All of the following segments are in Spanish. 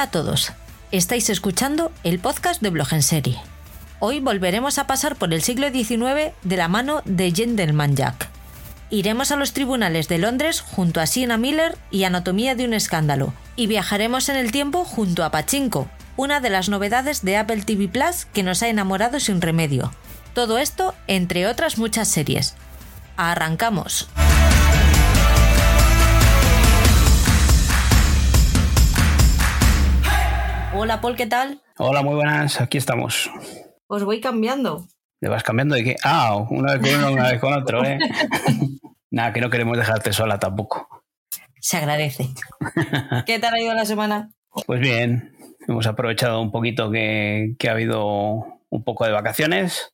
Hola a todos, estáis escuchando el podcast de Blog en Serie. Hoy volveremos a pasar por el siglo XIX de la mano de Gentleman Jack. Iremos a los tribunales de Londres junto a Sienna Miller y Anatomía de un escándalo, y viajaremos en el tiempo junto a Pachinko, una de las novedades de Apple TV Plus que nos ha enamorado sin remedio. Todo esto entre otras muchas series. ¡Arrancamos! Hola Paul, ¿qué tal? Hola, muy buenas, aquí estamos. Os voy cambiando. ¿Te vas cambiando de qué? Ah, una vez con uno, una vez con otro, ¿eh? Nada, que no queremos dejarte sola tampoco. Se agradece. ¿Qué tal ha ido la semana? Pues bien, hemos aprovechado un poquito que, que ha habido un poco de vacaciones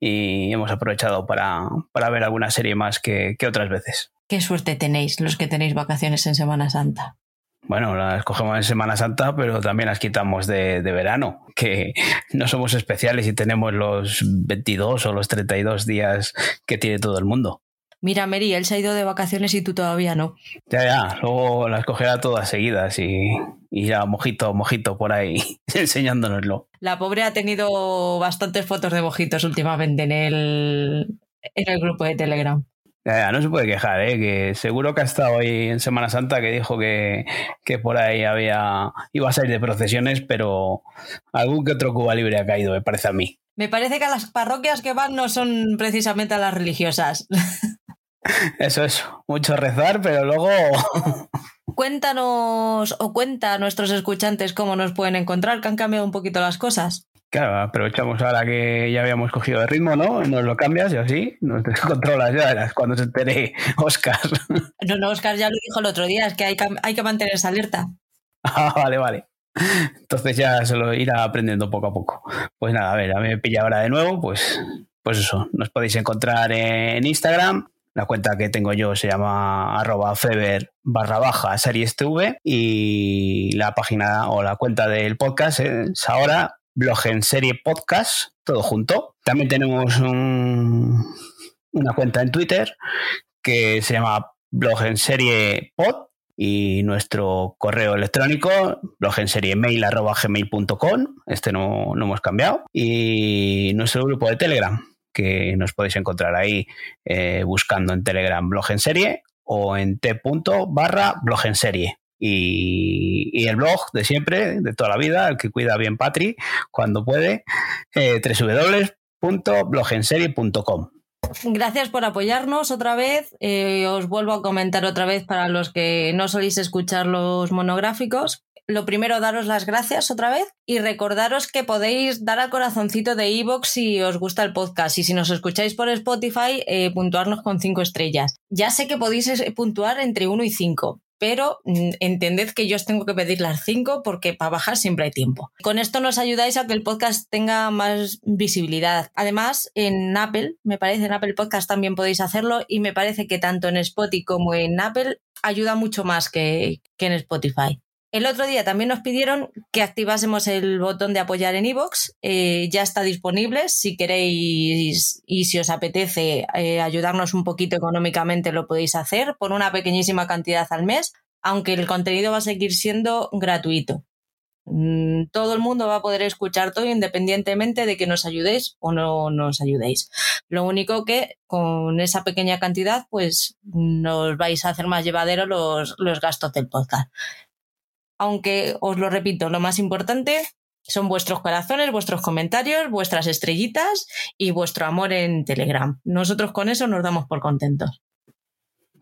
y hemos aprovechado para, para ver alguna serie más que, que otras veces. Qué suerte tenéis los que tenéis vacaciones en Semana Santa. Bueno, las cogemos en Semana Santa, pero también las quitamos de, de, verano, que no somos especiales y tenemos los 22 o los 32 días que tiene todo el mundo. Mira, Mary, él se ha ido de vacaciones y tú todavía no. Ya, ya, luego las cogerá todas seguidas y irá mojito, mojito por ahí enseñándonoslo. La pobre ha tenido bastantes fotos de mojitos últimamente en el, en el grupo de Telegram. Ya, no se puede quejar, ¿eh? que seguro que ha estado ahí en Semana Santa que dijo que, que, por ahí había iba a salir de procesiones, pero algún que otro Cuba libre ha caído, me parece a mí. Me parece que las parroquias que van no son precisamente a las religiosas. Eso es, mucho rezar, pero luego... Cuéntanos o cuenta a nuestros escuchantes cómo nos pueden encontrar, que han cambiado un poquito las cosas. Claro, aprovechamos ahora que ya habíamos cogido el ritmo, ¿no? Nos lo cambias y así nos descontrolas ya cuando se entere Oscar. No, no, Oscar ya lo dijo el otro día, es que hay que, hay que mantenerse alerta. Ah, vale, vale. Entonces ya se lo irá aprendiendo poco a poco. Pues nada, a ver, a mí me pilla ahora de nuevo, pues, pues eso, nos podéis encontrar en Instagram. La cuenta que tengo yo se llama arroba feber barra baja series TV y la página o la cuenta del podcast es ahora blog en serie podcast, todo junto. También tenemos un, una cuenta en Twitter que se llama blog en serie pod y nuestro correo electrónico blog en serie mail arroba gmail.com este no, no hemos cambiado. Y nuestro grupo de telegram que nos podéis encontrar ahí eh, buscando en telegram blog en serie o en t barra blog en serie y, el blog de siempre, de toda la vida, el que cuida bien Patri, cuando puede, eh, www.blogenserie.com. Gracias por apoyarnos otra vez. Eh, os vuelvo a comentar otra vez para los que no soléis escuchar los monográficos. Lo primero, daros las gracias otra vez y recordaros que podéis dar al corazoncito de iVoox si os gusta el podcast y si nos escucháis por Spotify, eh, puntuarnos con cinco estrellas. Ya sé que podéis puntuar entre uno y cinco, pero mm, entended que yo os tengo que pedir las cinco porque para bajar siempre hay tiempo. Con esto nos ayudáis a que el podcast tenga más visibilidad. Además, en Apple, me parece, en Apple Podcast también podéis hacerlo y me parece que tanto en Spotify como en Apple ayuda mucho más que en Spotify. El otro día también nos pidieron que activásemos el botón de apoyar en iVoox. Eh, ya está disponible. Si queréis y si os apetece eh, ayudarnos un poquito económicamente, lo podéis hacer por una pequeñísima cantidad al mes, aunque el contenido va a seguir siendo gratuito. Mm, todo el mundo va a poder escuchar todo independientemente de que nos ayudéis o no nos ayudéis. Lo único que con esa pequeña cantidad, pues nos vais a hacer más llevadero los, los gastos del podcast aunque os lo repito, lo más importante son vuestros corazones, vuestros comentarios, vuestras estrellitas y vuestro amor en Telegram. Nosotros con eso nos damos por contentos.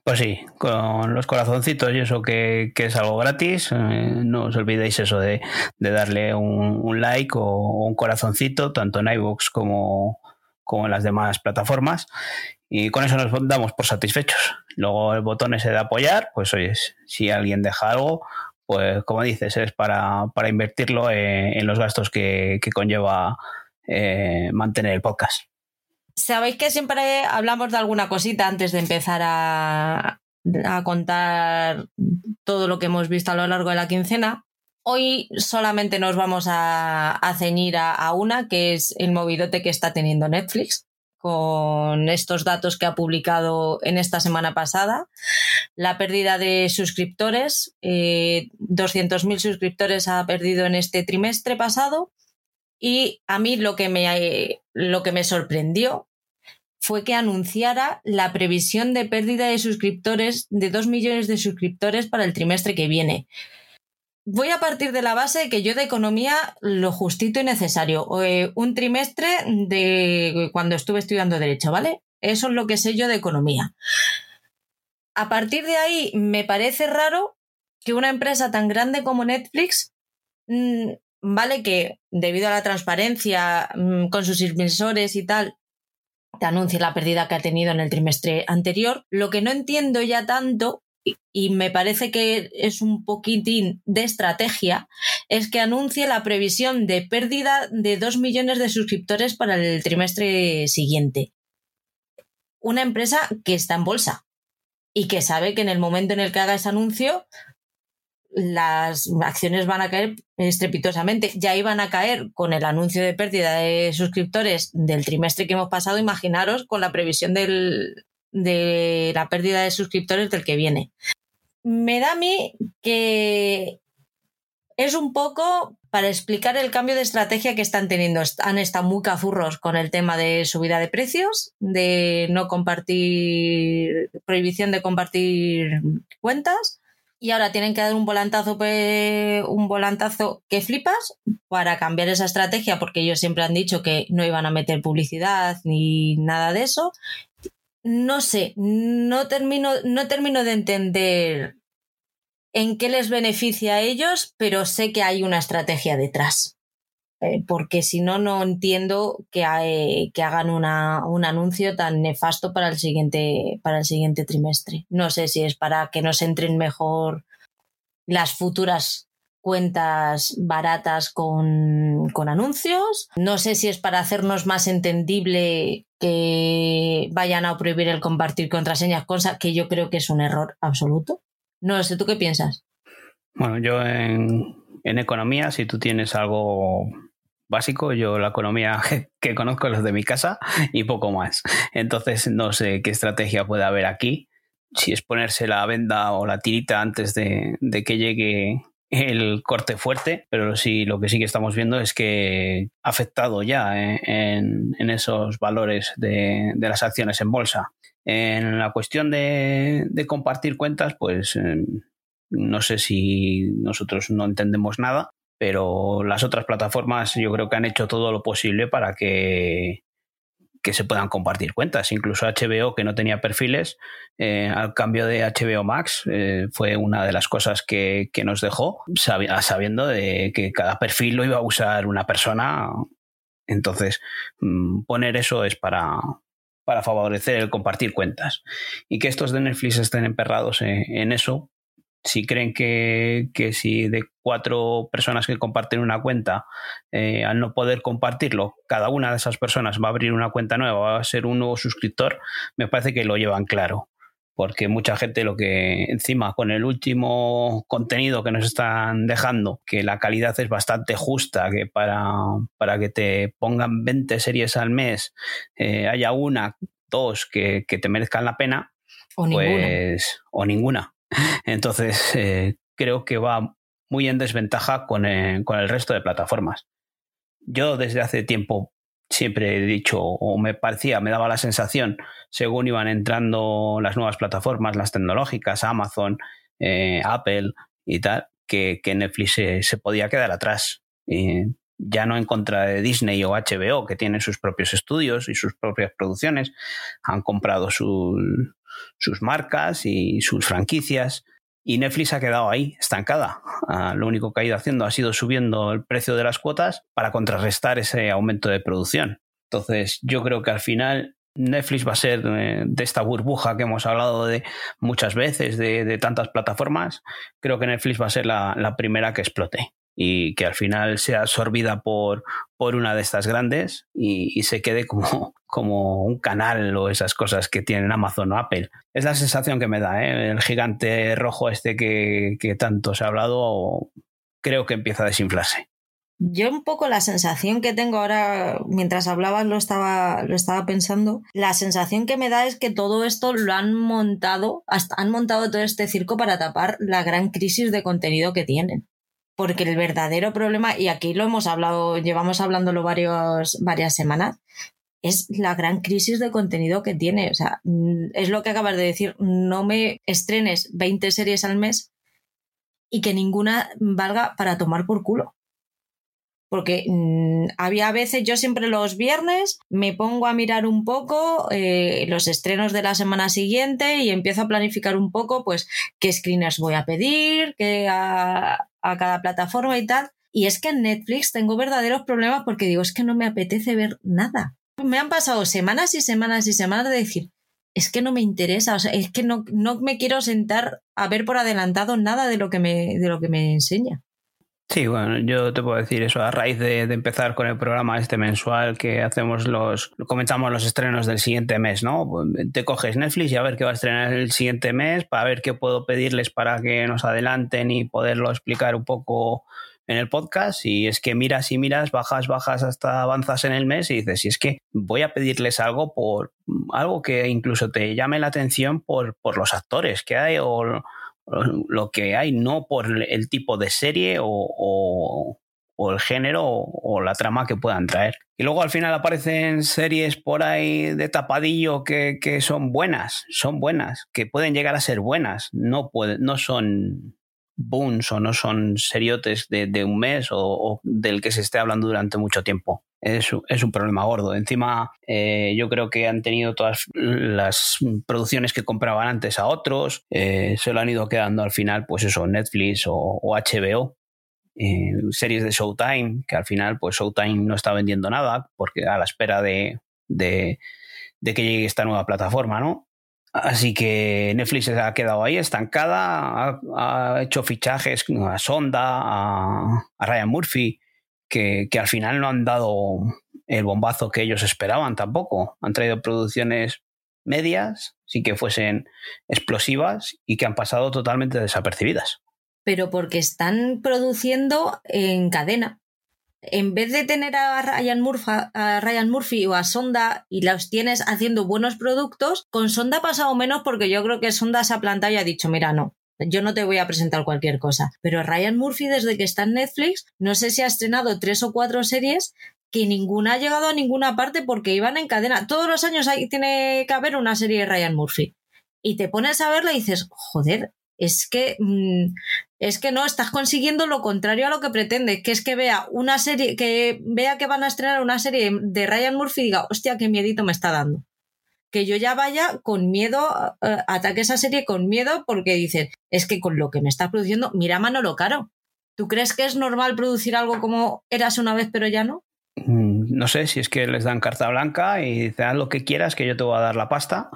Pues sí, con los corazoncitos y eso que, es algo gratis, eh, no os olvidéis eso de, de darle un, un, like o un corazoncito, tanto en iVoox como, como en las demás plataformas. Y con eso nos damos por satisfechos. Luego el botón ese de apoyar, pues oye, si alguien deja algo, pues como dices, es para, para invertirlo en, los gastos que, que conlleva eh, mantener el podcast. Sabéis que siempre hablamos de alguna cosita antes de empezar a, a contar todo lo que hemos visto a lo largo de la quincena. Hoy solamente nos vamos a, a ceñir a, a, una, que es el movidote que está teniendo Netflix con estos datos que ha publicado en esta semana pasada. La pérdida de suscriptores, 200.000 suscriptores ha perdido en este trimestre pasado. Y a mí lo que me, lo que me sorprendió fue que anunciara la previsión de pérdida de suscriptores de 2 millones de suscriptores para el trimestre que viene. Voy a partir de la base que yo de economía lo justito y necesario. Eh, un trimestre de cuando estuve estudiando Derecho, ¿vale? Eso es lo que sé yo de economía. A partir de ahí, me parece raro que una empresa tan grande como Netflix, mm, vale que debido a la transparencia mm, con sus inversores y tal, te anuncie la pérdida que ha tenido en el trimestre anterior. Lo que no entiendo ya tanto, y me parece que es un poquitín de estrategia, es que anuncie la previsión de pérdida de 2 millones de suscriptores para el trimestre siguiente. Una empresa que está en bolsa y que sabe que en el momento en el que haga ese anuncio las acciones van a caer estrepitosamente. Ya iban a caer con el anuncio de pérdida de suscriptores del trimestre que hemos pasado. Imaginaros con la previsión del, de la pérdida de suscriptores del que viene. Me da a mí que es un poco para explicar el cambio de estrategia que están teniendo. Han estado muy cazurros con el tema de subida de precios, de no compartir, prohibición de compartir cuentas y ahora tienen que dar un volantazo, un volantazo que flipas para cambiar esa estrategia, porque ellos siempre han dicho que no iban a meter publicidad ni nada de eso. No sé, no termino, no termino de entender en qué les beneficia a ellos, pero sé que hay una estrategia detrás. Eh, porque si no, no entiendo que, que hagan un anuncio tan nefasto para el, siguiente, para el siguiente trimestre. No sé si es para que nos entren mejor las futuras cuentas baratas con, con, anuncios. No sé si es para hacernos más entendible que vayan a prohibir el compartir contraseñas, cosa que yo creo que es un error absoluto. No sé, ¿tú qué piensas? Bueno, yo en, economía, si tú tienes algo básico. Yo la economía que conozco es de mi casa y poco más. Entonces no sé qué estrategia puede haber aquí. Si es ponerse la venda o la tirita antes de, que llegue el corte fuerte, pero sí lo que sí que estamos viendo es que ha afectado ya eh, en, esos valores de, las acciones en bolsa. En la cuestión de, compartir cuentas, pues eh, no sé si nosotros no entendemos nada, pero las otras plataformas yo creo que han hecho todo lo posible para que, que se puedan compartir cuentas. Incluso HBO, que no tenía perfiles, eh, al cambio de HBO Max, eh, fue una de las cosas que, nos dejó, sabiendo de que cada perfil lo iba a usar una persona. Entonces, mm, poner eso es para, para favorecer el compartir cuentas. Y que estos de Netflix estén emperrados en eso, si creen que, si de cuatro personas que comparten una cuenta, eh, al no poder compartirlo, cada una de esas personas va a abrir una cuenta nueva, va a ser un nuevo suscriptor, me parece que lo llevan claro. Porque mucha gente lo que encima con el último contenido que nos están dejando, que la calidad es bastante justa, que para, para que te pongan 20 series al mes eh, haya una, dos que, te merezcan la pena, o pues, o ninguna entonces, eh, creo que va muy en desventaja eh, con el, resto de plataformas. Yo desde hace tiempo siempre he dicho, o me parecía, me daba la sensación, según iban entrando las nuevas plataformas, las tecnológicas, Amazon, eh, Apple y tal, que, Netflix se, podía quedar atrás. ya no en contra de Disney o HBO, que tienen sus propios estudios y sus propias producciones, han comprado sus sus marcas y sus franquicias. Y Netflix ha quedado ahí, estancada. Ah, lo único que ha ido haciendo ha sido subiendo el precio de las cuotas para contrarrestar ese aumento de producción. Entonces, yo creo que al final Netflix va a ser eh, de esta burbuja que hemos hablado de muchas veces, de, tantas plataformas. Creo que Netflix va a ser la primera que explote y que al final sea absorbida por, por una de estas grandes y, se quede como, como un canal o esas cosas que tienen Amazon o Apple. Es la sensación que me da, ¿eh? el gigante rojo este que, tanto se ha hablado, creo que empieza a desinflarse. Yo un poco la sensación que tengo ahora, mientras hablabas lo estaba, lo estaba pensando, la sensación que me da es que todo esto lo han montado, hasta han montado todo este circo para tapar la gran crisis de contenido que tienen. Porque el verdadero problema, y aquí lo hemos hablado, llevamos hablándolo varios, varias semanas, es la gran crisis de contenido que tiene. O sea, mm, es lo que acabas de decir, no me estrenes 20 series al mes y que ninguna valga para tomar por culo. Porque mm, había veces, yo siempre los viernes me pongo a mirar un poco eh, los estrenos de la semana siguiente y empiezo a planificar un poco, pues, qué screeners voy a pedir, qué a, a cada plataforma y tal. Y es que en Netflix tengo verdaderos problemas porque digo, es que no me apetece ver nada. Me han pasado semanas y semanas y semanas de decir, es que no me interesa, o sea, es que no, no me quiero sentar a ver por adelantado nada de lo que me, de lo que me enseña. Sí, bueno, yo te puedo decir eso a raíz de, empezar con el programa este mensual que hacemos los, comenzamos los estrenos del siguiente mes, ¿no? Pues, te coges Netflix y a ver qué va a estrenar el siguiente mes para ver qué puedo pedirles para que nos adelanten y poderlo explicar un poco en el podcast y es que miras y miras, bajas, bajas hasta avanzas en el mes y dices, si es que voy a pedirles algo por algo que incluso te llame la atención por, por los actores que hay o, lo que hay, no por el tipo de serie o, el género o, la trama que puedan traer. Y luego al final aparecen series por ahí de tapadillo que, son buenas, son buenas, que pueden llegar a ser buenas, no, no son booms o no son seriotes de, un mes o, del que se esté hablando durante mucho tiempo. Es, es un problema gordo. Encima, eh, yo creo que han tenido todas las producciones que compraban antes a otros, eh, se lo han ido quedando al final, pues eso, Netflix o, HBO. Eh, series de Showtime, que al final, pues Showtime no está vendiendo nada, porque a la espera de, de, de que llegue esta nueva plataforma, ¿no? Así que Netflix se ha quedado ahí estancada, ha, hecho fichajes a Sonda, a, Ryan Murphy, que, al final no han dado el bombazo que ellos esperaban tampoco. Han traído producciones medias, sí que fuesen explosivas y que han pasado totalmente desapercibidas. Pero porque están produciendo en cadena en vez de tener a Ryan, Murphy, o a Sonda y los tienes haciendo buenos productos, con Sonda ha pasado menos porque yo creo que Sonda se ha plantado y ha dicho, mira, no, yo no te voy a presentar cualquier cosa. Pero Ryan Murphy, desde que está en Netflix, no sé si ha estrenado tres o cuatro series que ninguna ha llegado a ninguna parte porque iban en cadena. Todos los años hay, tiene que haber una serie de Ryan Murphy. Y te pones a verla y dices, joder, es que mm, es que no estás consiguiendo lo contrario a lo que pretende, que es que vea una serie, que vea que van a estrenar una serie de Ryan Murphy y diga, hostia, qué miedito me está dando. Que yo ya vaya con miedo, eh, ataque esa serie con miedo porque dices, es que con lo que me estás produciendo, mira mano lo caro. ¿Tú crees que es normal producir algo como eras una vez pero ya no? Mm, no sé si es que les dan carta blanca y dicen haz lo que quieras que yo te voy a dar la pasta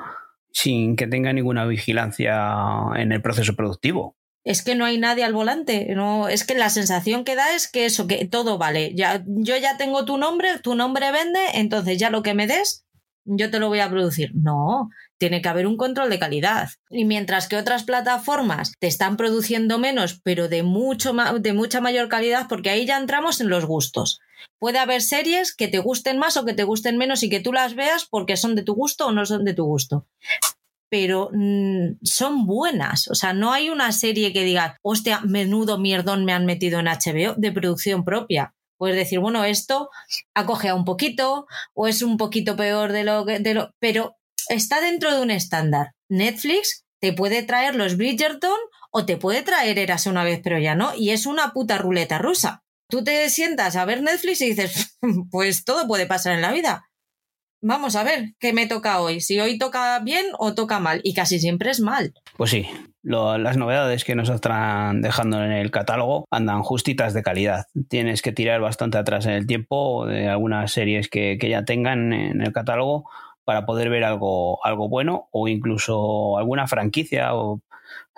sin que tenga ninguna vigilancia en el proceso productivo es que no hay nadie al volante. No, es que la sensación que da es que eso, que todo vale. Ya, yo ya tengo tu nombre, tu nombre vende, entonces ya lo que me des, yo te lo voy a producir. No, tiene que haber un control de calidad. Y mientras que otras plataformas te están produciendo menos, pero de, mucho de mucha mayor calidad, porque ahí ya entramos en los gustos. Puede haber series que te gusten más o que te gusten menos y que tú las veas porque son de tu gusto o no son de tu gusto pero mm, son buenas. O sea, no hay una serie que diga, hostia, menudo mierdón me han metido en HBO de producción propia. Puedes decir, bueno, esto acoge a un poquito o es un poquito peor de lo que... De lo... Pero está dentro de un estándar. Netflix te puede traer los Bridgerton o te puede traer Eras una vez, pero ya no. Y es una puta ruleta rusa. Tú te sientas a ver Netflix y dices, pues todo puede pasar en la vida vamos a ver qué me toca hoy, si hoy toca bien o toca mal, y casi siempre es mal. Pues sí, las novedades que nos están dejando en el catálogo andan justitas de calidad. Tienes que tirar bastante atrás en el tiempo de algunas series que, ya tengan en el catálogo para poder ver algo, algo bueno o incluso alguna franquicia o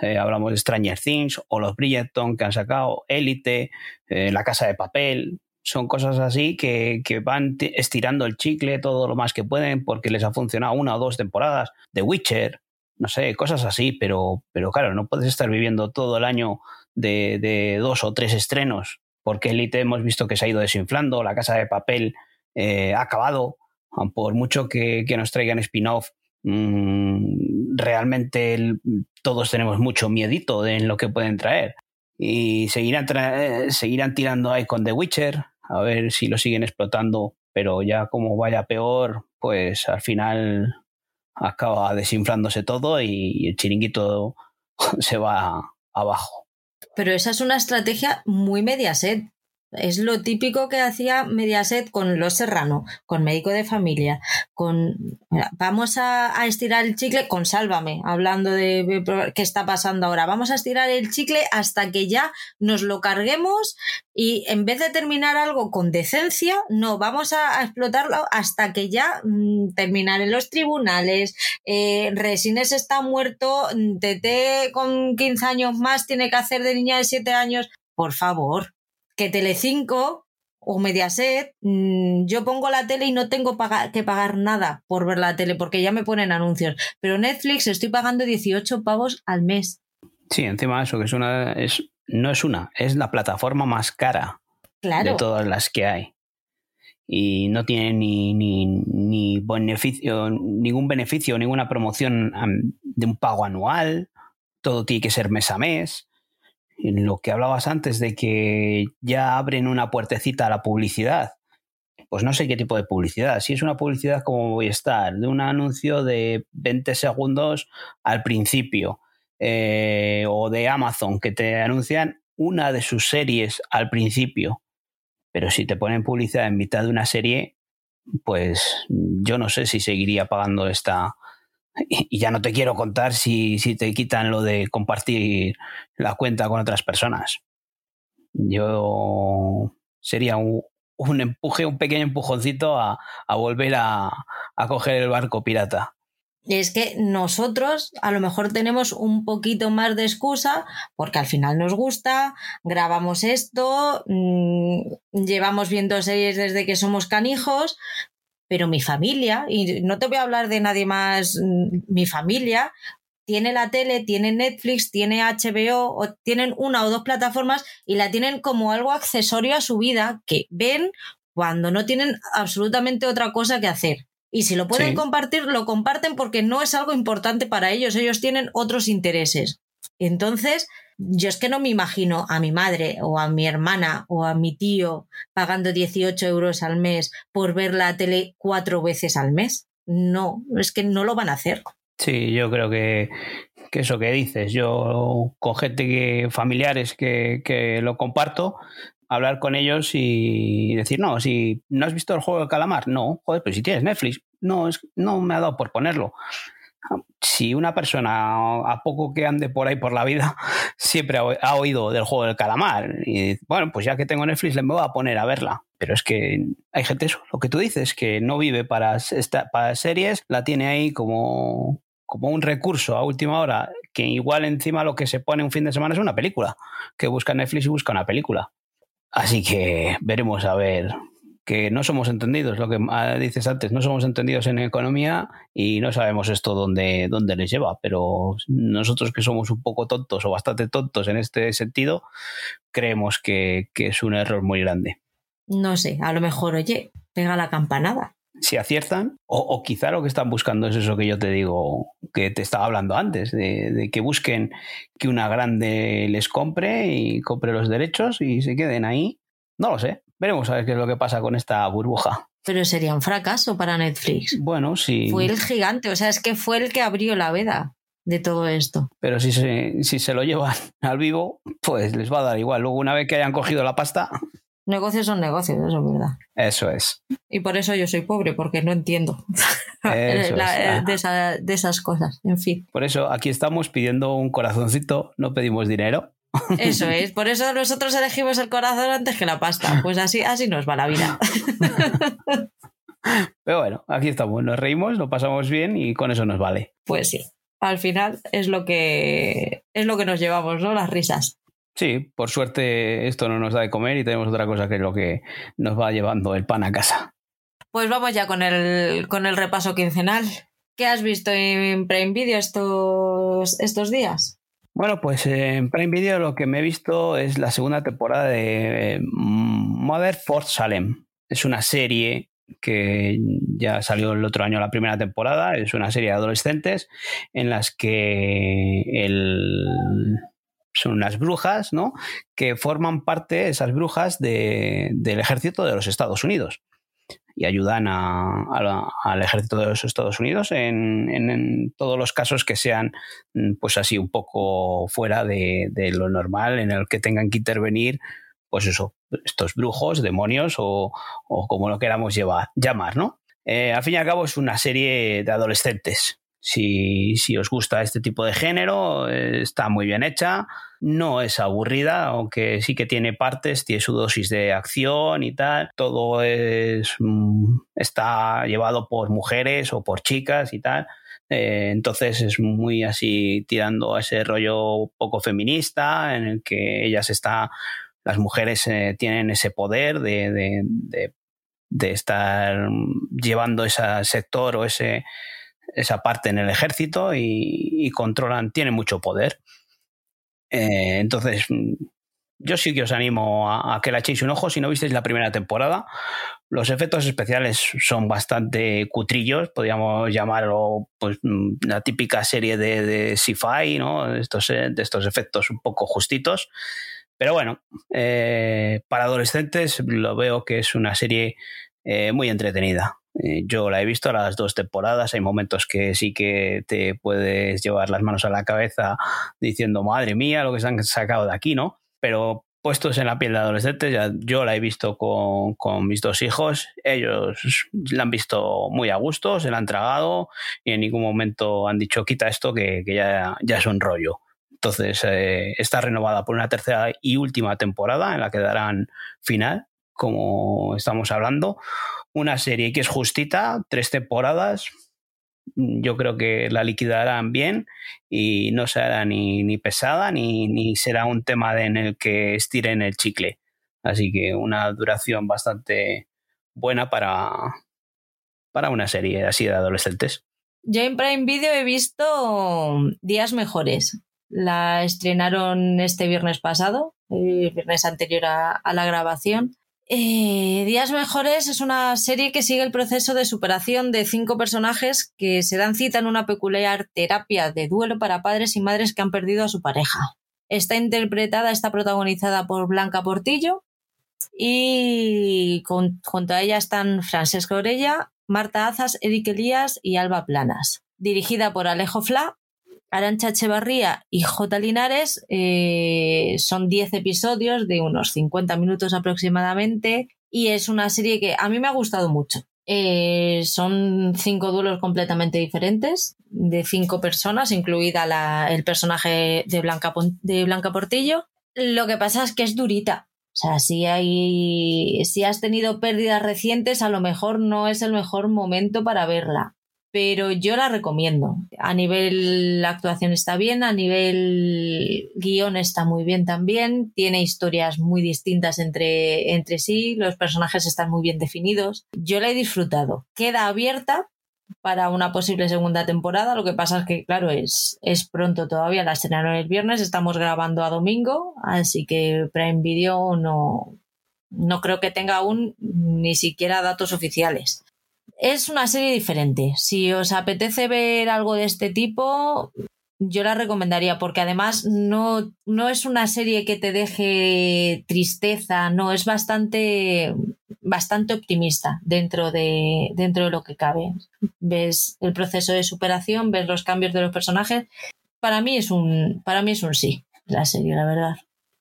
eh, hablamos de Stranger Things o los Bridgerton que han sacado, Élite, eh, La Casa de Papel, son cosas así que, van estirando el chicle todo lo más que pueden porque les ha funcionado una o dos temporadas de Witcher, no sé, cosas así, pero, pero claro, no puedes estar viviendo todo el año de, dos o tres estrenos porque Elite hemos visto que se ha ido desinflando, la casa de papel eh, ha acabado, por mucho que, nos traigan spin-off, mm, realmente todos tenemos mucho miedito de en lo que pueden traer. Y seguirán, eh, seguirán tirando ahí con The Witcher, a ver si lo siguen explotando, pero ya como vaya peor, pues al final acaba desinflándose todo y el chiringuito se va abajo. Pero esa es una estrategia muy Mediaset. Es lo típico que hacía Mediaset con Los Serrano, con Médico de Familia, con vamos a, estirar el chicle con Sálvame, hablando de qué está pasando ahora. Vamos a estirar el chicle hasta que ya nos lo carguemos y en vez de terminar algo con decencia, no, vamos a, explotarlo hasta que ya mm, terminar en los tribunales. Eh, Resines está muerto, TT con 15 años más tiene que hacer de niña de 7 años. Por favor, que Telecinco o Mediaset, mm, yo pongo la tele y no tengo que pagar nada por ver la tele porque ya me ponen anuncios. Pero Netflix estoy pagando 18 pavos al mes. Sí, encima de eso, que es una, es, no es una, es la plataforma más cara de todas las que hay. Y no tiene ni, ni, ni beneficio, ningún beneficio, ninguna promoción de un pago anual. Todo tiene que ser mes a mes lo que hablabas antes de que ya abren una puertecita a la publicidad. Pues no sé qué tipo de publicidad. Si es una publicidad como voy a estar, de un anuncio de 20 segundos al principio, eh, o de Amazon que te anuncian una de sus series al principio. Pero si te ponen publicidad en mitad de una serie, pues yo no sé si seguiría pagando esta, y ya no te quiero contar si, te quitan lo de compartir la cuenta con otras personas. Yo sería un, empuje, un pequeño empujoncito a, volver a, a coger el barco pirata. Es que nosotros a lo mejor tenemos un poquito más de excusa porque al final nos gusta, grabamos esto, mm, llevamos viendo series desde que somos canijos, pero mi familia, y no te voy a hablar de nadie más, mm, mi familia tiene la tele, tiene Netflix, tiene HBO, o tienen una o dos plataformas y la tienen como algo accesorio a su vida que ven cuando no tienen absolutamente otra cosa que hacer. Y si lo pueden compartir, lo comparten porque no es algo importante para ellos, ellos tienen otros intereses. Entonces, yo es que no me imagino a mi madre o a mi hermana o a mi tío pagando 18 euros al mes por ver la tele cuatro veces al mes. No, es que no lo van a hacer. Sí, yo creo que, eso que dices, yo con gente que, familiares que, que lo comparto, hablar con ellos y decir, no, si no has visto el juego de calamar, no, joder, pero si tienes Netflix, no, es, no me ha dado por ponerlo si una persona, a poco que ande por ahí por la vida, siempre ha oído del juego del calamar, y bueno, pues ya que tengo Netflix, le me voy a poner a verla. Pero es que hay gente, eso, lo que tú dices, que no vive para, para series, la tiene ahí como, como un recurso a última hora, que igual encima lo que se pone un fin de semana es una película, que busca Netflix y busca una película. Así que veremos a ver que no somos entendidos, lo que ah, dices antes, no somos entendidos en economía y no sabemos esto dónde, dónde les lleva, pero nosotros que somos un poco tontos o bastante tontos en este sentido, creemos que, es un error muy grande. No sé, a lo mejor, oye, pega la campanada. Si aciertan, o, quizá lo que están buscando es eso que yo te digo, que te estaba hablando antes, de, de que busquen que una grande les compre y compre los derechos y se queden ahí. No lo sé, Veremos a ver qué es lo que pasa con esta burbuja. Pero sería un fracaso para Netflix. Bueno, sí. Fue el gigante, o sea, es que fue el que abrió la veda de todo esto. Pero si se, si se lo llevan al vivo, pues les va a dar igual. Luego, una vez que hayan cogido la pasta. Negocios son negocios, eso es verdad. Eso es. Y por eso yo soy pobre, porque no entiendo de, de esas cosas. En fin. Por eso aquí estamos pidiendo un corazoncito, no pedimos dinero. Eso es, por eso nosotros elegimos el corazón antes que la pasta. Pues así, así nos va la vida. Pero bueno, aquí estamos, nos reímos, lo pasamos bien y con eso nos vale. Pues sí, al final es lo que es lo que nos llevamos, ¿no? Las risas. Sí, por suerte esto no nos da de comer y tenemos otra cosa que es lo que nos va llevando el pan a casa. Pues vamos ya con el, con el repaso quincenal. ¿Qué has visto en Prime Video estos, estos días? Bueno, pues en Prime Video lo que me he visto es la segunda temporada de Mother for Salem. Es una serie que ya salió el otro año la primera temporada, es una serie de adolescentes en las que son unas brujas, ¿no? Que forman parte, esas brujas, del ejército de los Estados Unidos y ayudan al ejército de los Estados Unidos en, todos los casos que sean, pues así, un poco fuera de, lo normal, en el que tengan que intervenir pues eso, estos brujos, demonios o, como lo queramos llevar, llamar, ¿no? Eh, al fin y al cabo es una serie de adolescentes. Si, si, os gusta este tipo de género, eh, está muy bien hecha, no es aburrida, aunque sí que tiene partes, tiene su dosis de acción y tal, todo es, mm, está llevado por mujeres o por chicas y tal, eh, entonces es muy así tirando a ese rollo poco feminista en el que ella se está las mujeres eh, tienen ese poder de, estar llevando ese sector o ese, esa parte en el ejército y, controlan, tienen mucho poder. Eh, entonces, yo sí que os animo a, que la echéis un ojo si no visteis la primera temporada. Los efectos especiales son bastante cutrillos, podríamos llamarlo pues, la típica serie de, sci-fi, ¿no? estos, de estos efectos un poco justitos. Pero bueno, eh, para adolescentes lo veo que es una serie eh, muy entretenida. Eh, yo la he visto las dos temporadas, hay momentos que sí que te puedes llevar las manos a la cabeza diciendo, madre mía, lo que se han sacado de aquí, ¿no? Pero puestos en la piel de adolescentes, ya, yo la he visto con, mis dos hijos, ellos la han visto muy a gusto, se la han tragado y en ningún momento han dicho, quita esto que, ya, ya es un rollo. Entonces, eh, está renovada por una tercera y última temporada en la que darán final, como estamos hablando. Una serie que es justita, tres temporadas. Yo creo que la liquidarán bien y no será ni, ni pesada ni, ni, será un tema en el que estiren el chicle. Así que una duración bastante buena para, para una serie así de adolescentes. Yo en Prime Video he visto días mejores. La estrenaron este viernes pasado, el viernes anterior a, la grabación. Eh, Días Mejores es una serie que sigue el proceso de superación de cinco personajes que se dan cita en una peculiar terapia de duelo para padres y madres que han perdido a su pareja. Está interpretada, está protagonizada por Blanca Portillo y junto a ella están Francesco Orella, Marta Azas, Eric Elías y Alba Planas. Dirigida por Alejo Fla Arancha Echevarría y J. Linares eh, son 10 episodios de unos 50 minutos aproximadamente y es una serie que a mí me ha gustado mucho. Eh, son cinco duelos completamente diferentes de cinco personas, incluida el personaje de Blanca, de Blanca Portillo. Lo que pasa es que es durita. O sea, si hay, si has tenido pérdidas recientes, a lo mejor no es el mejor momento para verla pero yo la recomiendo. A nivel actuación está bien, a nivel guion está muy bien también, tiene historias muy distintas entre, entre sí, los personajes están muy bien definidos. Yo la he disfrutado. Queda abierta para una posible segunda temporada, lo que pasa es que, claro, es, es pronto todavía, la estrenaron el viernes, estamos grabando a domingo, así que Prime Video no, no creo que tenga aún ni siquiera datos oficiales es una serie diferente. Si os apetece ver algo de este tipo, yo la recomendaría porque además no, no es una serie que te deje tristeza, no, es bastante, bastante optimista dentro de, dentro de lo que cabe. Ves el proceso de superación, ves los cambios de los personajes. Para mí es un, para mí es un sí, la serie, la verdad.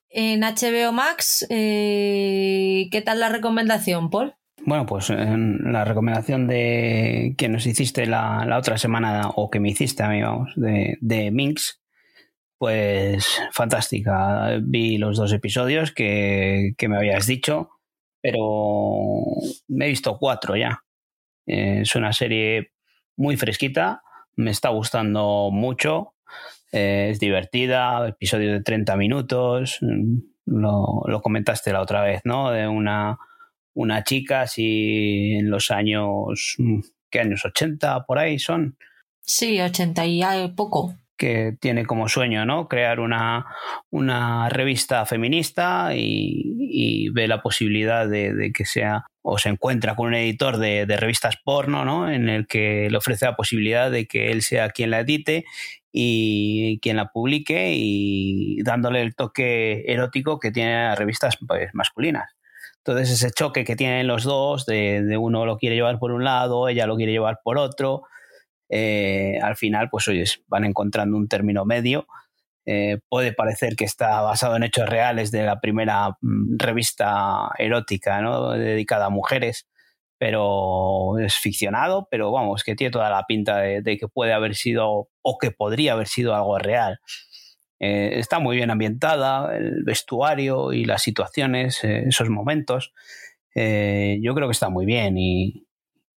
En HBO Max, eh, ¿qué tal la recomendación, Paul? Bueno, pues en la recomendación de que nos hiciste la, otra semana o que me hiciste a mí, vamos, de, de Minx, pues fantástica. Vi los dos episodios que, me habías dicho, pero me he visto cuatro ya. Es una serie muy fresquita, me está gustando mucho, es divertida, episodio de 30 minutos, lo, lo comentaste la otra vez, ¿no? De una una chica así en los años, mm, ¿qué años? ¿80 por ahí son? Sí, 80 y poco. que tiene como sueño, ¿no? Crear una, una revista feminista y, ve la posibilidad de, que sea o se encuentra con un editor de, revistas porno, ¿no? En el que le ofrece la posibilidad de que él sea quien la edite y quien la publique y dándole el toque erótico que tiene las revistas pues, masculinas. Entonces ese choque que tienen los dos, de, de, uno lo quiere llevar por un lado, ella lo quiere llevar por otro, eh, al final, pues oyes, van encontrando un término medio. Eh, puede parecer que está basado en hechos reales de la primera mm, revista erótica ¿no? dedicada a mujeres, pero es ficcionado, pero vamos, que tiene toda la pinta de, que puede haber sido o que podría haber sido algo real. Eh, está muy bien ambientada, el vestuario y las situaciones, esos momentos. yo creo que está muy bien y,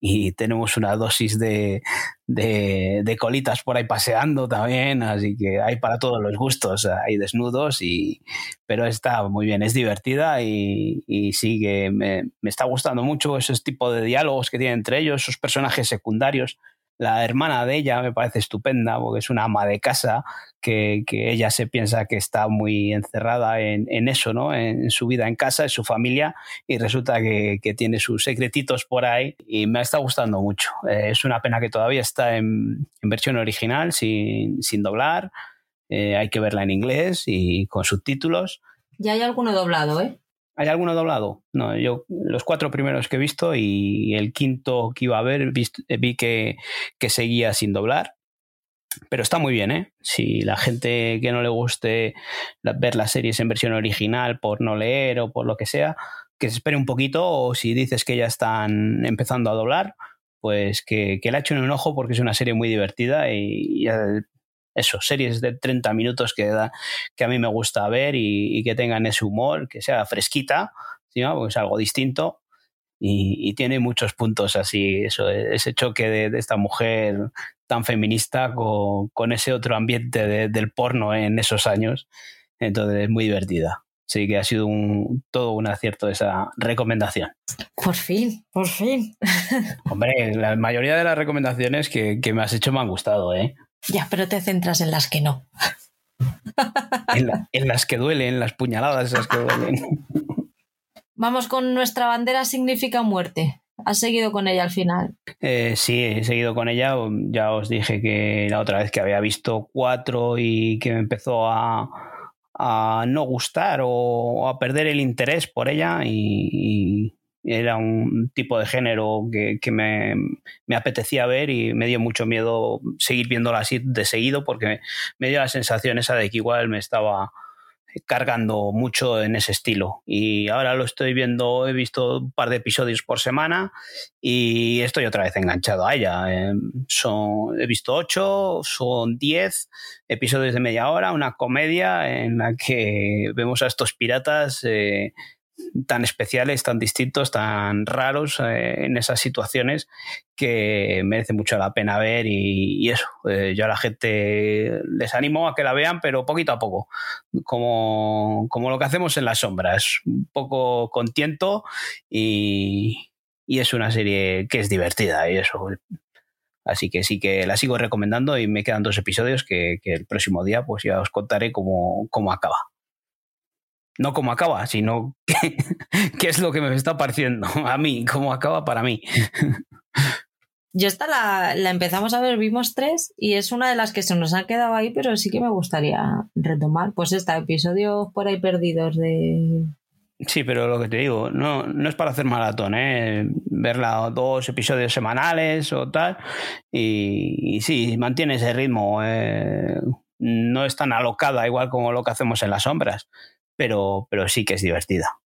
y tenemos una dosis de, de, colitas por ahí paseando también, así que hay para todos los gustos, hay desnudos, y, pero está muy bien, es divertida y, y sí que me, me, está gustando mucho ese tipo de diálogos que tiene entre ellos, esos personajes secundarios la hermana de ella me parece estupenda porque es una ama de casa que, ella se piensa que está muy encerrada en, eso, ¿no? En su vida en casa, en su familia y resulta que, tiene sus secretitos por ahí y me está gustando mucho. Eh, es una pena que todavía está en, versión original, sin, doblar. Eh, hay que verla en inglés y con subtítulos. Ya hay alguno doblado, ¿eh? ¿Hay alguno doblado? No, yo los cuatro primeros que he visto y el quinto que iba a ver vi que, seguía sin doblar. Pero está muy bien, ¿eh? Si la gente que no le guste ver las series en versión original por no leer o por lo que sea, que se espere un poquito o si dices que ya están empezando a doblar, pues que, que le echen un ojo porque es una serie muy divertida y, y eso, series de 30 minutos que, da, que a mí me gusta ver y, que tengan ese humor, que sea fresquita, porque es algo distinto y, tiene muchos puntos así, eso, ese choque de, esta mujer tan feminista con, ese otro ambiente del porno en esos años. Entonces es muy divertida. Sí que ha sido un, todo un acierto esa recomendación. Por fin, por fin. Hombre, la mayoría de las recomendaciones que, que me has hecho me han gustado, ¿eh? Ya, pero te centras en las que no. en, las que duelen, las puñaladas esas que duelen. Vamos con nuestra bandera significa muerte. ¿Has seguido con ella al final? Eh, sí, he seguido con ella. Ya os dije que la otra vez que había visto cuatro y que me empezó a, no gustar o a perder el interés por ella y, era un tipo de género que, me, apetecía ver y me dio mucho miedo seguir viéndola así de seguido porque me dio la sensación esa de que igual me estaba cargando mucho en ese estilo. Y ahora lo estoy viendo, he visto un par de episodios por semana y estoy otra vez enganchado a ella. Eh, son, he visto ocho, son diez episodios de media hora, una comedia en la que vemos a estos piratas. Eh, tan especiales, tan distintos, tan raros eh, en esas situaciones que merece mucho la pena ver y, eso, eh, yo a la gente les animo a que la vean, pero poquito a poco, como, lo que hacemos en las sombras, un poco con tiento y, es una serie que es divertida y eso. Así que sí que la sigo recomendando y me quedan dos episodios que, el próximo día pues ya os contaré cómo acaba no cómo acaba, sino qué, es lo que me está pareciendo a mí, cómo acaba para mí. Yo esta la, empezamos a ver, vimos tres y es una de las que se nos ha quedado ahí, pero sí que me gustaría retomar. Pues esta, episodios por ahí perdidos de... Sí, pero lo que te digo, no, no es para hacer maratón, ¿eh? verla dos episodios semanales o tal. Y, sí, mantiene ese ritmo. Eh, no es tan alocada igual como lo que hacemos en las sombras pero, pero sí que es divertida.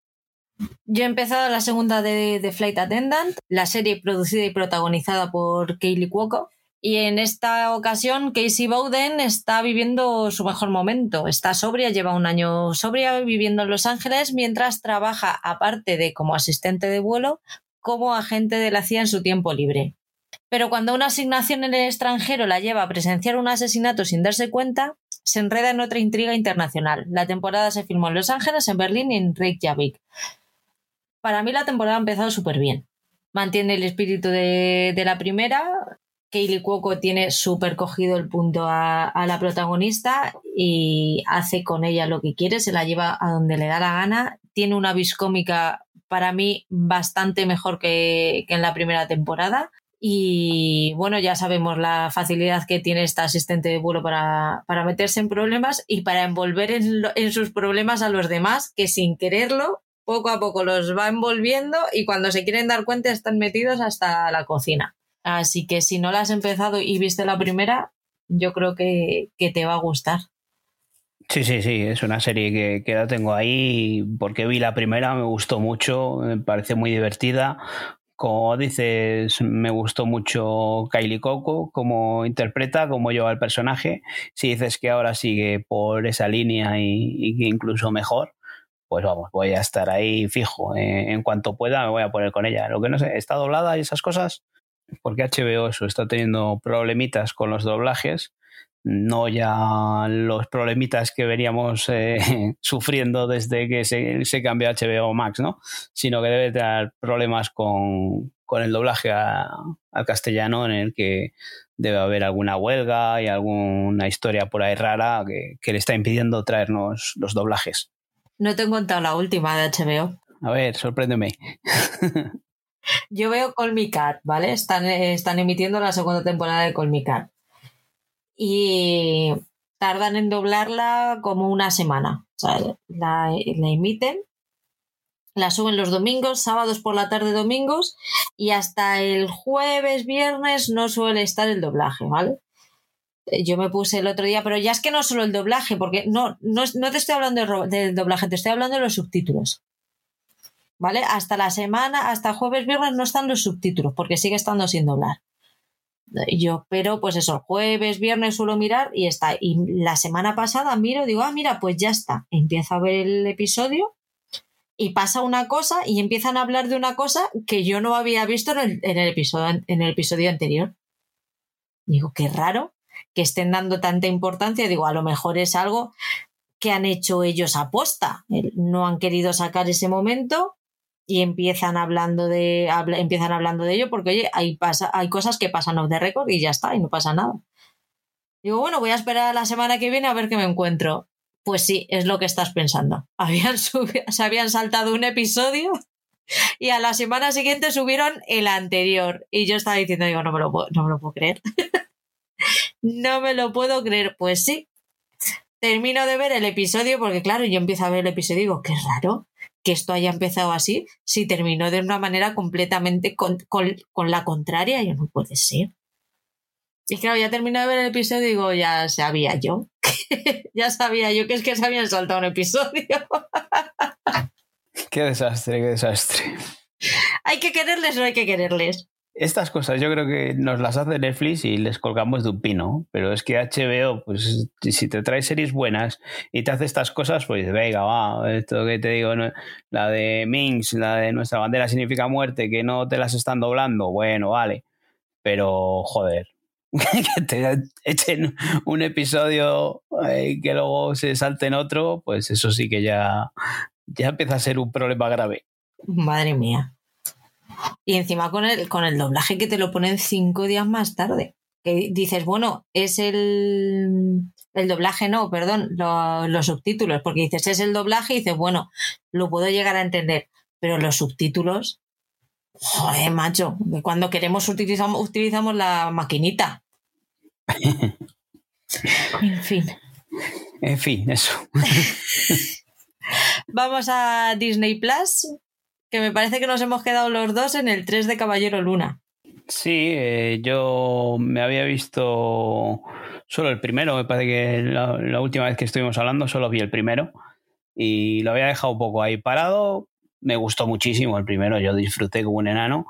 Yo he empezado la segunda de, Flight Attendant, la serie producida y protagonizada por Kaylee Cuoco. Y en esta ocasión, Casey Bowden está viviendo su mejor momento. Está sobria, lleva un año sobria viviendo en Los Ángeles mientras trabaja, aparte de como asistente de vuelo, como agente de la CIA en su tiempo libre. Pero cuando una asignación en el extranjero la lleva a presenciar un asesinato sin darse cuenta, se enreda en otra intriga internacional. La temporada se filmó en Los Ángeles, en Berlín y en Reykjavik. Para mí la temporada ha empezado súper bien. Mantiene el espíritu de, la primera, Kaylee Cuoco tiene súper cogido el punto a, la protagonista y hace con ella lo que quiere, se la lleva a donde le da la gana. Tiene una vis cómica para mí bastante mejor que, en la primera temporada. Y bueno, ya sabemos la facilidad que tiene esta asistente de vuelo para, meterse en problemas y para envolver en, en, sus problemas a los demás, que sin quererlo, poco a poco los va envolviendo y cuando se quieren dar cuenta están metidos hasta la cocina. Así que si no la has empezado y viste la primera, yo creo que, te va a gustar. Sí, sí, sí, es una serie que, que, la tengo ahí porque vi la primera, me gustó mucho, me parece muy divertida. Como dices, me gustó mucho Kylie Coco, como interpreta, cómo lleva el personaje. Si dices que ahora sigue por esa línea y, que incluso mejor, pues vamos, voy a estar ahí fijo. Eh, en cuanto pueda me voy a poner con ella. Lo que no sé, ¿está doblada y esas cosas? porque HBO eso está teniendo problemitas con los doblajes, no ya los problemitas que veníamos eh, sufriendo desde que se, cambió a HBO Max, ¿no? Sino que debe tener problemas con, el doblaje al castellano en el que debe haber alguna huelga y alguna historia por ahí rara que, que le está impidiendo traernos los doblajes. No te he contado la última de HBO. A ver, sorpréndeme. Yo veo Call Me Cat, ¿vale? Están, están emitiendo la segunda temporada de Call Me Cat. Y tardan en doblarla como una semana. O sea, la, la emiten, la suben los domingos, sábados por la tarde, domingos, y hasta el jueves, viernes no suele estar el doblaje, ¿vale? Yo me puse el otro día, pero ya es que no solo el doblaje, porque no, no, no te estoy hablando del doblaje, te estoy hablando de los subtítulos. ¿vale? Hasta la semana, hasta jueves, viernes no están los subtítulos porque sigue estando sin doblar. Yo, pero pues eso, jueves, viernes suelo mirar y está. Y la semana pasada miro, digo, ah, mira, pues ya está. Empiezo a ver el episodio y pasa una cosa y empiezan a hablar de una cosa que yo no había visto en el, episodio, en el episodio anterior. Digo, qué raro que estén dando tanta importancia. Digo, a lo mejor es algo que han hecho ellos a posta. No han querido sacar ese momento y empiezan hablando de empiezan hablando de ello porque oye hay hay cosas que pasan off the record y ya está y no pasa nada. Digo bueno voy a esperar a la semana que viene a ver qué me encuentro pues sí es lo que estás pensando. Habían se habían saltado un episodio y a la semana siguiente subieron el anterior. Y yo estaba diciendo digo no me lo puedo, no me lo puedo creer no me lo puedo creer. Pues sí termino de ver el episodio porque claro yo empiezo a ver el episodio y digo qué raro que esto haya empezado así si terminó de una manera completamente con, la contraria. Yo no puede ser. Y claro, ya terminé de ver el episodio y digo, ya sabía yo. ya sabía yo que es que se habían saltado un episodio. qué desastre, qué desastre. ¿Hay que quererles o no hay que quererles? Estas cosas yo creo que nos las hace Netflix y les colgamos de un pino, pero es que HBO, pues si te trae series buenas y te hace estas cosas, pues venga, va, esto que te digo, la de Minx, la de nuestra bandera significa muerte, que no te las están doblando, bueno, vale, pero joder, que te echen un episodio y que luego se salte en otro, pues eso sí que ya, ya empieza a ser un problema grave. Madre mía. Y encima con el, con el doblaje que te lo ponen cinco días más tarde. Que dices, bueno, es el, el doblaje, no, perdón, los subtítulos, porque dices, es el doblaje y dices, bueno, lo puedo llegar a entender, pero los subtítulos, joder, macho, cuando queremos utilizamos, utilizamos la maquinita. en fin. En fin, eso. Vamos a Disney Plus, que me parece que nos hemos quedado los dos en el 3 de Caballero Luna. Sí, eh, yo me había visto solo el primero, me parece que la, última vez que estuvimos hablando solo vi el primero y lo había dejado un poco ahí parado. Me gustó muchísimo el primero, yo disfruté como un enano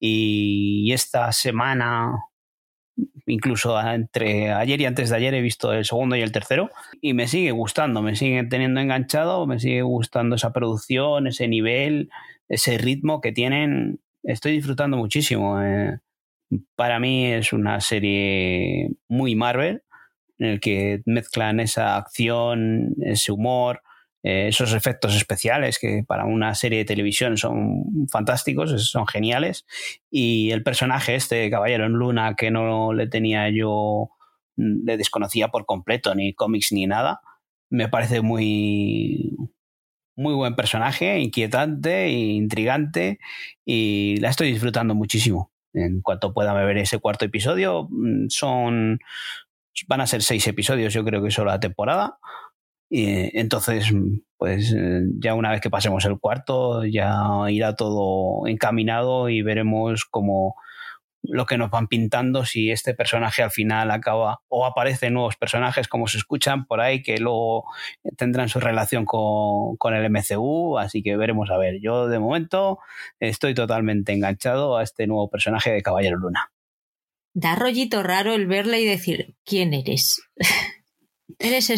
y esta semana incluso entre ayer y antes de ayer he visto el segundo y el tercero y me sigue gustando, me sigue teniendo enganchado, me sigue gustando esa producción, ese nivel, ese ritmo que tienen, estoy disfrutando muchísimo. Eh. Para mí es una serie muy Marvel, en el que mezclan esa acción, ese humor, eh, esos efectos especiales que para una serie de televisión son fantásticos, son geniales. Y el personaje este, Caballero en Luna, que no le tenía yo, le desconocía por completo, ni cómics ni nada, me parece muy, muy buen personaje, inquietante intrigante y la estoy disfrutando muchísimo. En cuanto pueda ver ese cuarto episodio, mm, son van a ser seis episodios, yo creo que solo la temporada. Y entonces, pues eh, ya una vez que pasemos el cuarto, ya irá todo encaminado y veremos cómo lo que nos van pintando, si este personaje al final acaba o aparecen nuevos personajes como se escuchan por ahí que luego tendrán su relación con, con, el MCU, así que veremos a ver. Yo de momento estoy totalmente enganchado a este nuevo personaje de Caballero Luna. Da rollito raro el verla y decir, ¿quién eres?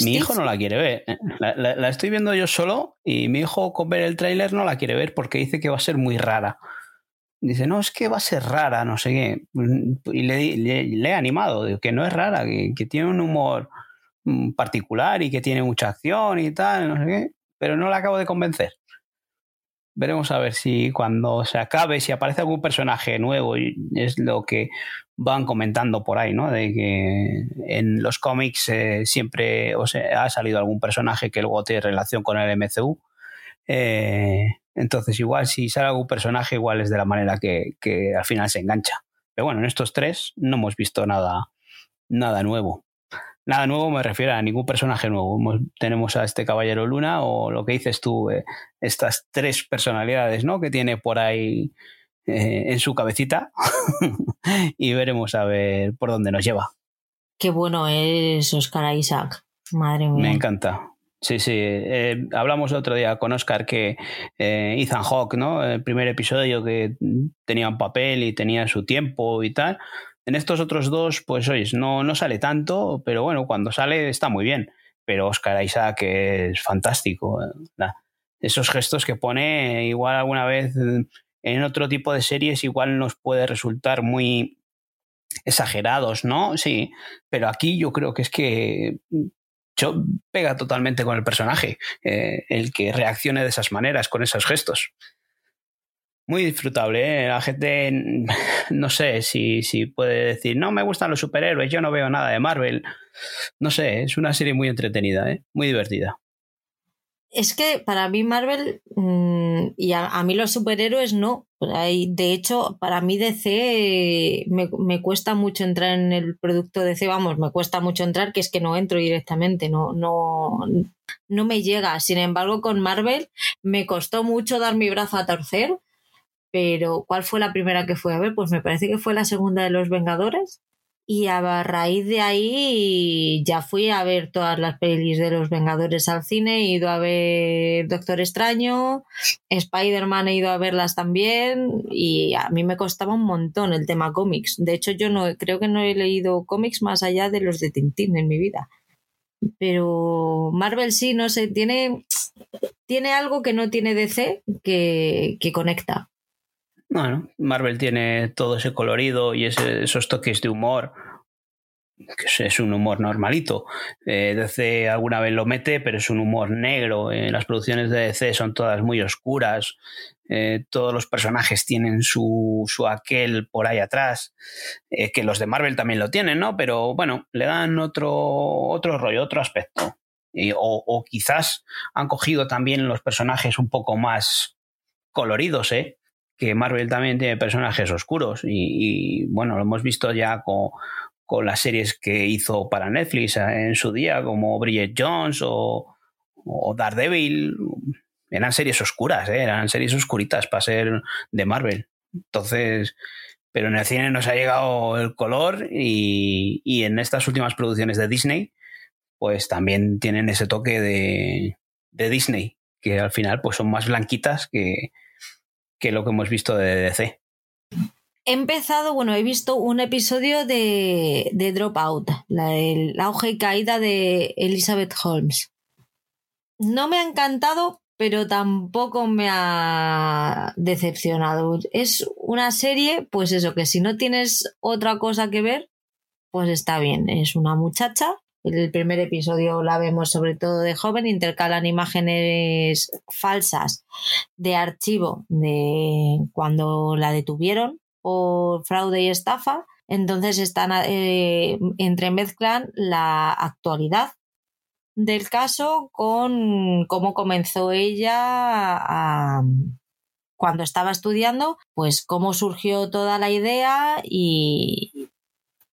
Mi hijo no la quiere ver. ¿eh? La, estoy viendo yo solo y mi hijo con ver el tráiler no la quiere ver porque dice que va a ser muy rara. Dice, no, es que va a ser rara, no sé qué. Y le, he animado, que no es rara, que, tiene un humor mm, particular y que tiene mucha acción y tal, no sé qué. Pero no la acabo de convencer. Veremos a ver si cuando se acabe, si aparece algún personaje nuevo, es lo que van comentando por ahí, ¿no? De que en los cómics eh, siempre o ha salido algún personaje que luego tiene relación con el MCU. Eh, entonces, igual si sale algún personaje, igual es de la manera que, que, al final se engancha. Pero bueno, en estos tres no hemos visto nada, nada nuevo. Nada nuevo me refiero a ningún personaje nuevo. tenemos a este Caballero Luna o lo que dices tú, eh, estas tres personalidades ¿no? que tiene por ahí eh, en su cabecita y veremos a ver por dónde nos lleva. Qué bueno es Oscar Isaac. Madre mía. Me encanta. Sí, sí. Eh, hablamos otro día con Oscar que Ethan Hawke, ¿no? El primer episodio que tenía un papel y tenía su tiempo y tal en estos otros dos, pues oye, no, no sale tanto, pero bueno, cuando sale está muy bien. Pero Oscar Isaac es fantástico. Esos gestos que pone, igual alguna vez en otro tipo de series, igual nos puede resultar muy exagerados, ¿no? Sí, pero aquí yo creo que es que pega totalmente con el personaje, eh, el que reaccione de esas maneras, con esos gestos muy disfrutable. ¿eh? La gente, no sé si, si puede decir, no me gustan los superhéroes, yo no veo nada de Marvel. No sé, es una serie muy entretenida, ¿eh? muy divertida. Es que para mí Marvel mm, y a, mí los superhéroes no. De hecho, para mí DC me, me, cuesta mucho entrar en el producto DC, vamos, me cuesta mucho entrar, que es que no entro directamente, no, no, no me llega. Sin embargo, con Marvel me costó mucho dar mi brazo a torcer pero ¿cuál fue la primera que fue a ver? Pues me parece que fue la segunda de los Vengadores. Y a raíz de ahí ya fui a ver todas las pelis de los Vengadores al cine, he ido a ver Doctor Extraño, Spider-Man he ido a verlas también y a mí me costaba un montón el tema cómics. De hecho yo no creo que no he leído cómics más allá de los de Tintín en mi vida. Pero Marvel sí, no sé, tiene, tiene algo que no tiene DC que, que conecta. Bueno, Marvel tiene todo ese colorido y esos toques de humor, que es un humor normalito. Eh, DC alguna vez lo mete, pero es un humor negro. Eh, las producciones de DC son todas muy oscuras. Eh, todos los personajes tienen su, su aquel por ahí atrás, que los de Marvel también lo tienen, ¿no? Pero bueno, le dan otro, otro rollo, otro aspecto. o, o quizás han cogido también los personajes un poco más coloridos, ¿eh? Que Marvel también tiene personajes oscuros y, bueno, lo hemos visto ya con, con, las series que hizo para Netflix en su día, como Bridget Jones o, o Daredevil. Eran series oscuras, ¿eh? eran series oscuritas para ser de Marvel. Entonces, pero en el cine nos ha llegado el color y, y en estas últimas producciones de Disney, pues también tienen ese toque de, de Disney, que al final pues son más blanquitas que, que lo que hemos visto de DC. He empezado, bueno, he visto un episodio de, de Dropout, la, el auge y caída de Elizabeth Holmes. No me ha encantado, pero tampoco me ha decepcionado. Es una serie, pues eso, que si no tienes otra cosa que ver, pues está bien. Es una muchacha El primer episodio la vemos sobre todo de joven, intercalan imágenes falsas de archivo de cuando la detuvieron por fraude y estafa. Entonces están eh, entremezclan la actualidad del caso con cómo comenzó ella cuando estaba estudiando, pues cómo surgió toda la idea y,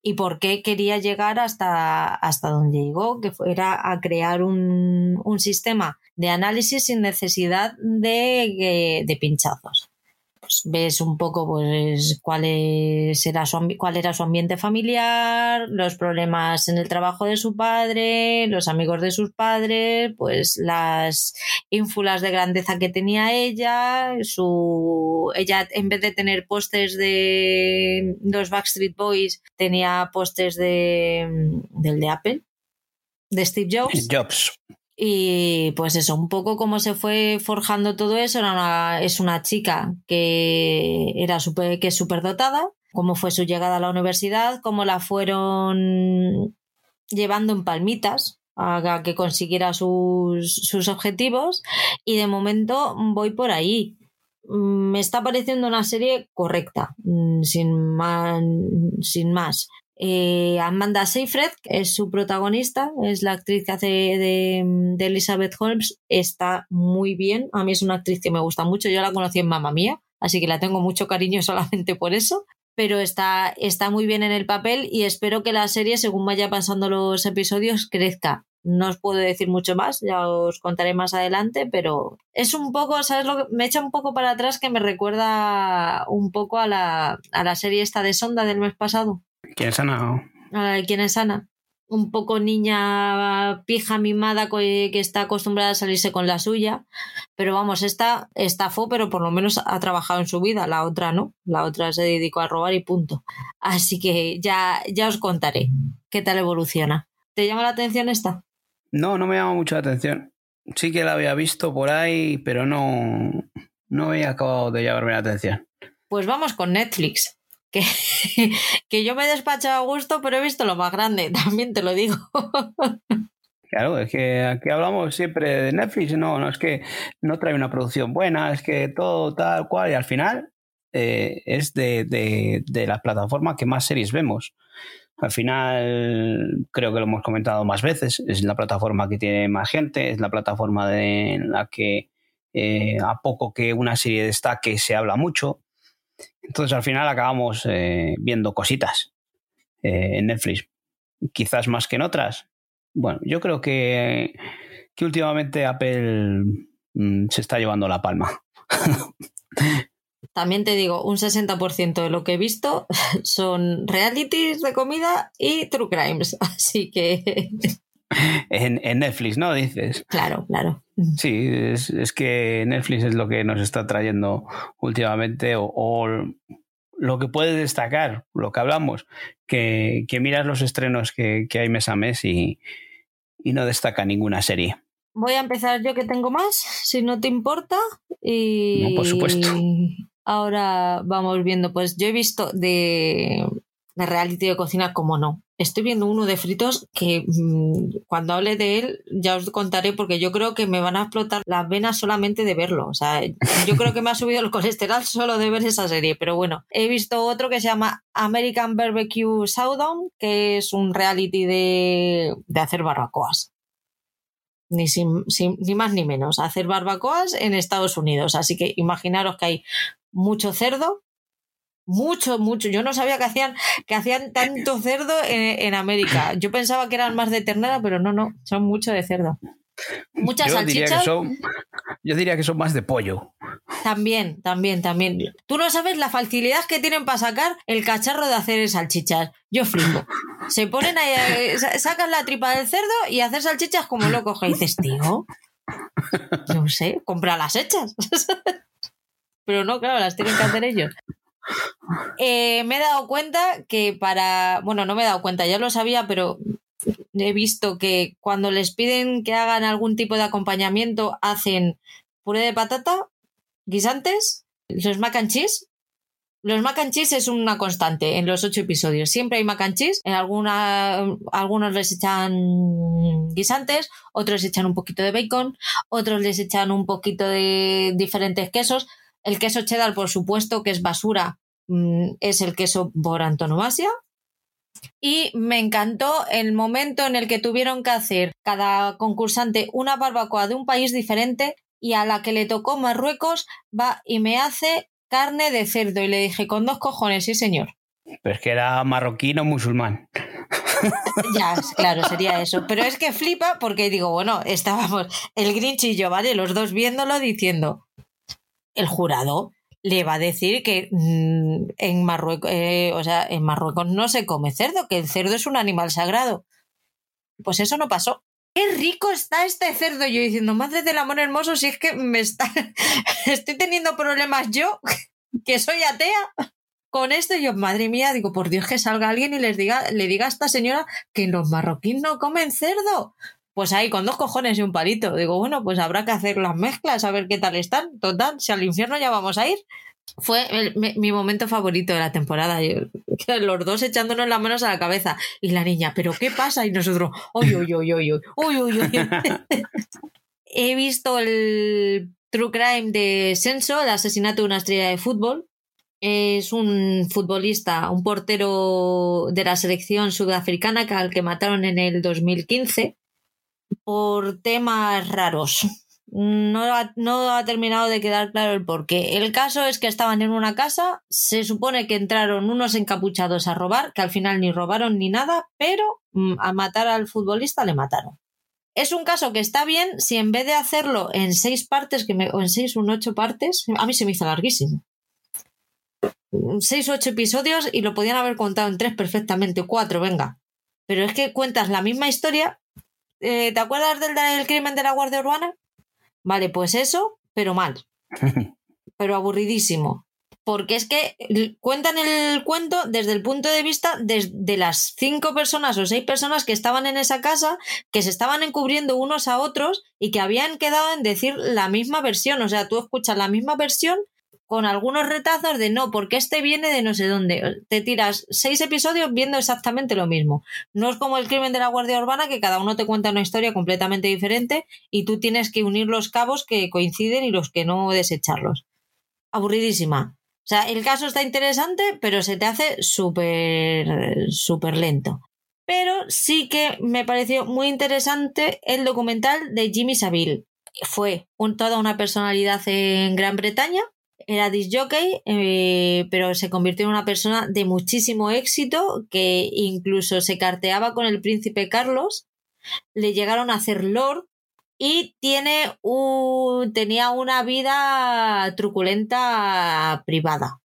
y por qué quería llegar hasta, hasta donde llegó, que era a crear un, un sistema de análisis sin necesidad de, de pinchazos. Pues, ves un poco pues cuál, era su, cuál era su ambiente familiar, los problemas en el trabajo de su padre, los amigos de sus padres, pues las ínfulas de grandeza que tenía ella, su ella en vez de tener pósters de los Backstreet Boys tenía pósters de del de Apple de Steve Jobs. Jobs. Y pues eso, un poco cómo se fue forjando todo eso. Era es una chica que, era super, que es súper dotada, cómo fue su llegada a la universidad, cómo la fueron llevando en palmitas a que consiguiera sus, sus objetivos. Y de momento voy por ahí. Me está pareciendo una serie correcta, mm, sin más. Sin más. Eh, Amanda Seyfried, es su protagonista, es la actriz que hace de, Elizabeth Holmes, está muy bien. A mí es una actriz que me gusta mucho. Yo la conocí en Mamma Mía, así que la tengo mucho cariño solamente por eso. Pero está, está muy bien en el papel y espero que la serie, según vaya pasando los episodios, crezca. No os puedo decir mucho más, ya os contaré más adelante, pero es un poco, ¿sabes lo que? Me echa un poco para atrás que me recuerda un poco a la, a la serie esta de Sonda del mes pasado. ¿Quién es Ana? ¿Quién es Ana? Un poco niña pija mimada que está acostumbrada a salirse con la suya. Pero vamos, esta estafó, pero por lo menos ha trabajado en su vida. La otra no. La otra se dedicó a robar y punto. Así que ya, ya os contaré qué tal evoluciona. ¿Te llama la atención esta? No, no me llama mucho la atención. Sí que la había visto por ahí, pero no, no había acabado de llamarme la atención. Pues vamos con Netflix que, que yo me he despachado a gusto, pero he visto lo más grande, también te lo digo. Claro, es que aquí hablamos siempre de Netflix, no, no es que no trae una producción buena, es que todo tal cual, y al final eh, es de, de, de las plataformas que más series vemos. Al final, creo que lo hemos comentado más veces, es la plataforma que tiene más gente, es la plataforma de, en la que eh, a poco que una serie destaque se habla mucho. Entonces al final acabamos eh, viendo cositas eh, en Netflix, quizás más que en otras. Bueno, yo creo que, que últimamente Apple mm, se está llevando la palma. También te digo, un 60% de lo que he visto son realities de comida y true crimes. Así que en, Netflix, ¿no? Dices. Claro, claro. Sí, es, que Netflix es lo que nos está trayendo últimamente o, lo que puede destacar, lo que hablamos, que, miras los estrenos que, hay mes a mes y, no destaca ninguna serie. Voy a empezar yo que tengo más, si no te importa. Y no, por supuesto. Ahora vamos viendo, pues yo he visto de, de reality de cocina, como no. Estoy viendo uno de fritos que mm, cuando hable de él ya os contaré porque yo creo que me van a explotar las venas solamente de verlo. O sea, yo creo que me ha subido el colesterol solo de ver esa serie. Pero bueno, he visto otro que se llama American Barbecue Showdown, que es un reality de, de hacer barbacoas. Ni, ni más ni menos, hacer barbacoas en Estados Unidos. Así que imaginaros que hay mucho cerdo, mucho, mucho. Yo no sabía que hacían, que hacían tanto cerdo en, América. Yo pensaba que eran más de ternera, pero no, no, son mucho de cerdo. Muchas yo salchichas. Diría que son, yo diría que son más de pollo. También, también, también. Tú no sabes la facilidad que tienen para sacar el cacharro de hacer salchichas. Yo flipo. Se ponen ahí, eh, sacan la tripa del cerdo y hacer salchichas como loco. Y dices, tío, no sé, compra las hechas. Pero no, claro, las tienen que hacer ellos. Eh, me he dado cuenta que para, bueno, no me he dado cuenta, ya lo sabía, pero he visto que cuando les piden que hagan algún tipo de acompañamiento, hacen puré de patata, guisantes, los mac and cheese Los mac and cheese es una constante en los ocho episodios. Siempre hay mac and cheese. En alguna, algunos les echan guisantes, otros echan un poquito de bacon, otros les echan un poquito de diferentes quesos. El queso cheddar, por supuesto, que es basura, mm, es el queso por antonomasia. Y me encantó el momento en el que tuvieron que hacer cada concursante una barbacoa de un país diferente y a la que le tocó Marruecos va y me hace carne de cerdo. Y le dije, con dos cojones, sí señor. Pero es que era marroquí o musulmán. ya, claro, sería eso. Pero es que flipa porque digo, bueno, estábamos el Grinch y yo, ¿vale? Los dos viéndolo diciendo, el jurado le va a decir que mm, en Marruecos, eh, o sea, en Marruecos no se come cerdo, que el cerdo es un animal sagrado. Pues eso no pasó. Qué rico está este cerdo. Yo diciendo, madre del amor hermoso, si es que me está. Estoy teniendo problemas yo, que soy atea. Con esto, yo, madre mía, digo, por Dios que salga alguien y les diga, le diga a esta señora que los marroquíes no comen cerdo. Pues ahí, con dos cojones y un palito. Digo, bueno, pues habrá que hacer las mezclas, a ver qué tal están. Total, si al infierno ya vamos a ir. Fue mi momento favorito de la temporada. los dos echándonos las manos a la cabeza. Y la niña, ¿pero qué pasa? Y nosotros, uy, uy, uy, uy, uy, uy, uy. He visto el True Crime de Senso, el asesinato de una estrella de fútbol. Es un futbolista, un portero de la selección sudafricana al que mataron en el 2015 por temas raros. No ha, no ha terminado de quedar claro el porqué. El caso es que estaban en una casa, se supone que entraron unos encapuchados a robar, que al final ni robaron ni nada, pero mm, a matar al futbolista le mataron. Es un caso que está bien si en vez de hacerlo en seis partes, que o en seis o ocho partes, a mí se me hizo larguísimo. Seis o ocho episodios y lo podían haber contado en tres perfectamente, cuatro, venga. Pero es que cuentas la misma historia eh, ¿Te acuerdas del, crimen de la Guardia Urbana? Vale, pues eso, pero mal. pero aburridísimo. Porque es que cuentan el cuento desde el punto de vista de, las cinco personas o seis personas que estaban en esa casa, que se estaban encubriendo unos a otros y que habían quedado en decir la misma versión. O sea, tú escuchas la misma versión con algunos retazos de no, porque este viene de no sé dónde. Te tiras seis episodios viendo exactamente lo mismo. No es como el crimen de la Guardia Urbana, que cada uno te cuenta una historia completamente diferente y tú tienes que unir los cabos que coinciden y los que no desecharlos. Aburridísima. O sea, el caso está interesante, pero se te hace súper, súper lento. Pero sí que me pareció muy interesante el documental de Jimmy Savile. Fue toda una personalidad en Gran Bretaña era disjockey, eh, pero se convirtió en una persona de muchísimo éxito que incluso se carteaba con el príncipe Carlos, le llegaron a hacer lord y tiene un, tenía una vida truculenta privada.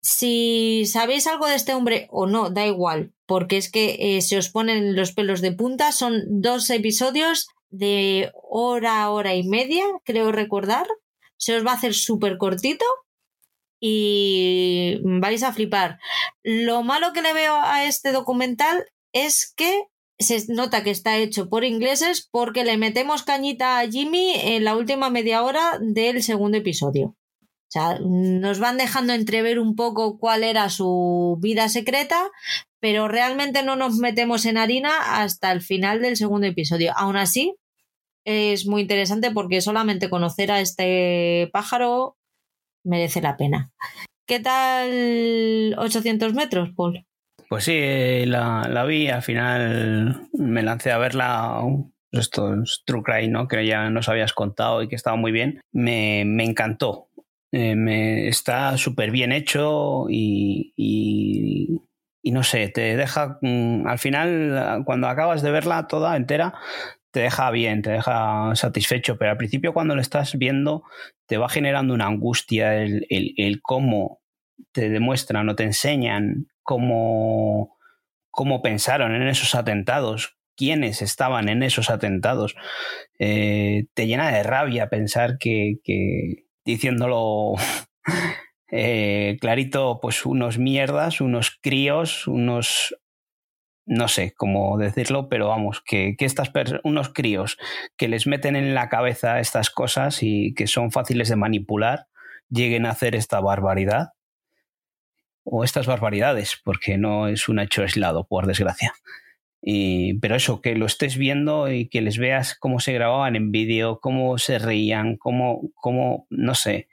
Si sabéis algo de este hombre o no, da igual, porque es que eh, se os ponen los pelos de punta. Son dos episodios de hora, hora y media, creo recordar se os va a hacer súper cortito y vais a flipar. Lo malo que le veo a este documental es que se nota que está hecho por ingleses porque le metemos cañita a Jimmy en la última media hora del segundo episodio. O sea, nos van dejando entrever un poco cuál era su vida secreta, pero realmente no nos metemos en harina hasta el final del segundo episodio. Aún así, es muy interesante porque solamente conocer a este pájaro merece la pena. ¿Qué tal 800 metros, Paul? Pues sí, la, vi, al final me lancé a verla. Esto es True Crime, ¿no? Que ya nos habías contado y que estaba muy bien. Me, encantó. Eh, me, está súper bien hecho y, y, no sé, te deja. Mm, al final, cuando acabas de verla toda entera, te deja bien, te deja satisfecho, pero al principio cuando lo estás viendo te va generando una angustia el, cómo te demuestran o te enseñan cómo, cómo pensaron en esos atentados, quiénes estaban en esos atentados. Eh, te llena de rabia pensar que, diciéndolo eh, clarito, pues unos mierdas, unos críos, unos no sé cómo decirlo, pero vamos, que, estas unos críos que les meten en la cabeza estas cosas y que son fáciles de manipular, lleguen a hacer esta barbaridad. o estas barbaridades, porque no es un hecho aislado, por desgracia. Y, pero eso, que lo estés viendo y que les veas cómo se grababan en vídeo, cómo se reían, cómo, cómo, no sé,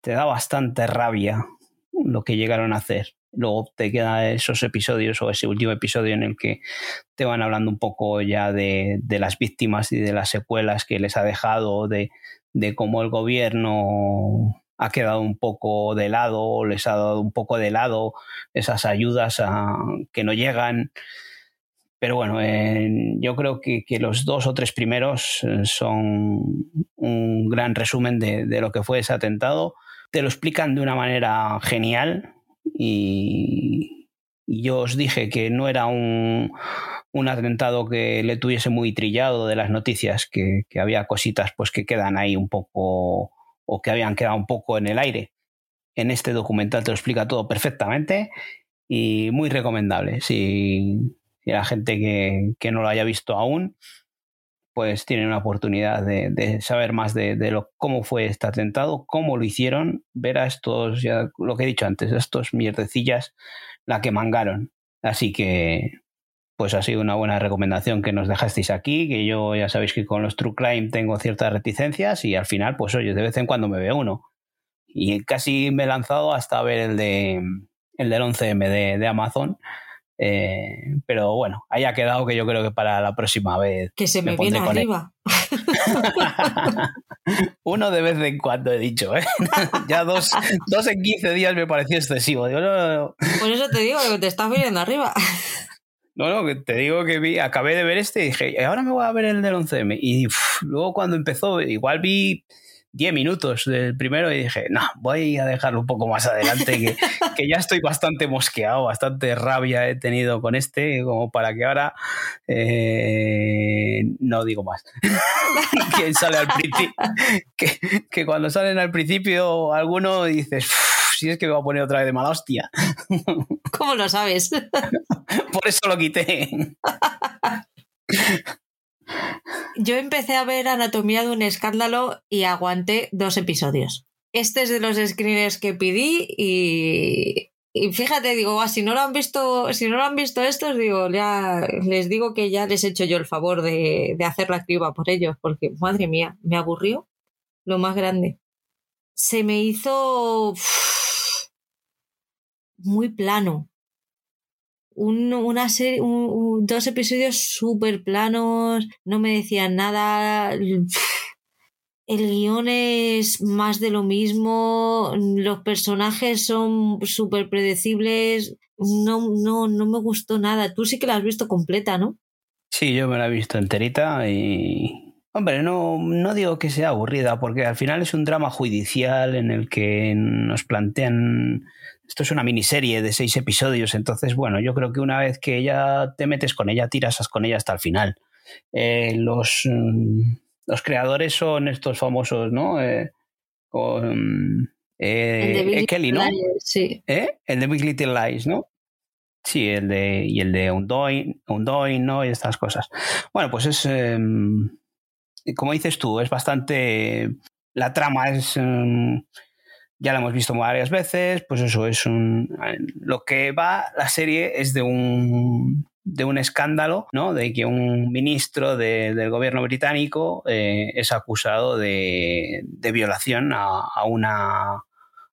te da bastante rabia lo que llegaron a hacer. Luego te quedan esos episodios o ese último episodio en el que te van hablando un poco ya de, de las víctimas y de las secuelas que les ha dejado, de, de cómo el gobierno ha quedado un poco de lado, les ha dado un poco de lado esas ayudas que no llegan. Pero bueno, yo creo que, los dos o tres primeros eh, son un gran resumen de, lo que fue ese atentado. Te lo explican de una manera genial y, yo os dije que no era un, atentado que le tuviese muy trillado de las noticias, que, que, había cositas pues que quedan ahí un poco o que habían quedado un poco en el aire. En este documental te lo explica todo perfectamente y muy recomendable. Si, la gente que, no lo haya visto aún, pues tienen una oportunidad de, saber más de, lo, cómo fue este atentado, cómo lo hicieron, ver a estos, ya lo que he dicho antes, estos mierdecillas, la que mangaron. Así que, pues ha sido una buena recomendación que nos dejasteis aquí, que yo ya sabéis que con los True Crime tengo ciertas reticencias y al final, pues oye, de vez en cuando me veo uno. Y casi me he lanzado hasta ver el de el del 11M de Amazon, eh, pero bueno, haya quedado que yo creo que para la próxima vez. Que se me, viene arriba. Uno de vez en cuando he dicho, ¿eh? ya dos, dos en 15 días me pareció excesivo. Por eso te digo que te estás viniendo arriba. No, no, te digo que vi, acabé de ver este y dije, ahora me voy a ver el del 11M. Y luego cuando empezó, igual vi 10 minutos del primero y dije, no, voy a dejarlo un poco más adelante, que, que, ya estoy bastante mosqueado, bastante rabia he tenido con este, como para que ahora eh, no digo más. ¿Quién sale al principio? Que, que, cuando salen al principio alguno dices, si es que me va a poner otra vez de mala hostia. ¿Cómo lo sabes? Por eso lo quité. Yo empecé a ver Anatomía de un escándalo y aguanté dos episodios. Este es de los screeners que pedí y, fíjate, digo, ah, si no lo han visto, si no lo han visto estos, digo, ya les digo que ya les he hecho yo el favor de, hacer la criba por ellos, porque madre mía, me aburrió lo más grande. Se me hizo muy plano una serie, dos episodios súper planos, no me decían nada. El guion es más de lo mismo, los personajes son súper predecibles, no, no, no me gustó nada. Tú sí que la has visto completa, ¿no? Sí, yo me la he visto enterita y... Hombre, no, no digo que sea aburrida, porque al final es un drama judicial en el que nos plantean esto es una miniserie de seis episodios, entonces, bueno, yo creo que una vez que ya te metes con ella, tiras con ella hasta el final. Eh, los, mm, los creadores son estos famosos, ¿no? Eh, con, eh, el de Kelly, ¿no? sí. El de Big Little Lies, ¿no? Sí, el de, y el de Undoing, Undoing, ¿no? Y estas cosas. Bueno, pues es, em, como dices tú, es bastante... La trama es... Em, ya la hemos visto varias veces, pues eso es un... Lo que va la serie es de un, de un escándalo, ¿no? De que un ministro del gobierno británico eh, es acusado de, violación a, una,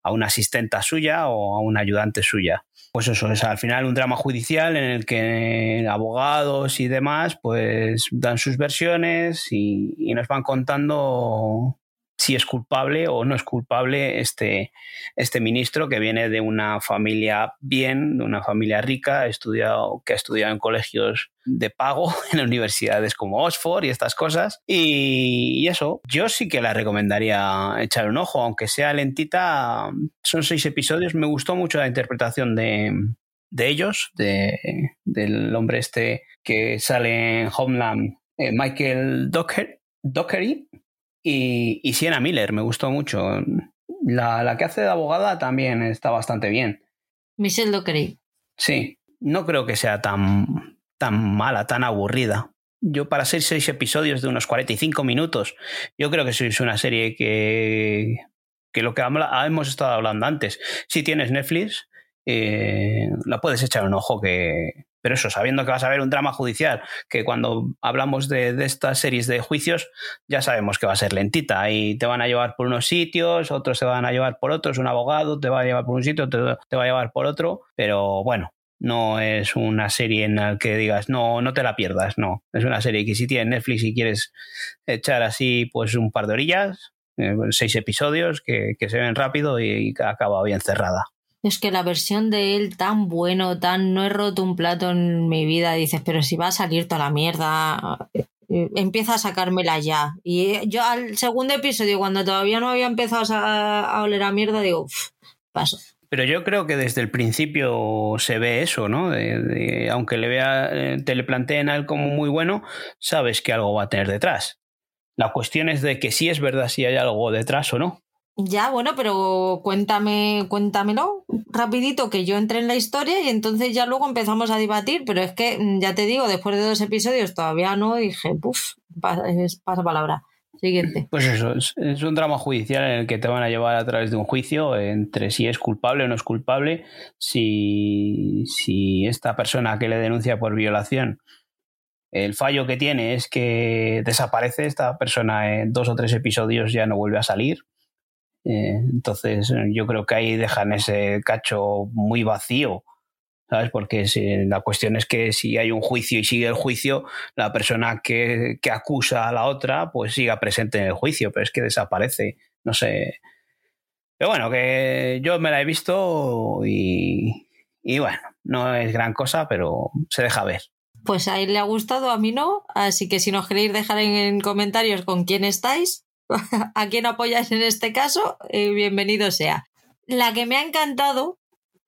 a una asistenta suya o a una ayudante suya. Pues eso es al final un drama judicial en el que abogados y demás pues dan sus versiones y, y nos van contando si es culpable o no es culpable este, este ministro que viene de una familia bien, de una familia rica, estudiado, que ha estudiado en colegios de pago, en universidades como Oxford y estas cosas. Y, eso, yo sí que la recomendaría echar un ojo, aunque sea lentita, son seis episodios, me gustó mucho la interpretación de, ellos, de, del hombre este que sale en Homeland, eh, Michael Docker, Dockery, y, y Sienna Miller, me gustó mucho. La, la, que hace de abogada también está bastante bien. Michelle Dockery. Sí, no creo que sea tan, tan mala, tan aburrida. Yo para ser seis episodios de unos 45 minutos, yo creo que es una serie que, que lo que hemos estado hablando antes. Si tienes Netflix eh, la puedes echar un ojo que... Pero eso, sabiendo que vas a ver un drama judicial, que cuando hablamos de, estas series de juicios, ya sabemos que va a ser lentita y te van a llevar por unos sitios, otros te van a llevar por otros, un abogado te va a llevar por un sitio, te, va a llevar por otro, pero bueno, no es una serie en la que digas, no, no te la pierdas, no. Es una serie que si tienes Netflix y quieres echar así pues un par de orillas, eh, seis episodios que, se ven rápido y, acaba bien cerrada. Es que la versión de él tan bueno, tan no he roto un plato en mi vida, dices, pero si va a salir toda la mierda, eh, empieza a sacármela ya. Y yo al segundo episodio, cuando todavía no había empezado a, oler a mierda, digo, paso. Pero yo creo que desde el principio se ve eso, ¿no? aunque le vea, eh, te le planteen a él como muy bueno, sabes que algo va a tener detrás. La cuestión es de que si es verdad si hay algo detrás o no. Ya, bueno, pero cuéntame, cuéntamelo rapidito que yo entré en la historia y entonces ya luego empezamos a debatir, pero es que mm, ya te digo, después de dos episodios todavía no dije, puf, pasa, pasa palabra. Siguiente. Pues eso, es, un drama judicial en el que te van a llevar a través de un juicio entre si es culpable o no es culpable, si, si esta persona que le denuncia por violación el fallo que tiene es que desaparece esta persona en dos o tres episodios, ya no vuelve a salir. Eh, entonces yo creo que ahí dejan ese cacho muy vacío, ¿sabes? Porque la cuestión es que si hay un juicio y sigue el juicio, la persona que, acusa a la otra, pues siga presente en el juicio, pero es que desaparece, no sé. Pero bueno, que yo me la he visto y, y bueno, no es gran cosa, pero se deja ver pues a él le ha gustado, a mí no. Así que si nos queréis dejar en, comentarios con quién estáis, a quién apoyáis en este caso, eh, bienvenido sea. La que me ha encantado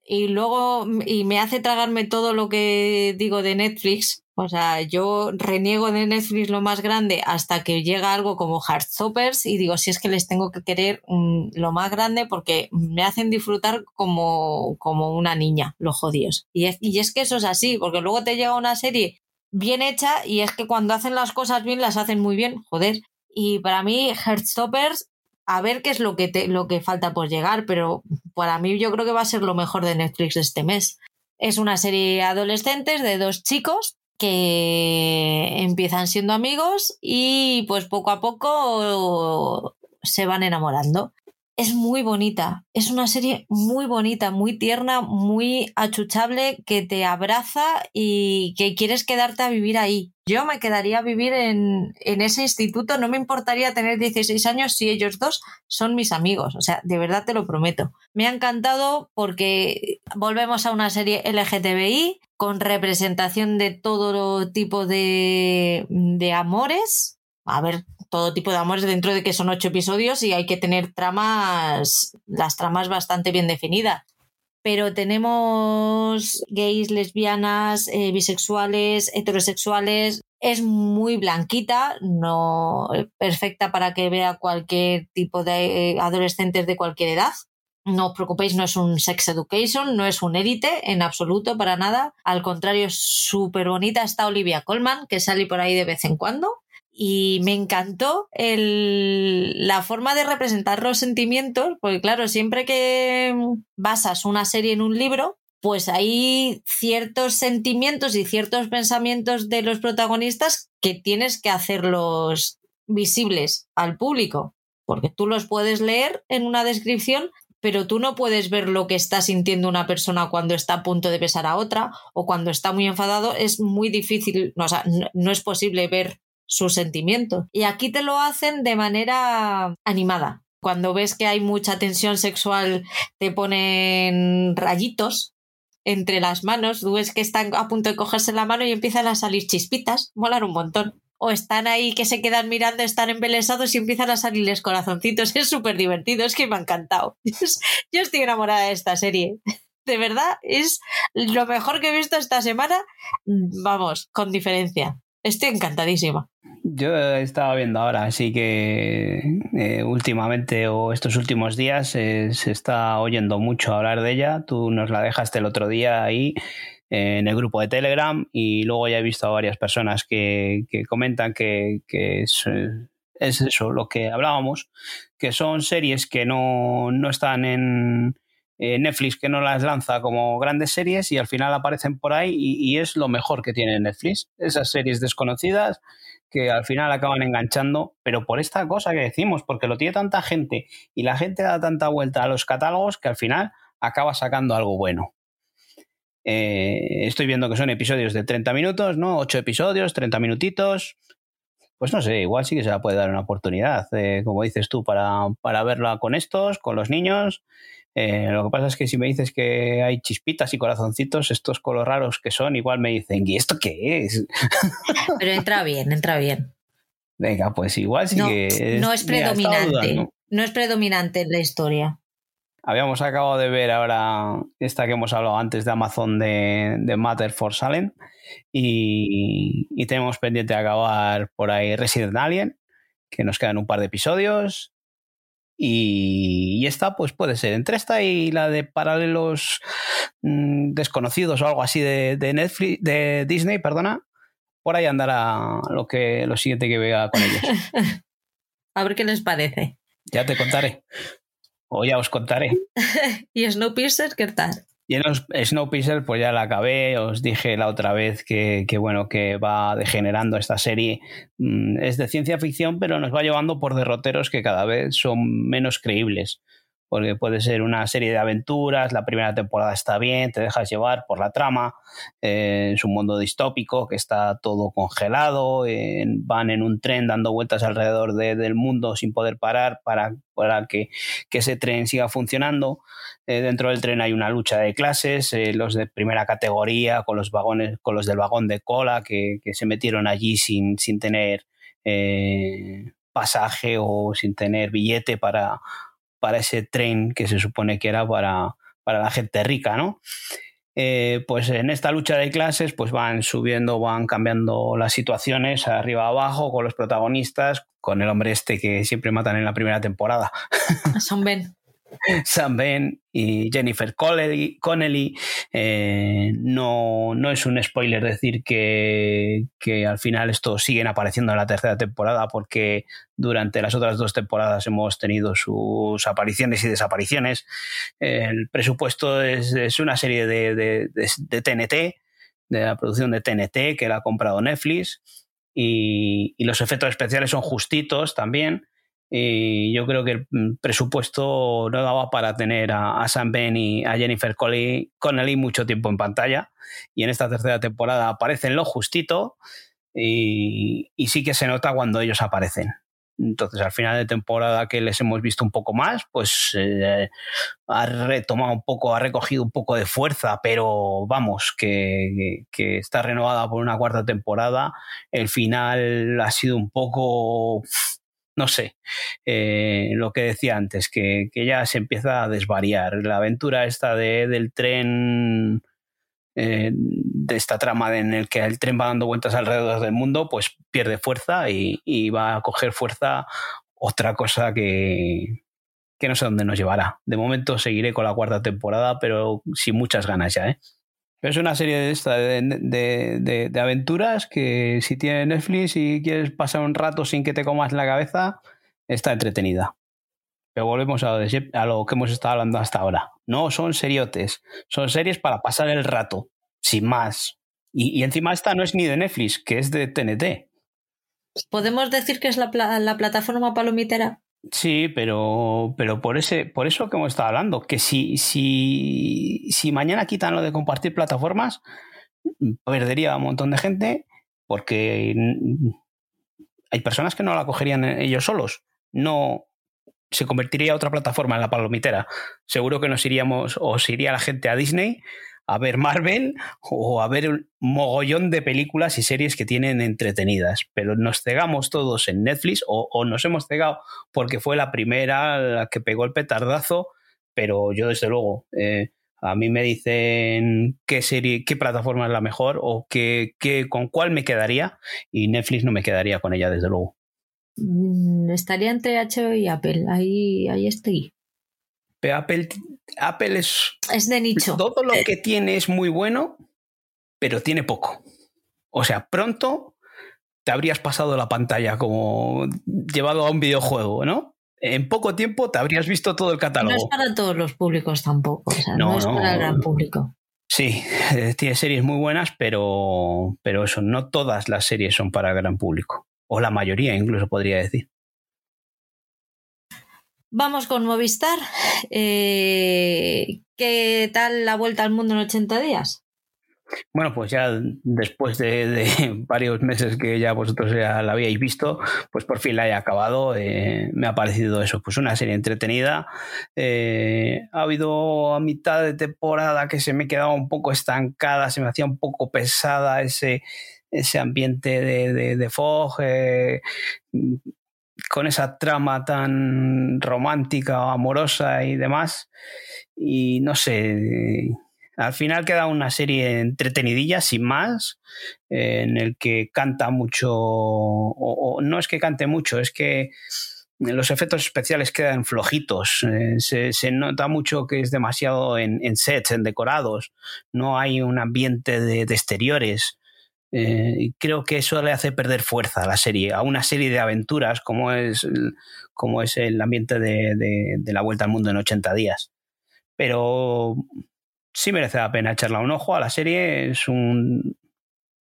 y luego y me hace tragarme todo lo que digo de Netflix. O sea, yo reniego de Netflix lo más grande hasta que llega algo como Heartstoppers y digo, si es que les tengo que querer mm, lo más grande porque me hacen disfrutar como, como una niña, los jodidos. Y es, y es que eso es así, porque luego te llega una serie bien hecha y es que cuando hacen las cosas bien las hacen muy bien, joder. Y para mí Heartstoppers a ver qué es lo que, te, lo que falta por llegar, pero para mí yo creo que va a ser lo mejor de Netflix este mes. Es una serie adolescentes de dos chicos que empiezan siendo amigos y pues poco a poco se van enamorando es muy bonita. Es una serie muy bonita, muy tierna, muy achuchable, que te abraza y que quieres quedarte a vivir ahí. Yo me quedaría a vivir en, en, ese instituto, no me importaría tener 16 años si ellos dos son mis amigos. O sea, de verdad te lo prometo. Me ha encantado porque volvemos a una serie LGTBI con representación de todo tipo de, de amores. A ver, todo tipo de amores dentro de que son ocho episodios y hay que tener tramas, las tramas bastante bien definidas. Pero tenemos gays, lesbianas, eh, bisexuales, heterosexuales. Es muy blanquita, no perfecta para que vea cualquier tipo de eh, adolescentes de cualquier edad. No os preocupéis, no es un sex education, no es un élite en absoluto, para nada. Al contrario, súper bonita. Está Olivia Colman, que sale por ahí de vez en cuando y me encantó el, la forma de representar los sentimientos, porque claro, siempre que basas una serie en un libro, pues hay ciertos sentimientos y ciertos pensamientos de los protagonistas que tienes que hacerlos visibles al público, porque tú los puedes leer en una descripción, pero tú no puedes ver lo que está sintiendo una persona cuando está a punto de besar a otra o cuando está muy enfadado. Es muy difícil, o sea, no es posible ver sus sentimientos. Y aquí te lo hacen de manera animada. Cuando ves que hay mucha tensión sexual, te ponen rayitos entre las manos. Ves que están a punto de cogerse la mano y empiezan a salir chispitas. Molar un montón. O están ahí que se quedan mirando, están embelesados y empiezan a salirles corazoncitos. Es súper divertido, es que me ha encantado. Yo estoy enamorada de esta serie de verdad es lo mejor que he visto esta semana, vamos, con diferencia. Estoy encantadísima. Yo estaba viendo ahora, así que eh, últimamente o estos últimos días eh, se está oyendo mucho hablar de ella. Tú nos la dejaste el otro día ahí eh, en el grupo de Telegram y luego ya he visto a varias personas que, comentan que, es, es, eso lo que hablábamos, que son series que no, no están en, eh, Netflix que no las lanza como grandes series y al final aparecen por ahí y, es lo mejor que tiene Netflix. Esas series desconocidas que al final acaban enganchando, pero por esta cosa que decimos, porque lo tiene tanta gente y la gente da tanta vuelta a los catálogos que al final acaba sacando algo bueno. Eh, estoy viendo que son episodios de 30 minutos, ¿no? 8 episodios, 30 minutitos. Pues no sé, igual sí que se la puede dar una oportunidad, eh, como dices tú, para, para verla con estos, con los niños eh, lo que pasa es que si me dices que hay chispitas y corazoncitos, estos colores raros que son, igual me dicen, ¿y esto qué es? Pero entra bien, entra bien. Venga, pues igual sí que. Es, no es predominante. ¿no? es predominante en la historia. Habíamos acabado de ver ahora esta que hemos hablado antes de Amazon de, de Matter for Salem y, y, tenemos pendiente de acabar por ahí Resident Alien, que nos quedan un par de episodios y, esta, pues puede ser entre esta y la de paralelos mm, desconocidos o algo así de, Netflix, de Disney, perdona. Por ahí andará lo que lo siguiente que vea con ellos. A ver qué les parece. Ya te contaré. O ya os contaré. ¿Y Snowpiercer qué tal? Y en los Snowpiercer, pues ya la acabé. Os dije la otra vez que, bueno, que va degenerando esta serie. Mm, es de ciencia ficción, pero nos va llevando por derroteros que cada vez son menos creíbles porque puede ser una serie de aventuras, la primera temporada está bien, te dejas llevar por la trama, eh, es un mundo distópico que está todo congelado, van en un tren dando vueltas alrededor del mundo sin poder parar para, para que, ese tren siga funcionando. Eh, dentro del tren hay una lucha de clases, eh, los de primera categoría con los vagones, con los del vagón de cola que, se metieron allí sin, sin tener pasaje o sin tener billete para para ese tren que se supone que era para, para la gente rica, ¿no? Eh, pues en esta lucha de clases pues van subiendo, van cambiando las situaciones arriba abajo con los protagonistas, con el hombre este que siempre matan en la primera temporada. Son Ben. Sam Ben y Jennifer Connelly. Eh, no, no, es un spoiler decir que, al final estos siguen apareciendo en la tercera temporada porque durante las otras dos temporadas hemos tenido sus apariciones y desapariciones. El presupuesto es, una serie de, de, TNT, de la producción de TNT que la ha comprado Netflix. Y, y los efectos especiales son justitos también y yo creo que el mm, presupuesto no daba para tener a, Sam Ben y a Jennifer Connelly mucho tiempo en pantalla. Y en esta tercera temporada aparecen lo justito y, sí que se nota cuando ellos aparecen. Entonces, al final de temporada que les hemos visto un poco más, pues eh, ha retomado un poco, ha recogido un poco de fuerza, pero vamos, que, está renovada por una cuarta temporada. El final ha sido un poco no sé, eh, lo que decía antes, que, ya se empieza a desvariar. La aventura esta de, del tren, eh, de esta trama en el que el tren va dando vueltas alrededor del mundo, pues pierde fuerza y, va a coger fuerza otra cosa que, que no sé dónde nos llevará. De momento seguiré con la cuarta temporada, pero sin muchas ganas ya, ¿eh? Es una serie de, esta, de, de, aventuras que si tienes Netflix y quieres pasar un rato sin que te comas la cabeza, está entretenida. Pero volvemos a lo, a lo que hemos estado hablando hasta ahora. No son seriotes, son series para pasar el rato, sin más. Y, encima esta no es ni de Netflix, que es de TNT. ¿Podemos decir que es la plataforma palomitera? Sí, pero, pero por, ese, por eso que hemos estado hablando, que si, si, si mañana quitan lo de compartir plataformas, perdería un montón de gente porque hay personas que no la cogerían ellos solos. No se convertiría otra plataforma en la palomitera. Seguro que nos iríamos o se iría la gente a Disney a ver Marvel o a ver un mogollón de películas y series que tienen entretenidas. Pero nos cegamos todos en Netflix o, nos hemos cegado porque fue la primera la que pegó el petardazo, pero yo desde luego... Eh, a mí me dicen qué serie, qué plataforma es la mejor o qué, con cuál me quedaría y Netflix no me quedaría con ella, desde luego. Mm, estaría entre HBO y Apple, ahí, ahí estoy. Apple, Apple es. Es de nicho. Todo lo que tiene es muy bueno, pero tiene poco. O sea, pronto te habrías pasado la pantalla como llevado a un videojuego, ¿no? en poco tiempo te habrías visto todo el catálogo. No es para todos los públicos tampoco, o sea, no, es para el gran público. Sí, eh, tiene series muy buenas, pero, pero eso, no todas las series son para el gran público. O la mayoría, incluso podría decir. Vamos con Movistar. Eh, ¿Qué tal la vuelta al mundo en 80 días? Bueno, pues ya después de, varios meses que ya vosotros ya la habíais visto, pues por fin la he acabado. Eh, me ha parecido eso, pues una serie entretenida. eh, ha habido a mitad de temporada que se me quedaba un poco estancada, se me hacía un poco pesada ese, ese ambiente de, de, de Fog, eh, con esa trama tan romántica, amorosa y demás. Y no sé, al final queda una serie entretenidilla, sin más, eh, en el que canta mucho, o, no es que cante mucho, es que los efectos especiales quedan flojitos. Eh, se, se, nota mucho que es demasiado en, sets, en decorados. No hay un ambiente de exteriores. Eh, creo que eso le hace perder fuerza a la serie, a una serie de aventuras como es, como es el ambiente de, la vuelta al mundo en 80 días. Pero sí merece la pena echarle un ojo a la serie. Es un,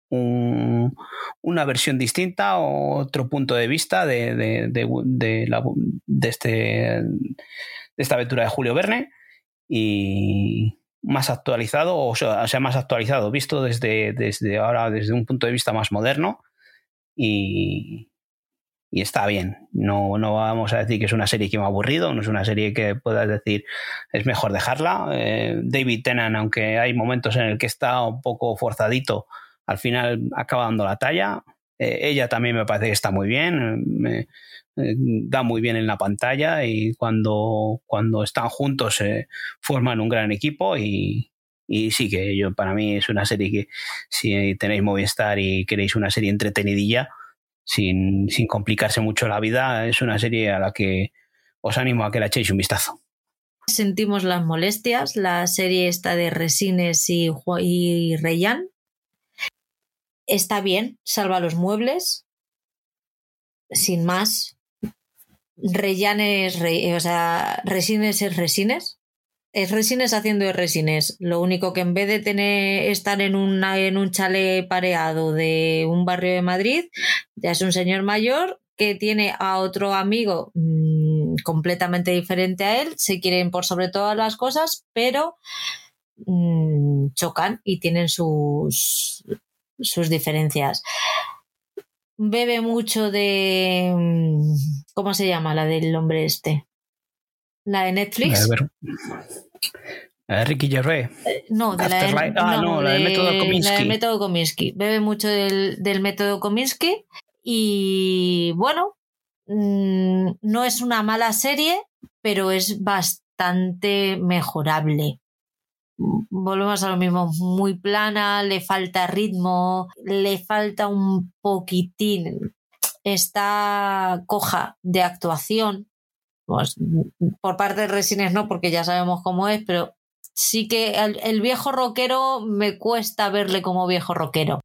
un, una versión distinta, otro punto de vista de, de, de, de, este, esta aventura de Julio Verne y más actualizado, o sea, más actualizado, visto desde, desde ahora, desde un punto de vista más moderno y, y está bien. No, no vamos a decir que es una serie que me ha aburrido, no es una serie que puedas decir es mejor dejarla. Eh, David Tennant, aunque hay momentos en el que está un poco forzadito, al final acaba dando la talla. Eh, ella también me parece que está muy bien, me, eh, da muy bien en la pantalla y cuando, cuando están juntos se forman un gran equipo y, y sí que yo para mí es una serie que si tenéis Movistar y queréis una serie entretenidilla, sin, sin complicarse mucho la vida, es una serie a la que os animo a que la echéis un vistazo. Sentimos las molestias, la serie está de Resines y, y Reyan. Está bien, salva los muebles, sin más. Reyan es, re, o sea, Resines es Resines. Es Resines haciendo de Resines. Lo único que en vez de tener, estar en, en un chalet pareado de un barrio de Madrid, ya es un señor mayor que tiene a otro amigo mmm, completamente diferente a él, se quieren por sobre todas las cosas, pero mmm, chocan y tienen sus, sus diferencias. Bebe mucho de... mm, ¿Cómo se llama la del hombre este? La de Netflix. ¿La Ricky Gervais? Eh, no, de la, de, ah, no, no, la de, del método Kominsky. La del método Kominsky. Bebe mucho del, del método Kominsky y bueno, mmm, no es una mala serie, pero es bastante mejorable. Volvemos a lo mismo, muy plana, le falta ritmo, le falta un poquitín, está coja de actuación, pues, por parte de Resines no, porque ya sabemos cómo es, pero sí que el, el, viejo rockero me cuesta verle como viejo rockero.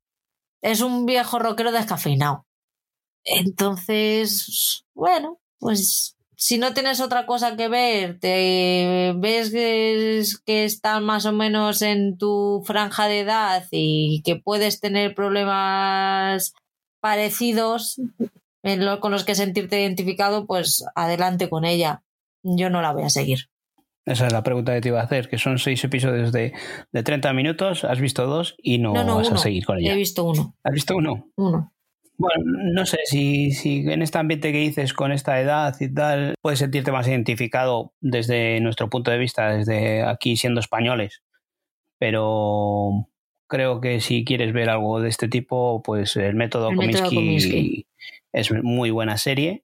Es un viejo rockero descafeinado. Entonces, bueno, pues si no tienes otra cosa que ver, te ves que, que estás más o menos en tu franja de edad y que puedes tener problemas parecidos en lo, con los que sentirte identificado, pues adelante con ella. Yo no la voy a seguir. Esa es la pregunta que te iba a hacer, que son seis episodios de, de 30 minutos, has visto dos y no, no, no vas uno. a seguir con ella. He visto uno. ¿Has visto uno? Uno. Bueno, no sé si, si en este ambiente que dices con esta edad y tal, puedes sentirte más identificado desde nuestro punto de vista, desde aquí siendo españoles. Pero creo que si quieres ver algo de este tipo, pues el método, El método es muy buena serie.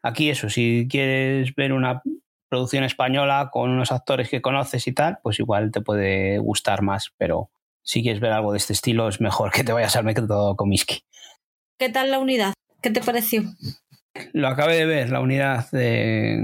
Aquí eso, si quieres ver una producción española con unos actores que conoces y tal, pues igual te puede gustar más, pero si quieres ver algo de este estilo es mejor que te vayas al método Kominsky. ¿Qué tal la unidad? ¿Qué te pareció? Lo acabé de ver, la unidad. Eh,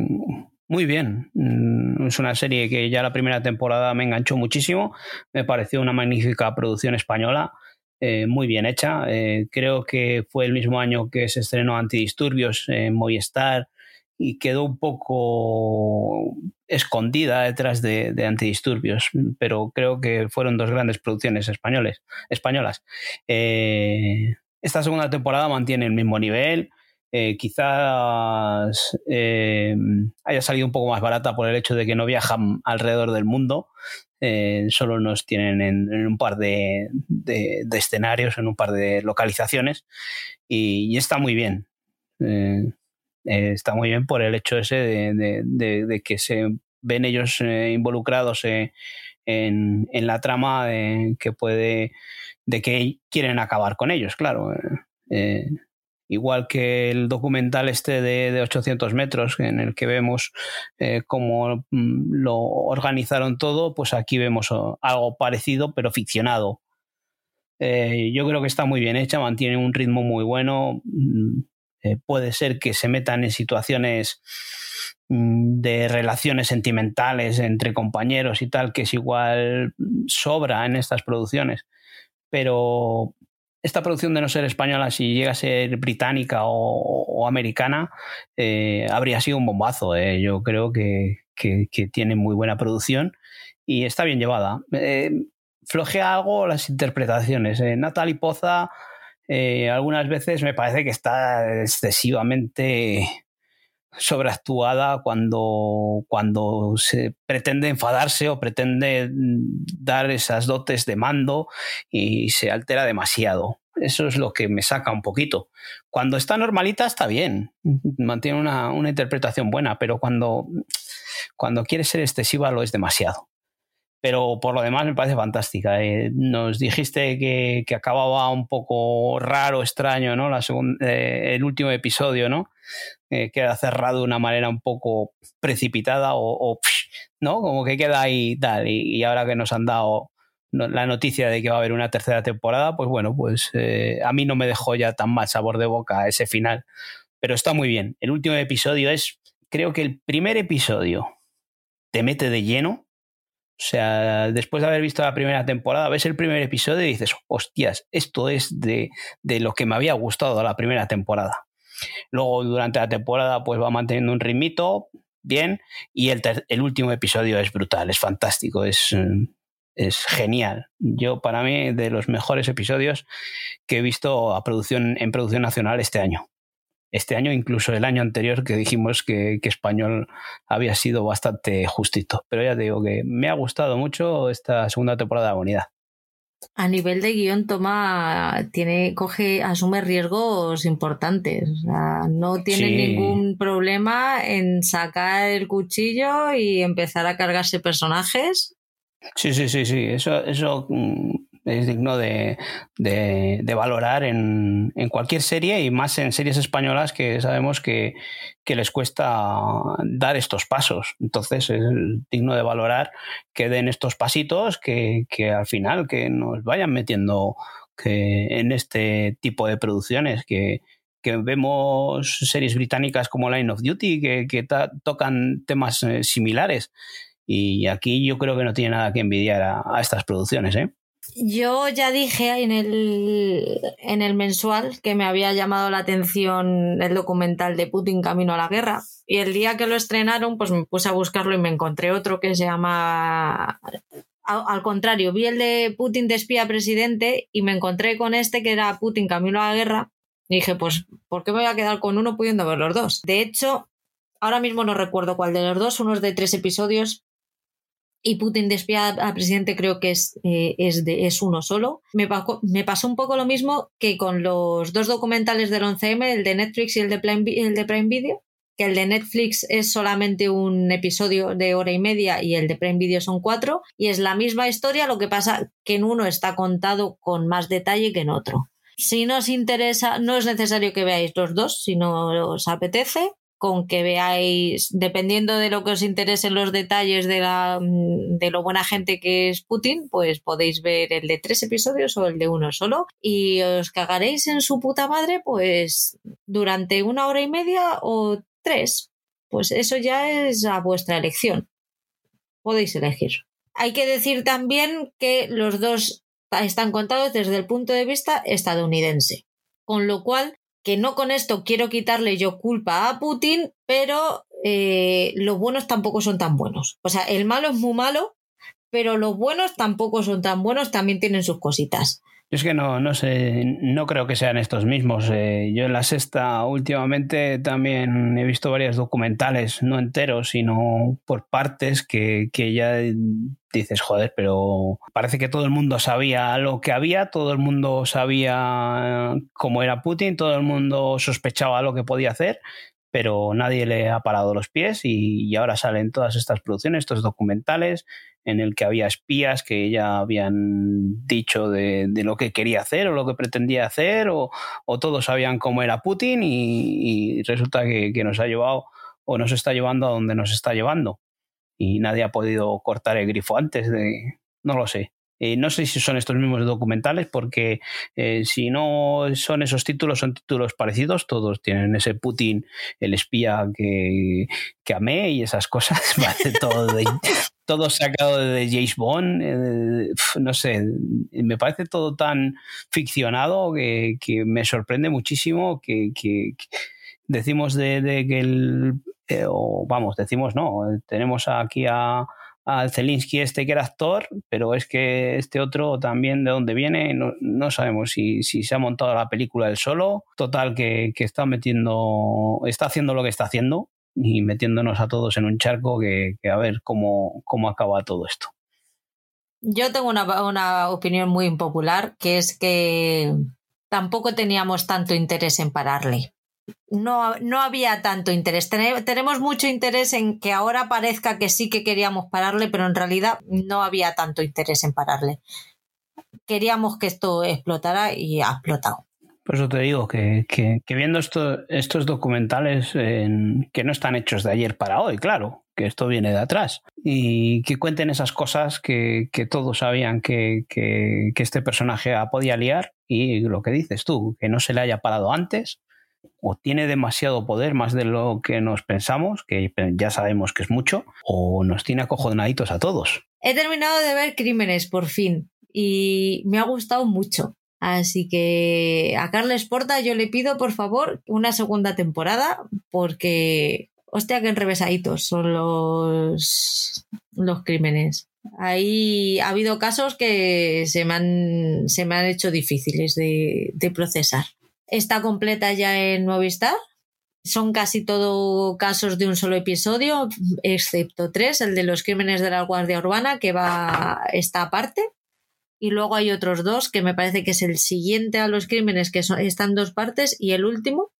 muy bien. Mm, Es una serie que ya la primera temporada me enganchó muchísimo. Me pareció una magnífica producción española. Eh, muy bien hecha. Eh, creo que fue el mismo año que se estrenó Antidisturbios en Movistar y quedó un poco escondida detrás de, antidisturbios, pero creo que fueron dos grandes producciones españoles, españolas. Eh, esta segunda temporada mantiene el mismo nivel. Eh, quizás eh, haya salido un poco más barata por el hecho de que no viajan alrededor del mundo. solo nos tienen en, un par de, escenarios, en un par de localizaciones y, está muy bien. está muy bien por el hecho ese de, que se ven ellos involucrados en, la trama que puede de que quieren acabar con ellos, claro. Eh, igual que el documental este de, 800 metros, en el que vemos eh, cómo mm, lo organizaron todo, pues aquí vemos oh, algo parecido, pero ficcionado. Eh, yo creo que está muy bien hecha, mantiene un ritmo muy bueno. Mm, puede ser que se metan en situaciones mm, de relaciones sentimentales entre compañeros y tal, que es igual sobra en estas producciones pero esta producción de no ser española, si llega a ser británica o, americana, eh, habría sido un bombazo. Eh. Yo creo que, tiene muy buena producción y está bien llevada. Eh, flojea algo las interpretaciones. Natalie Poza algunas veces me parece que está excesivamente sobreactuada cuando, cuando se pretende enfadarse o pretende dar esas dotes de mando y se altera demasiado. Eso es lo que me saca un poquito. Cuando está normalita está bien, mantiene una, una interpretación buena, pero cuando, cuando quiere ser excesiva lo es demasiado pero por lo demás me parece fantástica. Eh, nos dijiste que, acababa un poco raro, extraño, ¿no? Eh, el último episodio, ¿no? Eh, queda cerrado de una manera un poco precipitada o, ¿no? Como que queda ahí tal. Y, ahora que nos han dado la noticia de que va a haber una tercera temporada, pues bueno, pues a mí no me dejó ya tan mal sabor de boca ese final. Pero está muy bien. El último episodio es, creo que el primer episodio te mete de lleno o sea, después de haber visto la primera temporada, ves el primer episodio y dices, hostias, esto es de, lo que me había gustado la primera temporada. Luego, durante la temporada, pues va manteniendo un ritmito, bien, y el, el último episodio es brutal, es fantástico, es, es genial. Yo, para mí, de los mejores episodios que he visto a producción, en producción nacional este año este año, incluso el año anterior que dijimos que, español había sido bastante justito. Pero ya te digo que me ha gustado mucho esta segunda temporada de Agonidad. A nivel de guion toma, tiene, coge, asume riesgos importantes. no tiene ningún problema en sacar el cuchillo y empezar a cargarse personajes. Sí, sí, sí, sí. Eso, eso mm, es digno de, valorar en, cualquier serie y más en series españolas que sabemos que, les cuesta dar estos pasos. Entonces es digno de valorar que den estos pasitos que, al final que nos vayan metiendo que en este tipo de producciones que, vemos series británicas como Line of Duty que, tocan temas eh, similares y aquí yo creo que no tiene nada que envidiar a, a estas producciones. ¿eh? Yo ya dije en el, en el mensual que me había llamado la atención el documental de Putin Camino a la Guerra. Y el día que lo estrenaron, pues me puse a buscarlo y me encontré otro que se llama. Al, contrario, vi el de Putin de espía presidente y me encontré con este que era Putin Camino a la Guerra. Y dije, pues, ¿por qué me voy a quedar con uno pudiendo ver los dos? De hecho, ahora mismo no recuerdo cuál de los dos, uno es de tres episodios y Putin despía al presidente creo que es, eh, es, de, es uno solo. Me, me, pasó un poco lo mismo que con los dos documentales del 11M, el de Netflix y el de, Prime, el de Prime Video, que el de Netflix es solamente un episodio de hora y media y el de Prime Video son cuatro, y es la misma historia, lo que pasa que en uno está contado con más detalle que en otro. Si no os interesa, no es necesario que veáis los dos, si no os apetece, con que veáis, dependiendo de lo que os interesen los detalles de, la, mm, de lo buena gente que es Putin, pues podéis ver el de tres episodios o el de uno solo y os cagaréis en su puta madre pues durante una hora y media o tres. Pues eso ya es a vuestra elección. Podéis elegir. Hay que decir también que los dos están contados desde el punto de vista estadounidense, con lo cual que no con esto quiero quitarle yo culpa a Putin, pero eh, los buenos tampoco son tan buenos. O sea, el malo es muy malo, pero los buenos tampoco son tan buenos, también tienen sus cositas. Yo es que no, no sé, no creo que sean estos mismos. Eh, yo en la sexta últimamente también he visto varios documentales, no enteros, sino por partes que, que ya dices, joder, pero parece que todo el mundo sabía lo que había, todo el mundo sabía cómo era Putin, todo el mundo sospechaba lo que podía hacer, pero nadie le ha parado los pies y, ahora salen todas estas producciones, estos documentales, en el que había espías que ya habían dicho de, lo que quería hacer o lo que pretendía hacer, o, todos sabían cómo era Putin y, resulta que, nos ha llevado o nos está llevando a donde nos está llevando. Y nadie ha podido cortar el grifo antes de... No lo sé. Eh, no sé si son estos mismos documentales, porque eh, si no son esos títulos, son títulos parecidos. Todos tienen ese Putin, el espía que, que amé y esas cosas. todo, todo sacado de James Bond. Eh, no sé, me parece todo tan ficcionado que, me sorprende muchísimo que, decimos de, que el. vamos, decimos no, tenemos aquí a al Zelinsky este que era actor, pero es que este otro también de dónde viene, no, sabemos si, se ha montado la película él solo, total que, está metiendo, está haciendo lo que está haciendo y metiéndonos a todos en un charco que, a ver cómo, cómo acaba todo esto. Yo tengo una, una opinión muy impopular, que es que tampoco teníamos tanto interés en pararle no, no había tanto interés. tenemos mucho interés en que ahora parezca que sí que queríamos pararle, pero en realidad no había tanto interés en pararle. Queríamos que esto explotara y ha explotado. Por eso te digo que, viendo estos documentales que no están hechos de ayer para hoy, claro, que esto viene de atrás, y que cuenten esas cosas que, todos sabían que, que, este personaje podía liar, y lo que dices tú, que no se le haya parado antes, o tiene demasiado poder, más de lo que nos pensamos, que ya sabemos que es mucho, o nos tiene acojonaditos a todos. He terminado de ver Crímenes, por fin, y me ha gustado mucho. Así que a Carles Porta yo le pido, por favor, una segunda temporada, porque, hostia, que enrevesaditos son los, los crímenes. Ahí ha habido casos que se me han, se me han hecho difíciles de, de procesar. Está completa ya en Movistar. Son casi todo casos de un solo episodio, excepto tres, el de los crímenes de la Guardia Urbana, que va esta aparte. Y luego hay otros dos, que me parece que es el siguiente a los crímenes, que son, están dos partes, y el último,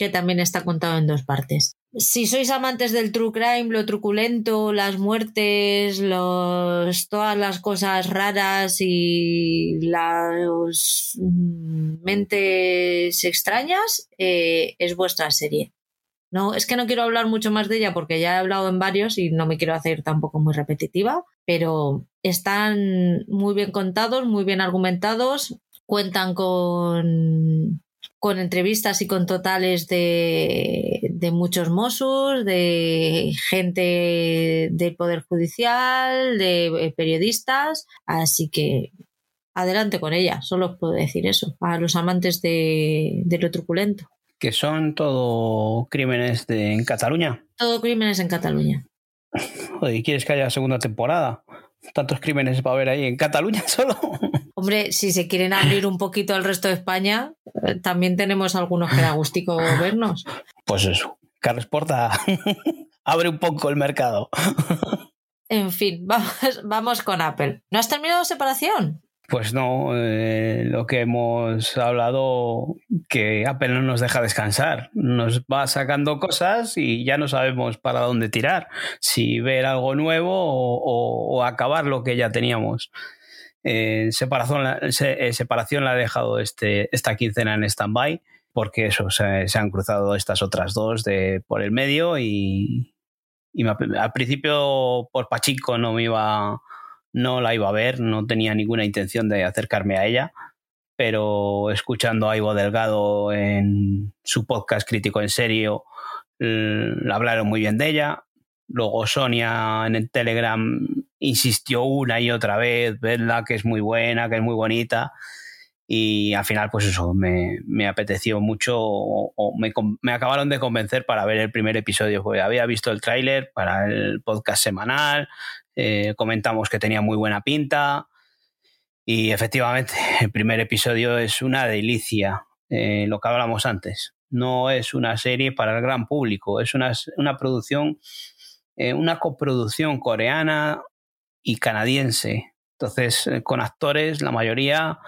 que también está contado en dos partes si sois amantes del true crime, lo truculento, las muertes, los, todas las cosas raras y las mm, mentes extrañas, eh, es vuestra serie. No, es que no quiero hablar mucho más de ella porque ya he hablado en varios y no me quiero hacer tampoco muy repetitiva, pero están muy bien contados, muy bien argumentados, cuentan con con entrevistas y con totales de, de muchos Mossos, de gente del Poder Judicial, de eh, periodistas, así que adelante con ella, solo os puedo decir eso, a los amantes de, lo truculento. Que son todo crímenes de, en Cataluña. Todo crímenes en Cataluña. ¿Y quieres que haya segunda temporada? Tantos crímenes para ver ahí en Cataluña solo. Hombre, si se quieren abrir un poquito al resto de España, eh, también tenemos algunos que da gustico vernos. Pues eso, Carlos Porta abre un poco el mercado. En fin, vamos, vamos con Apple. ¿No has terminado separación? Pues no, eh, lo que hemos hablado, que no nos deja descansar, nos va sacando cosas y ya no sabemos para dónde tirar, si ver algo nuevo o acabar lo que ya teníamos. Eh, separación, la, eh, separación la ha dejado este, esta quincena en stand-by porque eso, se, han cruzado estas otras dos de, por el medio y, al principio por Pachico no me iba no la iba a ver, no tenía ninguna intención de acercarme a ella, pero escuchando a Ivo Delgado en su podcast Crítico en Serio, hablaron muy bien de ella. Luego Sonia en el Telegram insistió una y otra vez, vedla que es muy buena, que es muy bonita. y al final pues eso, me, me apeteció mucho o, me, me, acabaron de convencer para ver el primer episodio, había visto el tráiler para el podcast semanal, eh, comentamos que tenía muy buena pinta y efectivamente el primer episodio es una delicia, eh, lo que hablamos antes, no es una serie para el gran público, es una, una producción, eh, una coproducción coreana y canadiense. Entonces, con actores, la mayoría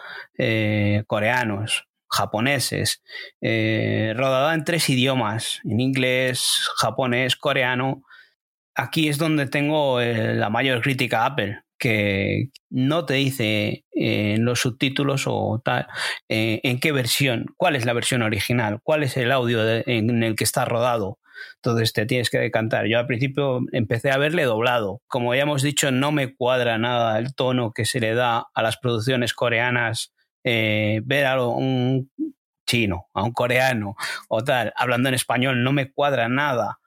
coreanos, japoneses, rodada en tres idiomas, en inglés, japonés, coreano. Aquí es donde tengo la mayor crítica a Apple, que no te dice en los subtítulos o tal en qué versión, cuál es la versión original, cuál es el audio en el que está rodado. Entonces te tienes que decantar. Yo al principio empecé a verle doblado. Como ya hemos dicho, no me cuadra nada el tono que se le da a las producciones coreanas. Eh, ver a un chino, a un coreano o tal, hablando en español, no me cuadra nada.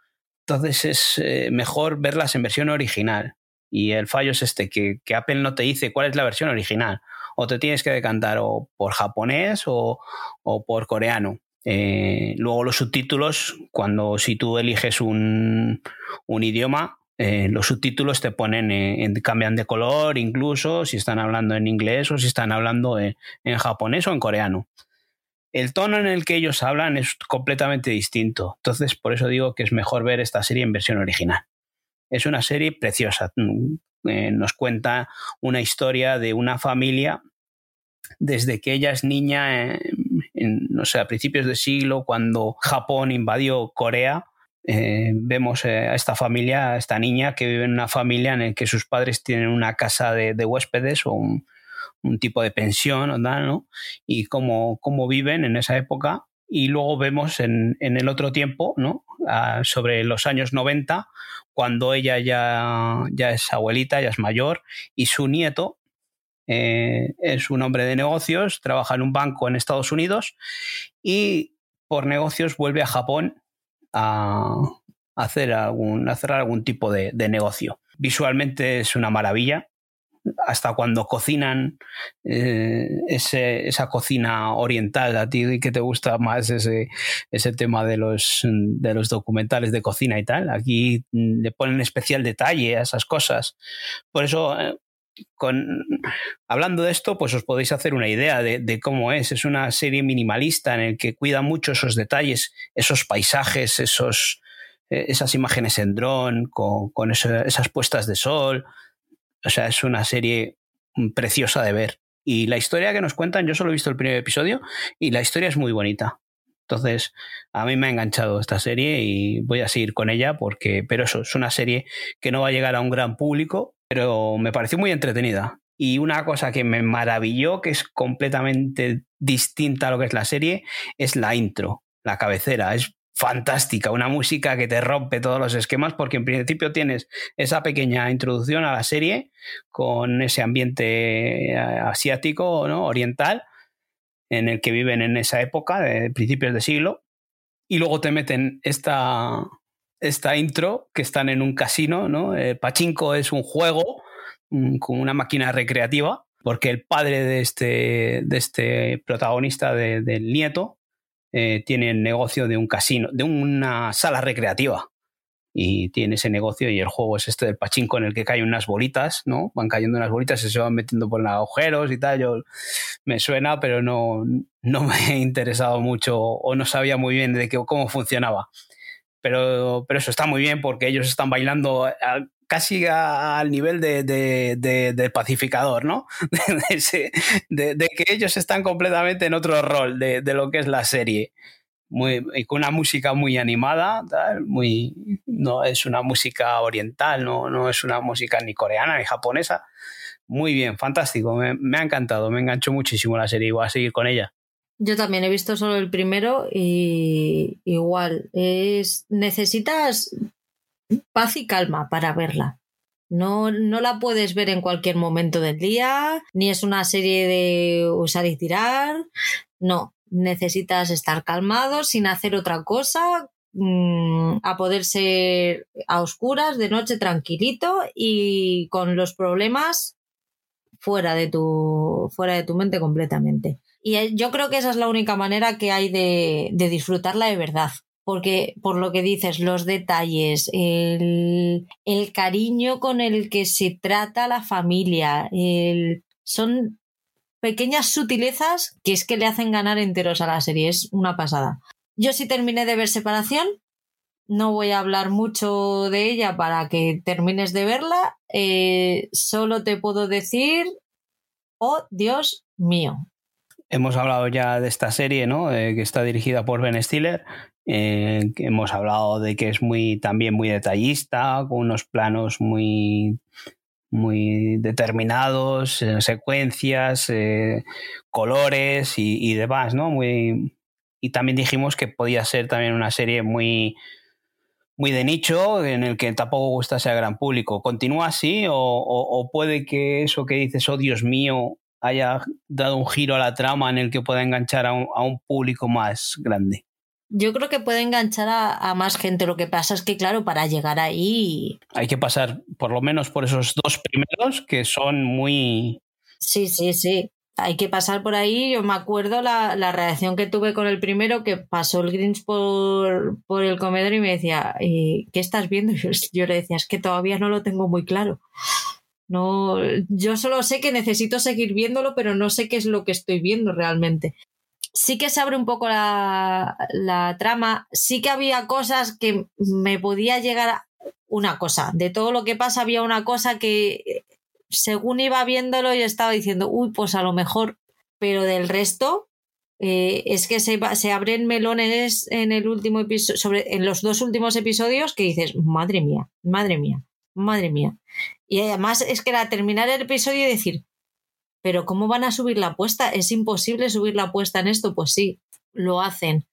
Entonces es eh, mejor verlas en versión original. Y el fallo es este, que, Apple no te dice cuál es la versión original. O te tienes que decantar o por japonés o, por coreano. Eh, luego los subtítulos, cuando si tú eliges un, idioma, eh, los subtítulos te ponen, en, cambian de color incluso si están hablando en inglés o si están hablando en, en, japonés o en coreano. El tono en el que ellos hablan es completamente distinto. Entonces, por eso digo que es mejor ver esta serie en versión original. Es una serie preciosa. Mm, eh, nos cuenta una historia de una familia desde que ella es niña, en, no sé, a principios de siglo, cuando Japón invadió Corea. Eh, vemos a esta familia, a esta niña que vive en una familia en la que sus padres tienen una casa de, huéspedes o un, tipo de pensión, ¿no? Y cómo, cómo viven en esa época y luego vemos en, el otro tiempo, ¿no? Ah, sobre los años 90, cuando ella ya, ya es abuelita, ya es mayor, y su nieto eh, es un hombre de negocios, trabaja en un banco en Estados Unidos y por negocios vuelve a Japón a hacer algún, cerrar algún tipo de negocio. Visualmente es una maravilla, hasta cuando cocinan eh, esa cocina oriental, a ti que te gusta más ese, ese tema de los, de los documentales de cocina y tal, aquí le ponen especial detalle a esas cosas. Por eso, eh, con, hablando de esto, pues os podéis hacer una idea de, cómo es. Es una serie minimalista en el que cuida mucho esos detalles, esos paisajes, esos, eh, esas imágenes en dron, con, con esas puestas de sol, o sea, es una serie preciosa de ver. Y la historia que nos cuentan, yo solo he visto el primer episodio y la historia es muy bonita. Entonces, a mí me ha enganchado esta serie y voy a seguir con ella porque, pero eso, es una serie que no va a llegar a un gran público, pero me pareció muy entretenida. Y una cosa que me maravilló, que es completamente distinta a lo que es la serie, es la intro, la cabecera. Es fantástica, una música que te rompe todos los esquemas porque en principio tienes esa pequeña introducción a la serie con ese ambiente eh, asiático, ¿no? oriental, en el que viven en esa época, de principios de siglo, y luego te meten esta, esta intro que están en un casino, ¿no? El pachinko es un juego mm, con una máquina recreativa, porque el padre de este, de este protagonista, del nieto, eh, tiene el negocio de un casino, de una sala recreativa. Y tiene ese negocio y el juego es este del pachinko en el que caen unas bolitas, ¿no? Van cayendo unas bolitas y se van metiendo por los agujeros y tal. Yo me suena, pero no, no me he interesado mucho o no sabía muy bien de cómo funcionaba. Pero, pero eso está muy bien porque ellos están bailando casi al nivel de, de, pacificador, ¿no? De, que ellos están completamente en otro rol de, lo que es la serie. Con una música muy animada, muy, no es una música oriental, no, no es una música ni coreana ni japonesa. Muy bien, fantástico, me, me ha encantado, me enganchó muchísimo la serie y voy a seguir con ella. Yo también he visto solo el primero y igual es necesitas paz y calma para verla. No, no la puedes ver en cualquier momento del día, ni es una serie de usar y tirar. No, necesitas estar calmado sin hacer otra cosa, mm, a poder ser a oscuras, de noche tranquilito y con los problemas fuera de tu, fuera de tu mente completamente. Y eh, yo creo que esa es la única manera que hay de, de disfrutarla de verdad. Porque, por lo que dices, los detalles, el, cariño con el que se trata la familia, son pequeñas sutilezas que es que le hacen ganar enteros a la serie. Es una pasada. Yo sí terminé de ver Separación. No voy a hablar mucho de ella para que termines de verla. Eh, solo te puedo decir, oh Dios mío. Hemos hablado ya de esta serie, ¿no? Eh, que está dirigida por Ben Stiller. Eh, hemos hablado de que es muy también muy detallista, con unos planos muy muy determinados, secuencias, colores y, demás, ¿no? Muy, y también dijimos que podía ser también una serie muy, muy de nicho, en el que tampoco gustase a gran público. ¿Continúa así o, puede que eso que dices, oh Dios mío, haya dado un giro a la trama en el que pueda enganchar a un, público más grande? Yo creo que puede enganchar a, a, más gente. Lo que pasa es que, claro, para llegar ahí. Hay que pasar por lo menos por esos dos primeros que son muy. Sí, sí, sí hay que pasar por ahí. Yo me acuerdo la, la, reacción que tuve con el primero, que pasó el Grinch por, por el comedor y me decía, ¿qué estás viendo? Yo, yo, le decía, es que todavía no lo tengo muy claro. No, yo solo sé que necesito seguir viéndolo, pero no sé qué es lo que estoy viendo realmente. Sí que se abre un poco la, trama, sí que había cosas que me podía llegar a una cosa. De todo lo que pasa había una cosa que según iba viéndolo, yo estaba diciendo, uy, pues a lo mejor, pero del resto, eh, es que se, se, abren melones en el último episodio, sobre, en los dos últimos episodios que dices, madre mía, madre mía, madre mía. Y además es que era terminar el episodio y decir, pero ¿cómo van a subir la apuesta? ¿Es imposible subir la apuesta en esto? Pues sí, lo hacen.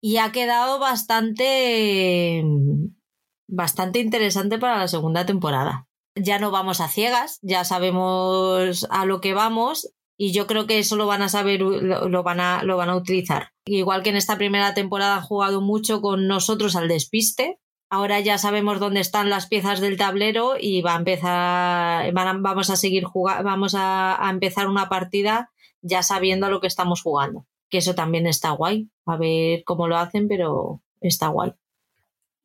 Y ha quedado bastante, bastante interesante para la segunda temporada ya no vamos a ciegas, ya sabemos a lo que vamos y yo creo que eso lo van a saber, lo, van, a, lo van a utilizar. Igual que en esta primera temporada han jugado mucho con nosotros al despiste, ahora ya sabemos dónde están las piezas del tablero y va a empezar, vamos a seguir jugando, vamos a, a, empezar una partida ya sabiendo lo que estamos jugando. Que eso también está guay. A ver cómo lo hacen, pero está guay.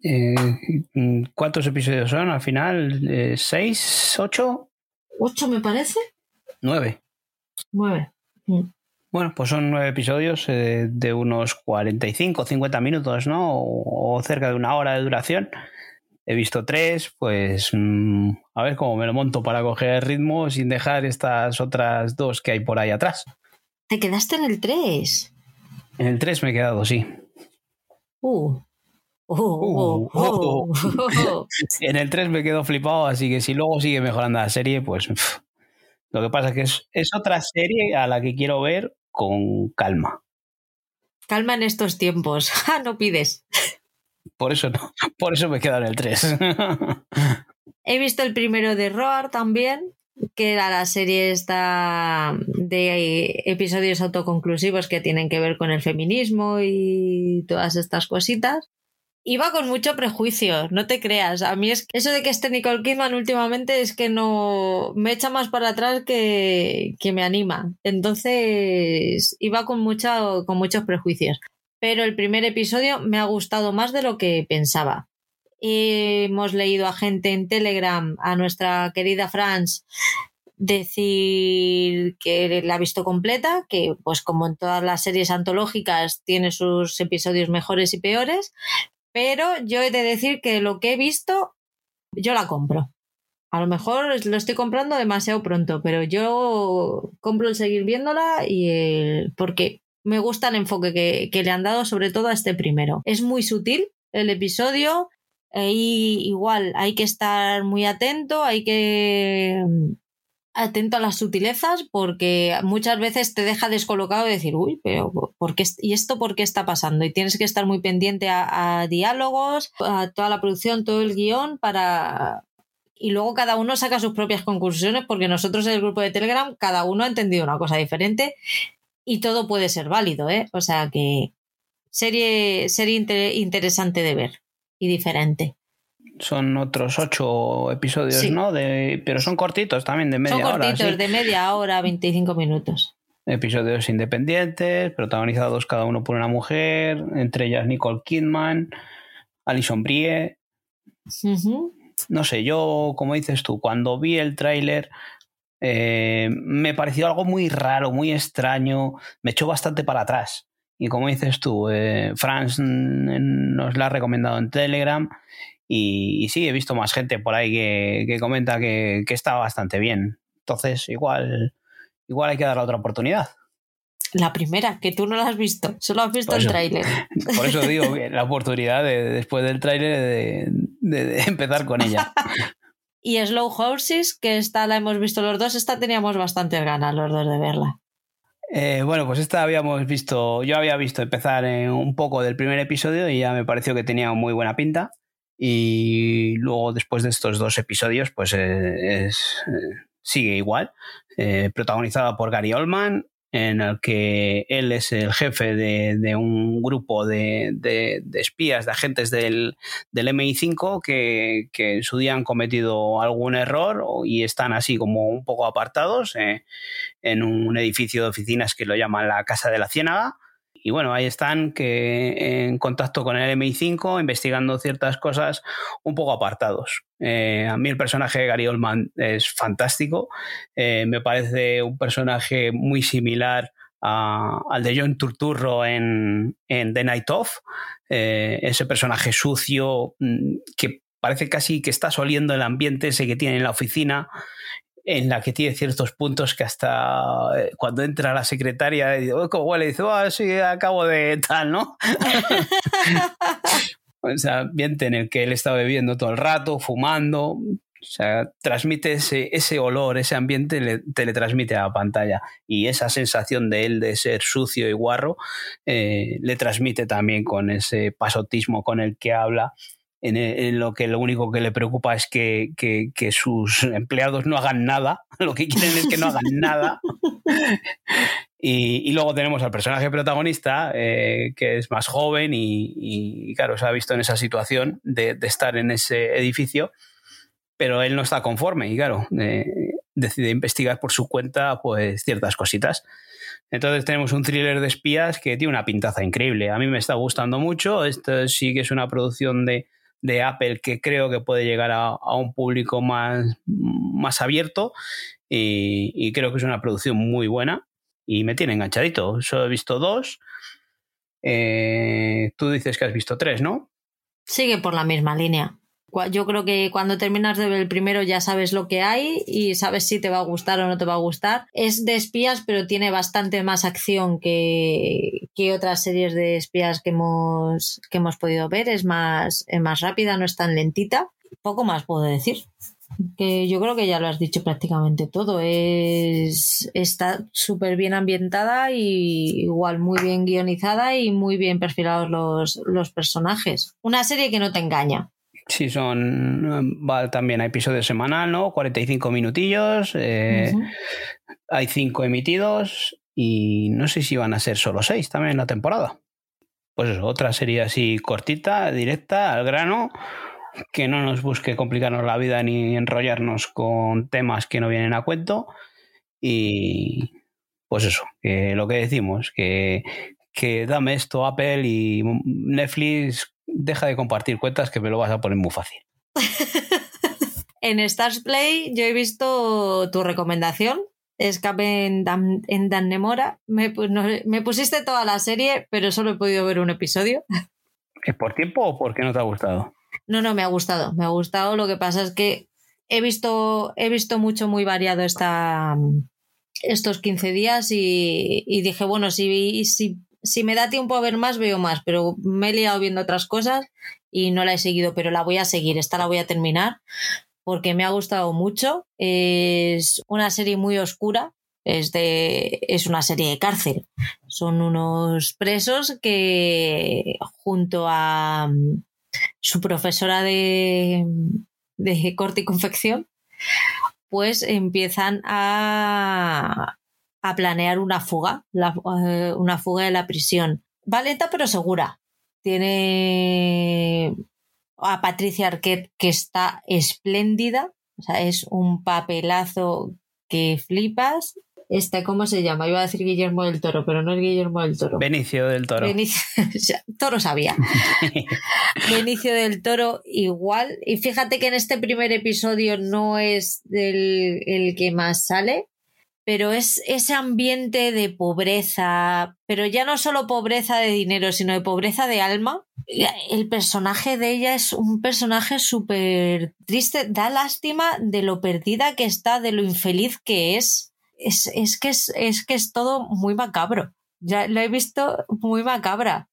Eh, ¿Cuántos episodios son al final? Eh, ¿Seis? ¿Ocho? ¿Ocho me parece? Nueve. Nueve. Mm. Bueno, pues son nueve episodios eh, de unos 45, 50 minutos, ¿no? O, o, cerca de una hora de duración. He visto tres, pues mm, a ver cómo me lo monto para coger ritmo sin dejar estas otras dos que hay por ahí atrás. ¿Te quedaste en el tres? En el tres me he quedado, sí. Uh, Uh, uh, uh. en el 3 me quedo flipado, así que si luego sigue mejorando la serie, pues lo que pasa es que es, es, otra serie a la que quiero ver con calma. Calma en estos tiempos, no pides. Por eso no, por eso me quedo en el 3. He visto el primero de Roar también, que era la serie esta de episodios autoconclusivos que tienen que ver con el feminismo y todas estas cositas iba con mucho prejuicio, no te creas. A mí es eso de que esté Nicole Kidman últimamente es que no me echa más para atrás que, que me anima. Entonces iba con, mucha, con muchos prejuicios. Pero el primer episodio me ha gustado más de lo que pensaba. Hemos leído a gente en Telegram, a nuestra querida Franz, decir que la ha visto completa, que pues como en todas las series antológicas tiene sus episodios mejores y peores, pero yo he de decir que lo que he visto, yo la compro. A lo mejor lo estoy comprando demasiado pronto, pero yo compro el seguir viéndola y el... porque me gusta el enfoque que, que le han dado, sobre todo a este primero. Es muy sutil el episodio, y igual hay que estar muy atento, hay que atento a las sutilezas porque muchas veces te deja descolocado decir, uy, pero ¿por qué, ¿y esto por qué está pasando? Y tienes que estar muy pendiente a, diálogos, a toda la producción, todo el guion para... Y luego cada uno saca sus propias conclusiones porque nosotros en el grupo de Telegram cada uno ha entendido una cosa diferente y todo puede ser válido, ¿eh? O sea que serie, serie interesante de ver y diferente. Son otros ocho episodios, ¿no? De, pero son cortitos también, de media hora. Son cortitos, de media hora, 25 minutos. Episodios independientes, protagonizados cada uno por una mujer, entre ellas Nicole Kidman, Alison Brie. No sé, yo, como dices tú, cuando vi el tráiler eh, me pareció algo muy raro, muy extraño, me echó bastante para atrás. Y como dices tú, eh, Franz nos la ha recomendado en Telegram y, sí, he visto más gente por ahí que, comenta que, que, está bastante bien. Entonces, igual, igual hay que darle otra oportunidad. La primera, que tú no la has visto, solo has visto el tráiler. Por eso digo que la oportunidad de, después del tráiler de, empezar con ella. Y Slow Horses, que esta la hemos visto los dos, esta teníamos bastantes ganas los dos de verla. Eh, bueno, pues esta habíamos visto, yo había visto empezar en un poco del primer episodio y ya me pareció que tenía muy buena pinta. Y luego, después de estos dos episodios, pues eh, es, eh, sigue igual. protagonizada por Gary Oldman, en el que él es el jefe de, un grupo de, espías, de agentes del, MI5 que, en su día han cometido algún error y están así como un poco apartados eh, en un edificio de oficinas que lo llaman la Casa de la Ciénaga y bueno, ahí están que en contacto con el MI5, investigando ciertas cosas un poco apartados. Eh, a mí el personaje de Gary Oldman es fantástico. Eh, me parece un personaje muy similar al de John Turturro en, The Night Of. Eh, ese personaje sucio mm, que parece casi que está soliendo el ambiente ese que tiene en la oficina en la que tiene ciertos puntos que hasta eh, cuando entra la secretaria y dice, ¿cómo huele? dice, oh, sí, acabo de tal, ¿no? o sea, ambiente en el que él está bebiendo todo el rato, fumando. O sea, transmite ese, ese olor, ese ambiente, le, te le transmite a la pantalla. Y esa sensación de él de ser sucio y guarro, eh, le transmite también con ese pasotismo con el que habla en, lo que lo único que le preocupa es que, sus empleados no hagan nada, lo que quieren es que no hagan nada. Y, luego tenemos al personaje protagonista, eh, que es más joven y, claro, se ha visto en esa situación de, estar en ese edificio, pero él no está conforme y claro, eh, decide investigar por su cuenta pues ciertas cositas. Entonces tenemos un thriller de espías que tiene una pintaza increíble. A mí me está gustando mucho. Esto sí que es una producción de, de Apple que creo que puede llegar a, un público más, más abierto y, creo que es una producción muy buena y me tiene enganchadito. Solo he visto dos. Eh, tú dices que has visto tres, ¿no? Sigue por la misma línea. Yo creo que cuando terminas de ver el primero ya sabes lo que hay y sabes si te va a gustar o no te va a gustar. Es de espías, pero tiene bastante más acción que, que otras series de espías que hemos, que hemos podido ver. Es más, es más rápida, no es tan lentita. Poco más puedo decir que yo creo que ya lo has dicho prácticamente todo. Es, está súper bien ambientada y igual muy bien guionizada y muy bien perfilados los, los personajes. Una serie que no te engaña. Sí, son. Va también a episodio semanal, ¿no? 45 minutillos. Eh, hay 5 emitidos. Y no sé si van a ser solo 6 también en la temporada. Pues eso, otra serie así cortita, directa, al grano. Que no nos busque complicarnos la vida ni enrollarnos con temas que no vienen a cuento. Y. Pues eso, que lo que decimos, que, que dame esto Apple y Netflix deja de compartir cuentas que me lo vas a poner muy fácil. en Stars Play yo he visto tu recomendación, Escape en, Dan, en Dannemora. Me, me pusiste toda la serie, pero solo he podido ver un episodio. ¿Es por tiempo o porque no te ha gustado? No, no, me ha gustado. Me ha gustado. Lo que pasa es que he visto, he visto mucho muy variado esta, estos 15 días y, y dije, bueno, si, si si me da tiempo a ver más, veo más, pero me he liado viendo otras cosas y no la he seguido, pero la voy a seguir, esta la voy a terminar porque me ha gustado mucho. Es una serie muy oscura, es, de, es una serie de cárcel. Son unos presos que junto a mm, su profesora de, de corte y confección, pues empiezan a, a planear una fuga, eh, una fuga de la prisión. Va lenta pero segura. Tiene a Patricia Arquette, que está espléndida. O sea, es un papelazo que flipas. Este, ¿cómo se llama? Iba a decir Guillermo del Toro, pero no es Guillermo del Toro. Benicio del Toro. Benicio, Toro sabía. Benicio del Toro igual. Y fíjate que en este primer episodio no es del, el que más sale, pero es ese ambiente de pobreza, pero ya no solo pobreza de dinero, sino de pobreza de alma. El personaje de ella es un personaje súper triste, da lástima de lo perdida que está, de lo infeliz que es. Es, es que, es, es que es todo muy macabro. Ya lo he visto muy macabra.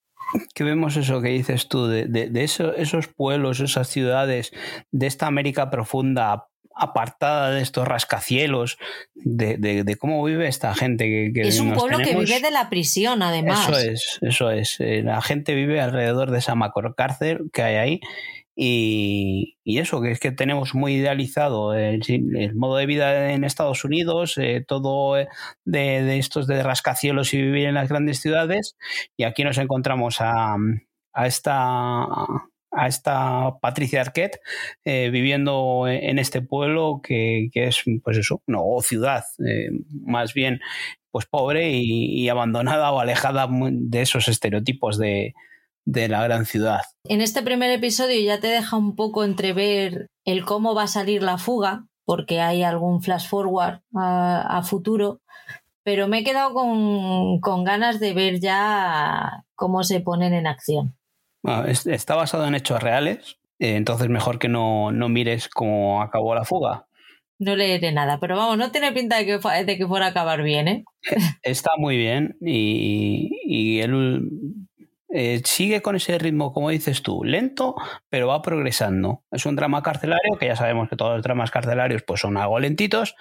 Que vemos eso que dices tú, de, de, de eso, esos pueblos, esas ciudades, de esta América profunda, apartada de estos rascacielos, de, de, de cómo vive esta gente. Que, que es un pueblo que vive de la prisión, además. Eso es, eso es. Eh, La gente vive alrededor de esa macrocárcel que hay ahí. Y, y eso, que es que tenemos muy idealizado el, el modo de vida en Estados Unidos, eh, todo eh, de, de estos de rascacielos y vivir en las grandes ciudades. Y aquí nos encontramos a, a esta a esta Patricia Arquette eh, viviendo en este pueblo que, que, es, pues eso, no, o ciudad, eh, más bien, pues pobre y, y, abandonada o alejada de esos estereotipos de, de la gran ciudad. En este primer episodio ya te deja un poco entrever el cómo va a salir la fuga, porque hay algún flash forward a, a futuro, pero me he quedado con, con ganas de ver ya cómo se ponen en acción. Bueno, está basado en hechos reales, eh, entonces mejor que no, no, mires cómo acabó la fuga. No leeré nada, pero vamos, no tiene pinta de que, de que fuera a acabar bien, ¿eh? Está muy bien y, y él eh, sigue con ese ritmo, como dices tú, lento, pero va progresando. Es un drama carcelario, que ya sabemos que todos los dramas carcelarios pues son algo lentitos,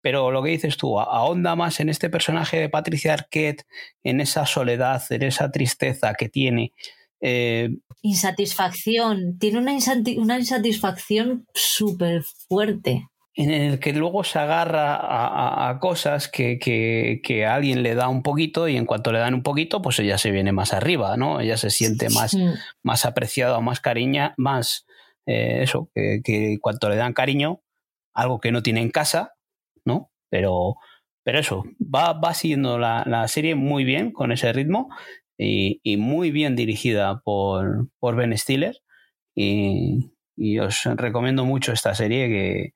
pero lo que dices tú, ahonda más en este personaje de Patricia Arquette, en esa soledad, en esa tristeza que tiene, eh, insatisfacción, tiene una, insati una insatisfacción súper fuerte. En el que luego se agarra a, a, a cosas que, que, que, a alguien le da un poquito y en cuanto le dan un poquito, pues ella se viene más arriba, ¿no? Ella se siente más, sí. más apreciada, más cariña, más eh, eso, que, que cuanto le dan cariño, algo que no tiene en casa, ¿no? Pero, pero eso, va, va siguiendo la, la serie muy bien con ese ritmo y, muy bien dirigida por, por Ben Stiller. Y, y, os recomiendo mucho esta serie que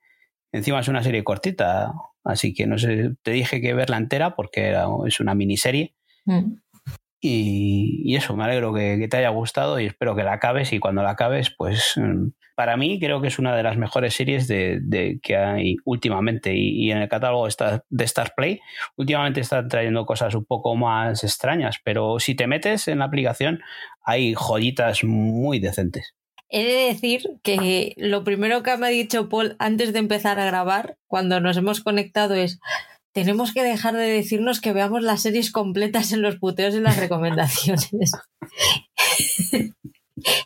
encima es una serie cortita, así que no sé, te dije que verla entera porque era, es una miniserie. Mm. Y, eso, me alegro que, te haya gustado y espero que la acabes y cuando la acabes, pues mm, para mí creo que es una de las mejores series de, de que hay últimamente y, y, en el catálogo de Star Play últimamente están trayendo cosas un poco más extrañas, pero si te metes en la aplicación hay joyitas muy decentes. He de decir que lo primero que me ha dicho Paul antes de empezar a grabar, cuando nos hemos conectado, es tenemos que dejar de decirnos que veamos las series completas en los puteos y las recomendaciones.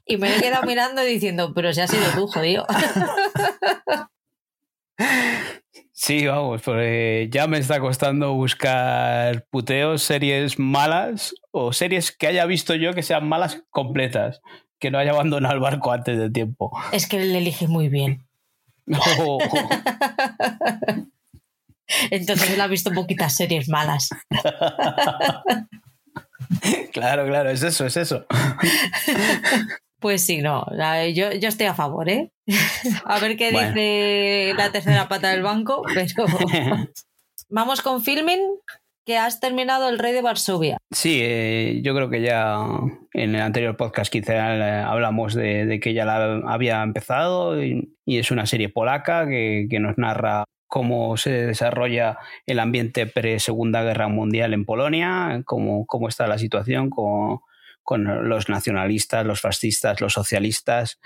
y me he quedado mirando diciendo, pero si ha sido tú, jodido. Sí, vamos, porque ya me está costando buscar puteos, series malas o series que haya visto yo que sean malas completas, que no haya abandonado el barco antes de tiempo. Es que le elige muy bien. Oh. Entonces él ha visto poquitas series malas. claro, claro, es eso, es eso. Pues sí, no, yo, yo estoy a favor, ¿eh? A ver qué bueno. dice la tercera pata del banco, pero... Vamos con filming, que has terminado El Rey de Varsovia. Sí, eh, yo creo que ya en el anterior podcast quizá eh, hablamos de, de, que ya la había empezado y, y es una serie polaca que, que nos narra cómo se desarrolla el ambiente pre-segunda guerra mundial en Polonia, cómo, cómo está la situación con, con, los nacionalistas, los fascistas, los socialistas.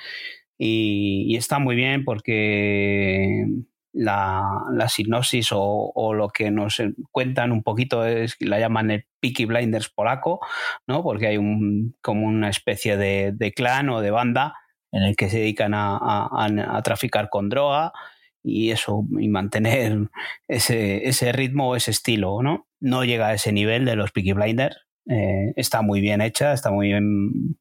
Y, está muy bien porque la, la sinopsis o, lo que nos cuentan un poquito es, la llaman el Peaky Blinders polaco, ¿no? porque hay un, como una especie de, de clan o de banda en el que se dedican a, a traficar con droga y eso, y mantener ese, ese ritmo o ese estilo, ¿no? No llega a ese nivel de los Peaky Blinders. Eh, está muy bien hecha, está muy bien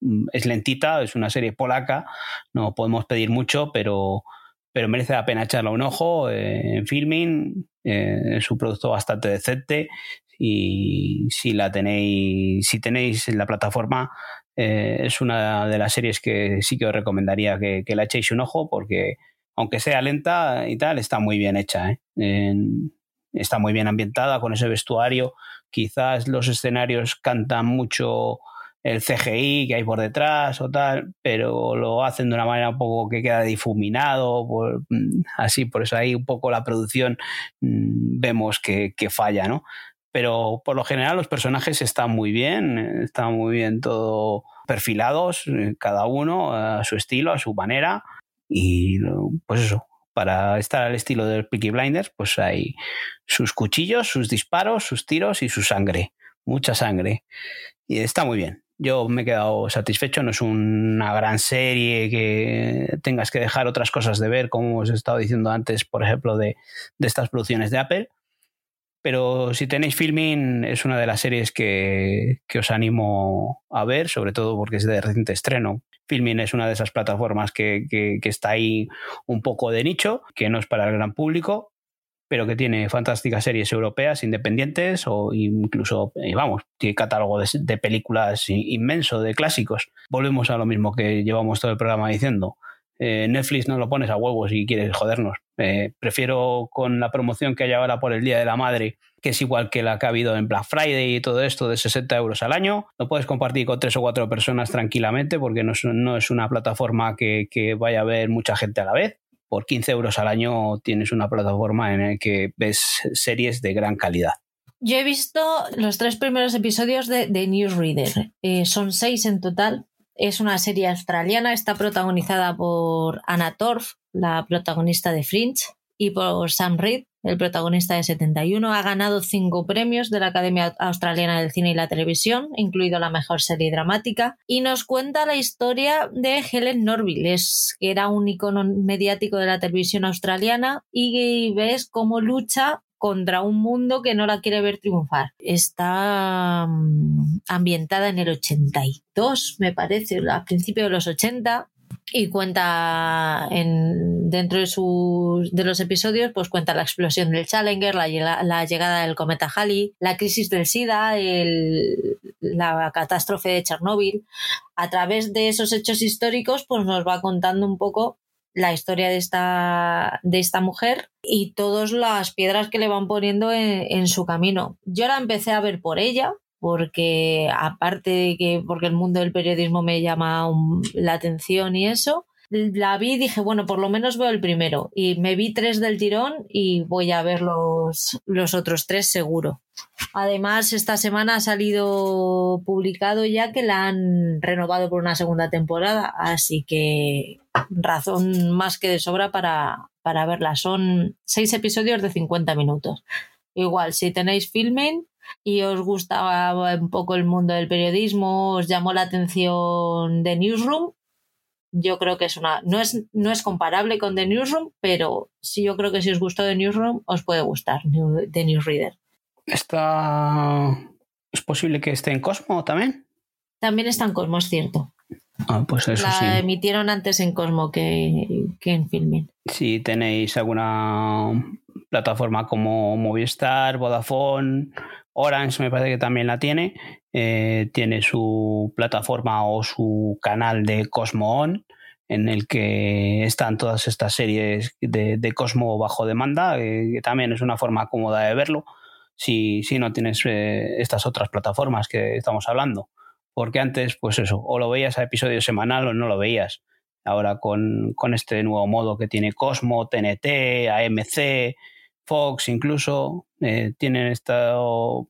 mm, es lentita, es una serie polaca, no podemos pedir mucho, pero, pero merece la pena echarle un ojo eh, en filming, eh, es un producto bastante decente y si la tenéis, si tenéis en la plataforma, es una de las series que sí que os recomendaría que, la echéis un ojo porque aunque sea lenta y tal, está muy bien hecha. ¿eh? está muy bien ambientada con ese vestuario. Quizás los escenarios cantan mucho el CGI que hay por detrás o tal, pero lo hacen de una manera un poco que queda difuminado, mm, así, por eso ahí un poco la producción mm, vemos que, falla, ¿no? pero por lo general los personajes están muy bien, están muy bien todo perfilados, eh, cada uno a su estilo, a su manera, y pues eso, para estar al estilo de Peaky Blinders, pues hay sus cuchillos, sus disparos, sus tiros y su sangre, mucha sangre, y está muy bien. Yo me he quedado satisfecho, no es una gran serie que tengas que dejar otras cosas de ver, como os he estado diciendo antes, por ejemplo, de, de estas producciones de Apple, pero si tenéis filming, es una de las series que, os animo a ver, sobre todo porque es de reciente estreno. Filming es una de esas plataformas que, está ahí un poco de nicho, que no es para el gran público, pero que tiene fantásticas series europeas independientes o incluso, eh, vamos, tiene catálogo de, de películas inmenso, de clásicos. Volvemos a lo mismo que llevamos todo el programa diciendo eh, Netflix no lo pones a huevos si quieres jodernos. Eh, prefiero con la promoción que hay ahora por el Día de la Madre, que es igual que la que ha habido en Black Friday y todo esto de 60 euros al año. Lo puedes compartir con tres o cuatro personas tranquilamente porque no es, una plataforma que, vaya a ver mucha gente a la vez. Por 15 euros al año tienes una plataforma en la que ves series de gran calidad. Yo he visto los tres primeros episodios de, de Newsreader. Eh, son seis en total es una serie australiana, está protagonizada por Anna Torf, la protagonista de Fringe, y por Sam Reed, el protagonista de 71. Ha ganado cinco premios de la Academia Australiana del Cine y la Televisión, incluido la mejor serie dramática, y nos cuenta la historia de Helen Norville, que era un icono mediático de la televisión australiana, y ves cómo lucha contra un mundo que no la quiere ver triunfar. Está mm, ambientada en el 82, me parece, a principios de los 80 y cuenta en, dentro de, sus, de los episodios, pues cuenta la explosión del Challenger, la, llegada del cometa Halley, la crisis del SIDA, la catástrofe de Chernóbil. A través de esos hechos históricos, pues nos va contando un poco la historia de esta, de esta mujer y todas las piedras que le van poniendo en, su camino. Yo la empecé a ver por ella, porque aparte de que porque el mundo del periodismo me llama la atención y eso, la vi y dije, bueno, por lo menos veo el primero. Y me vi tres del tirón y voy a ver los, los otros tres seguro. Además, esta semana ha salido publicado ya que la han renovado por una segunda temporada, así que razón más que de sobra para, para verla. Son seis episodios de 50 minutos. Igual, si tenéis filming y os gusta un poco el mundo del periodismo, os llamó la atención de Newsroom, yo creo que es una. No es, no es comparable con The Newsroom, pero sí yo creo que si os gustó The Newsroom, os puede gustar The Newsreader. ¿Está. ¿Es posible que esté en Cosmo también? También está en Cosmo, es cierto. Ah, pues eso la emitieron antes en Cosmo que, que en Filmin. Si tenéis alguna plataforma como Movistar, Vodafone, Orange me parece que también la tiene, eh, tiene su plataforma o su canal de Cosmo On, en el que están todas estas series de, Cosmo bajo demanda, eh, que también es una forma cómoda de verlo, si, si no tienes eh, estas otras plataformas que estamos hablando. Porque antes, pues eso, o lo veías a episodio semanal o no lo veías. Ahora con, con este nuevo modo que tiene Cosmo, TNT, AMC, Fox incluso, tienen estado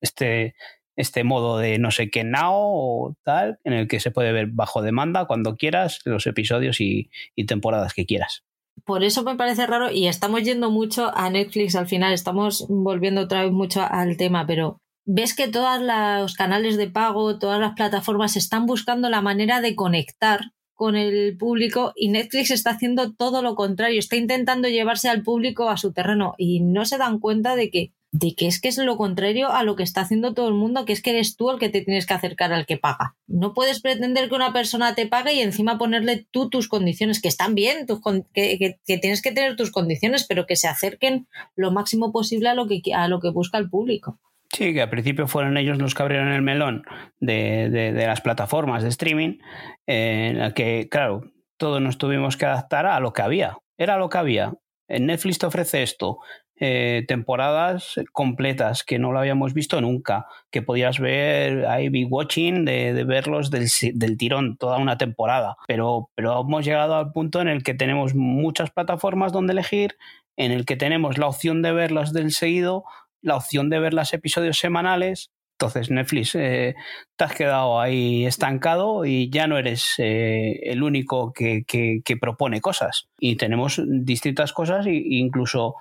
este, este modo de no sé qué now o tal, en el que se puede ver bajo demanda cuando quieras los episodios y, temporadas que quieras. Por eso me parece raro y estamos yendo mucho a Netflix al final, estamos volviendo otra vez mucho al tema, pero ves que todos los canales de pago, todas las plataformas están buscando la manera de conectar con el público y Netflix está haciendo todo lo contrario, está intentando llevarse al público a su terreno y no se dan cuenta de que de que es que es lo contrario a lo que está haciendo todo el mundo, que es que eres tú el que te tienes que acercar al que paga. No puedes pretender que una persona te pague y encima ponerle tú tus condiciones, que están bien, que, tienes que tener tus condiciones, pero que se acerquen lo máximo posible a lo que, a lo que busca el público. Sí, que al principio fueron ellos los que abrieron el melón de, las plataformas de streaming, en la que, claro, todos nos tuvimos que adaptar a lo que había. Era lo que había. Netflix te ofrece esto. Eh, temporadas completas que no lo habíamos visto nunca, que podías ver Big Watching de, verlos del, tirón toda una temporada. Pero, pero hemos llegado al punto en el que tenemos muchas plataformas donde elegir, en el que tenemos la opción de verlas del seguido, la opción de ver los episodios semanales. Entonces Netflix eh, te has quedado ahí estancado y ya no eres eh, el único que, que, propone cosas. Y tenemos distintas cosas e incluso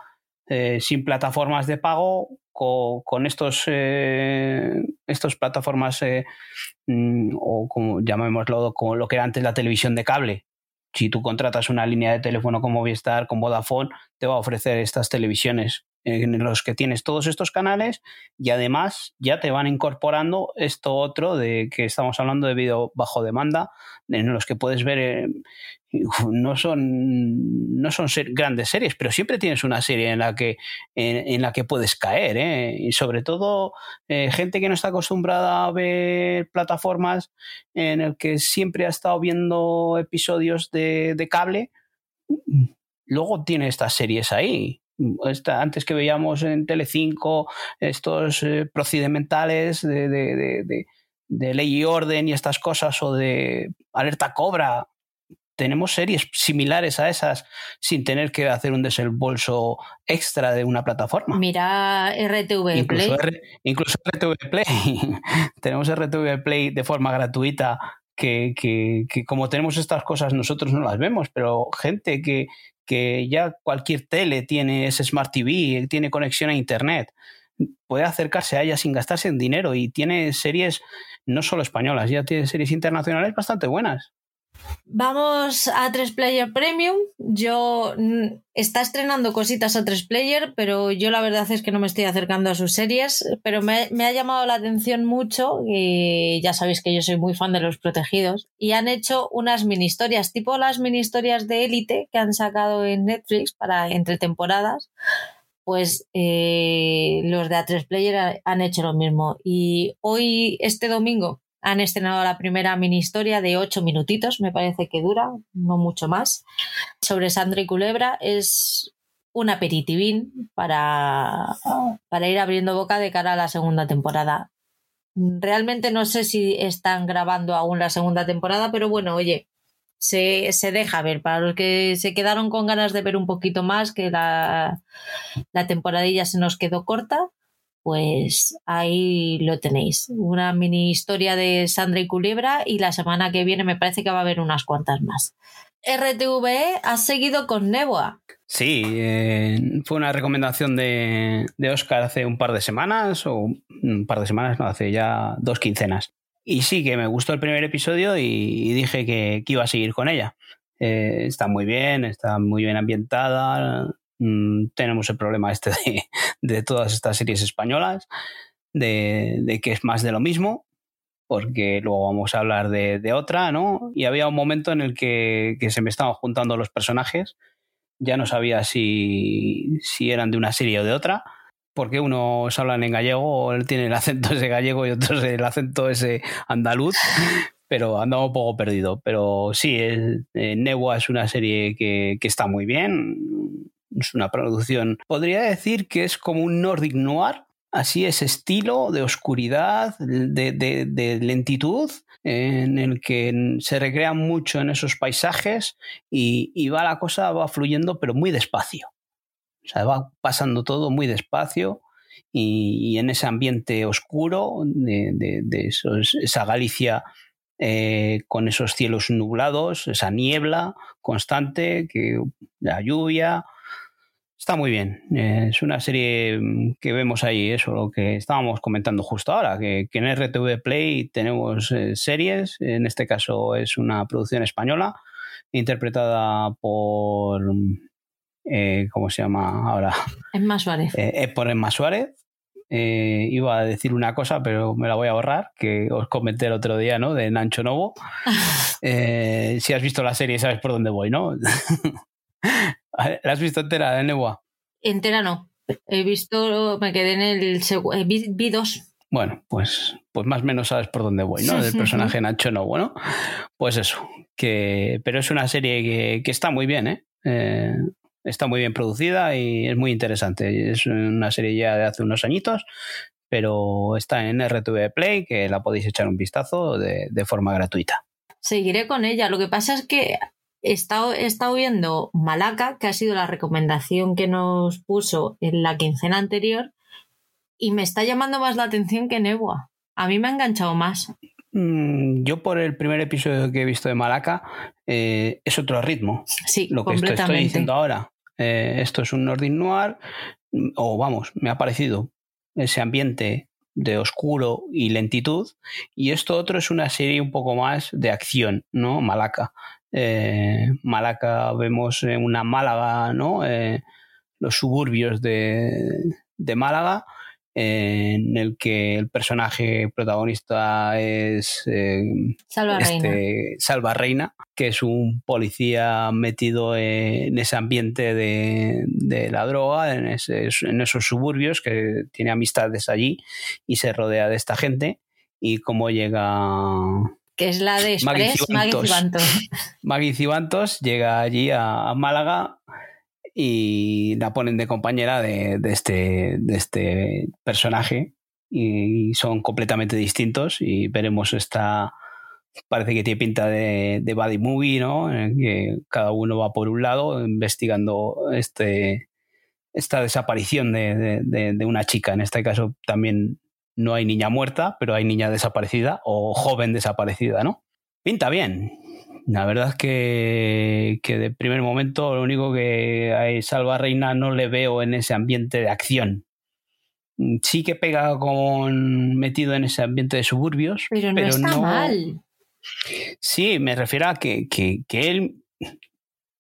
eh, sin plataformas de pago, con, estos, eh, estos plataformas, eh, mm, o como llamémoslo, como lo que era antes la televisión de cable. Si tú contratas una línea de teléfono con Movistar, con Vodafone, te va a ofrecer estas televisiones en los que tienes todos estos canales y además ya te van incorporando esto otro de que estamos hablando de vídeo bajo demanda, en los que puedes ver no son, no son grandes series, pero siempre tienes una serie en la que, en, la que puedes caer. ¿eh? Y sobre todo, eh, gente que no está acostumbrada a ver plataformas en el que siempre ha estado viendo episodios de, cable, luego tiene estas series ahí. Antes que veíamos en Telecinco estos eh, procedimentales de, de ley y orden y estas cosas, o de alerta cobra, tenemos series similares a esas sin tener que hacer un desembolso extra de una plataforma. Mira RTV Play. incluso RTV Play. tenemos RTV Play de forma gratuita que, como tenemos estas cosas nosotros no las vemos, pero gente que, que ya cualquier tele tiene ese Smart TV, tiene conexión a Internet, puede acercarse a ella sin gastarse en dinero y tiene series no solo españolas, ya tiene series internacionales bastante buenas. Vamos a 3 Player Premium. Yo mm, está estrenando cositas a 3 Player, pero yo la verdad es que no me estoy acercando a sus series. Pero me, ha llamado la atención mucho, y ya sabéis que yo soy muy fan de los protegidos, y han hecho unas mini historias, tipo las mini historias de élite que han sacado en Netflix para entre temporadas. Pues eh, los de A3 Player han hecho lo mismo. Y hoy, este domingo, han estrenado la primera mini historia de ocho minutitos, me parece que dura, no mucho más, sobre Sandra y Culebra. Es un aperitivín para, para ir abriendo boca de cara a la segunda temporada. Realmente no sé si están grabando aún la segunda temporada, pero bueno, oye, se, se, deja ver. Para los que se quedaron con ganas de ver un poquito más, que la, la temporadilla se nos quedó corta, pues ahí lo tenéis. Una mini historia de Sandra y Culebra y la semana que viene me parece que va a haber unas cuantas más. RTVE ha seguido con Nebua. Sí, eh, fue una recomendación de, Oscar hace un par de semanas, o un par de semanas, no, hace ya dos quincenas. Y sí, que me gustó el primer episodio y, dije que, iba a seguir con ella. Eh, está muy bien, está muy bien ambientada, Mm, tenemos el problema este de, todas estas series españolas, de, que es más de lo mismo, porque luego vamos a hablar de, otra, ¿no? Y había un momento en el que, se me estaban juntando los personajes, ya no sabía si, eran de una serie o de otra, porque unos hablan en gallego, él tiene el acento ese gallego y otros el acento ese andaluz, pero andaba un poco perdido. Pero sí, es, eh, es una serie que, que, está muy bien, es una producción, podría decir que es como un Nordic Noir, así ese estilo de oscuridad, de, lentitud, en el que se recrea mucho en esos paisajes y, va la cosa, va fluyendo, pero muy despacio. O sea, va pasando todo muy despacio y, en ese ambiente oscuro de, esa Galicia eh, con esos cielos nublados, esa niebla constante, que, la lluvia, Está muy bien. Eh, es una serie mm, que vemos ahí, eso, lo que estábamos comentando justo ahora, que, en RTV Play tenemos eh, series, en este caso es una producción española, interpretada por, mm, eh, ¿cómo se llama ahora? Emma Suárez. por Emma Suárez, iba a decir una cosa, pero me la voy a ahorrar, que os comenté el otro día, ¿no? De Nancho Novo. Si has visto la serie, sabes por dónde voy, ¿no? ¿La has visto entera, de Nebua? Entera no. He visto, me quedé en el segundo, vi, dos. Bueno, pues, pues más o menos sabes por dónde voy, ¿no? Del personaje Nacho ¿no? Pues eso, que, pero es una serie que, que está muy bien, ¿eh? ¿eh? Está muy bien producida y es muy interesante. Es una serie ya de hace unos añitos, pero está en RTV Play, que la podéis echar un vistazo de, de forma gratuita. Seguiré con ella. Lo que pasa es que he estado, he estado viendo Malaca, que ha sido la recomendación que nos puso en la quincena anterior, y me está llamando más la atención que Nebua. A mí me ha enganchado más. Mm, yo por el primer episodio que he visto de Malaca eh, es otro ritmo. Sí, lo que estoy diciendo ahora. Eh, esto es un Nordic Noir, mm, o vamos, me ha parecido ese ambiente de oscuro y lentitud, y esto otro es una serie un poco más de acción, ¿no? Malaca. Eh, Malaca vemos una Málaga, ¿no? los suburbios de, de Málaga en el que el personaje protagonista es eh, Salva, Reina. Este, Salva Reina, que es un policía metido en ese ambiente de, la droga, en, esos suburbios, que tiene amistades allí y se rodea de esta gente. Y cómo llega que es la de Express, Maggie Cibantos. Maggie Cibantos llega allí a Málaga y la ponen de compañera de, este, de este personaje y son completamente distintos y veremos esta parece que tiene pinta de, de body movie, ¿no? que cada uno va por un lado investigando este, esta desaparición de, de, una chica. En este caso también no hay niña muerta, pero hay niña desaparecida o joven desaparecida, ¿no? Pinta bien. La verdad es que, que de primer momento lo único que a Salva Reina no le veo en ese ambiente de acción. Sí que pega con metido en ese ambiente de suburbios. Pero no está mal. Sí, me refiero a que, que, que él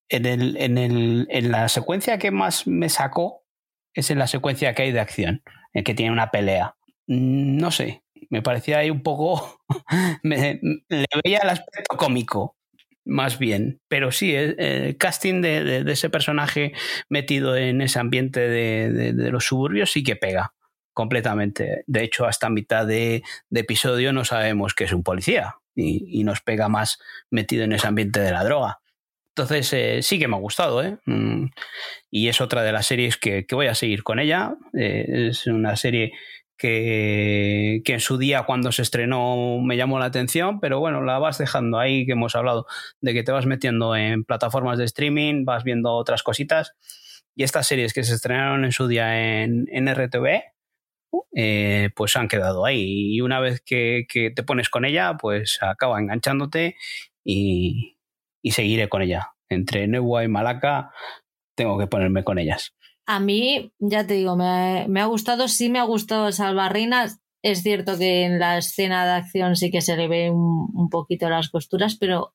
en, el, en, el, en la secuencia que más me sacó es en la secuencia que hay de acción, en que tiene una pelea. Mm, no sé, me parecía ahí un poco. me, le veía el aspecto cómico más bien. Pero sí, el, eh, casting de, ese personaje metido en ese ambiente de, los suburbios sí que pega completamente. De hecho, hasta mitad de, episodio no sabemos que es un policía y, nos pega más metido en ese ambiente de la droga. Entonces, eh, sí que me ha gustado, ¿eh? Mm, y es otra de las series que, voy a seguir con ella. es una serie que, en su día cuando se estrenó me llamó la atención, pero bueno, la vas dejando ahí, que hemos hablado de que te vas metiendo en plataformas de streaming, vas viendo otras cositas. Y estas series que se estrenaron en su día en, RTV, eh, pues han quedado ahí. Y una vez que, te pones con ella, pues acaba enganchándote y, seguiré con ella. Entre Neua y Malaca tengo que ponerme con ellas. A mí, ya te digo, me, ha gustado, sí me ha gustado Salvarreina. Es cierto que en la escena de acción sí que se le ve un, poquito las costuras, pero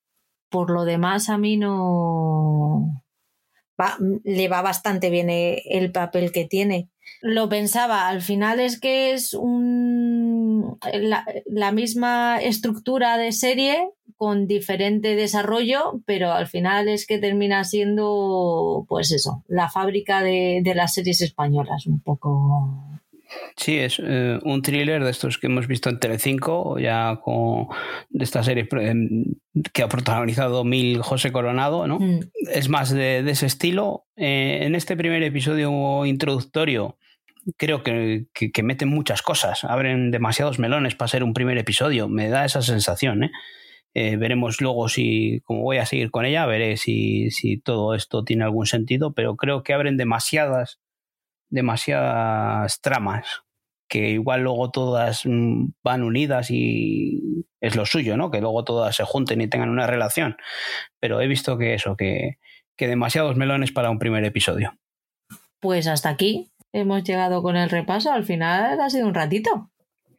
por lo demás a mí no... le va bastante bien eh, el papel que tiene. Lo pensaba, al final es que es un, la misma estructura de serie, con diferente desarrollo, pero al final es que termina siendo, pues eso, la fábrica de, las series españolas, un poco. Sí, es eh, un thriller de estos que hemos visto en Telecinco, ya con de esta serie que ha protagonizado Mil José Coronado, ¿no? Mm. Es más de, ese estilo. Eh, en este primer episodio introductorio, creo que, que, meten muchas cosas, abren demasiados melones para ser un primer episodio, me da esa sensación, ¿eh? Eh, veremos luego si, como voy a seguir con ella, veré si, si, todo esto tiene algún sentido, pero creo que abren demasiadas, demasiadas tramas que igual luego todas mm, van unidas y es lo suyo, ¿no? Que luego todas se junten y tengan una relación. Pero he visto que eso, que, que demasiados melones para un primer episodio. Pues hasta aquí hemos llegado con el repaso. Al final ha sido un ratito.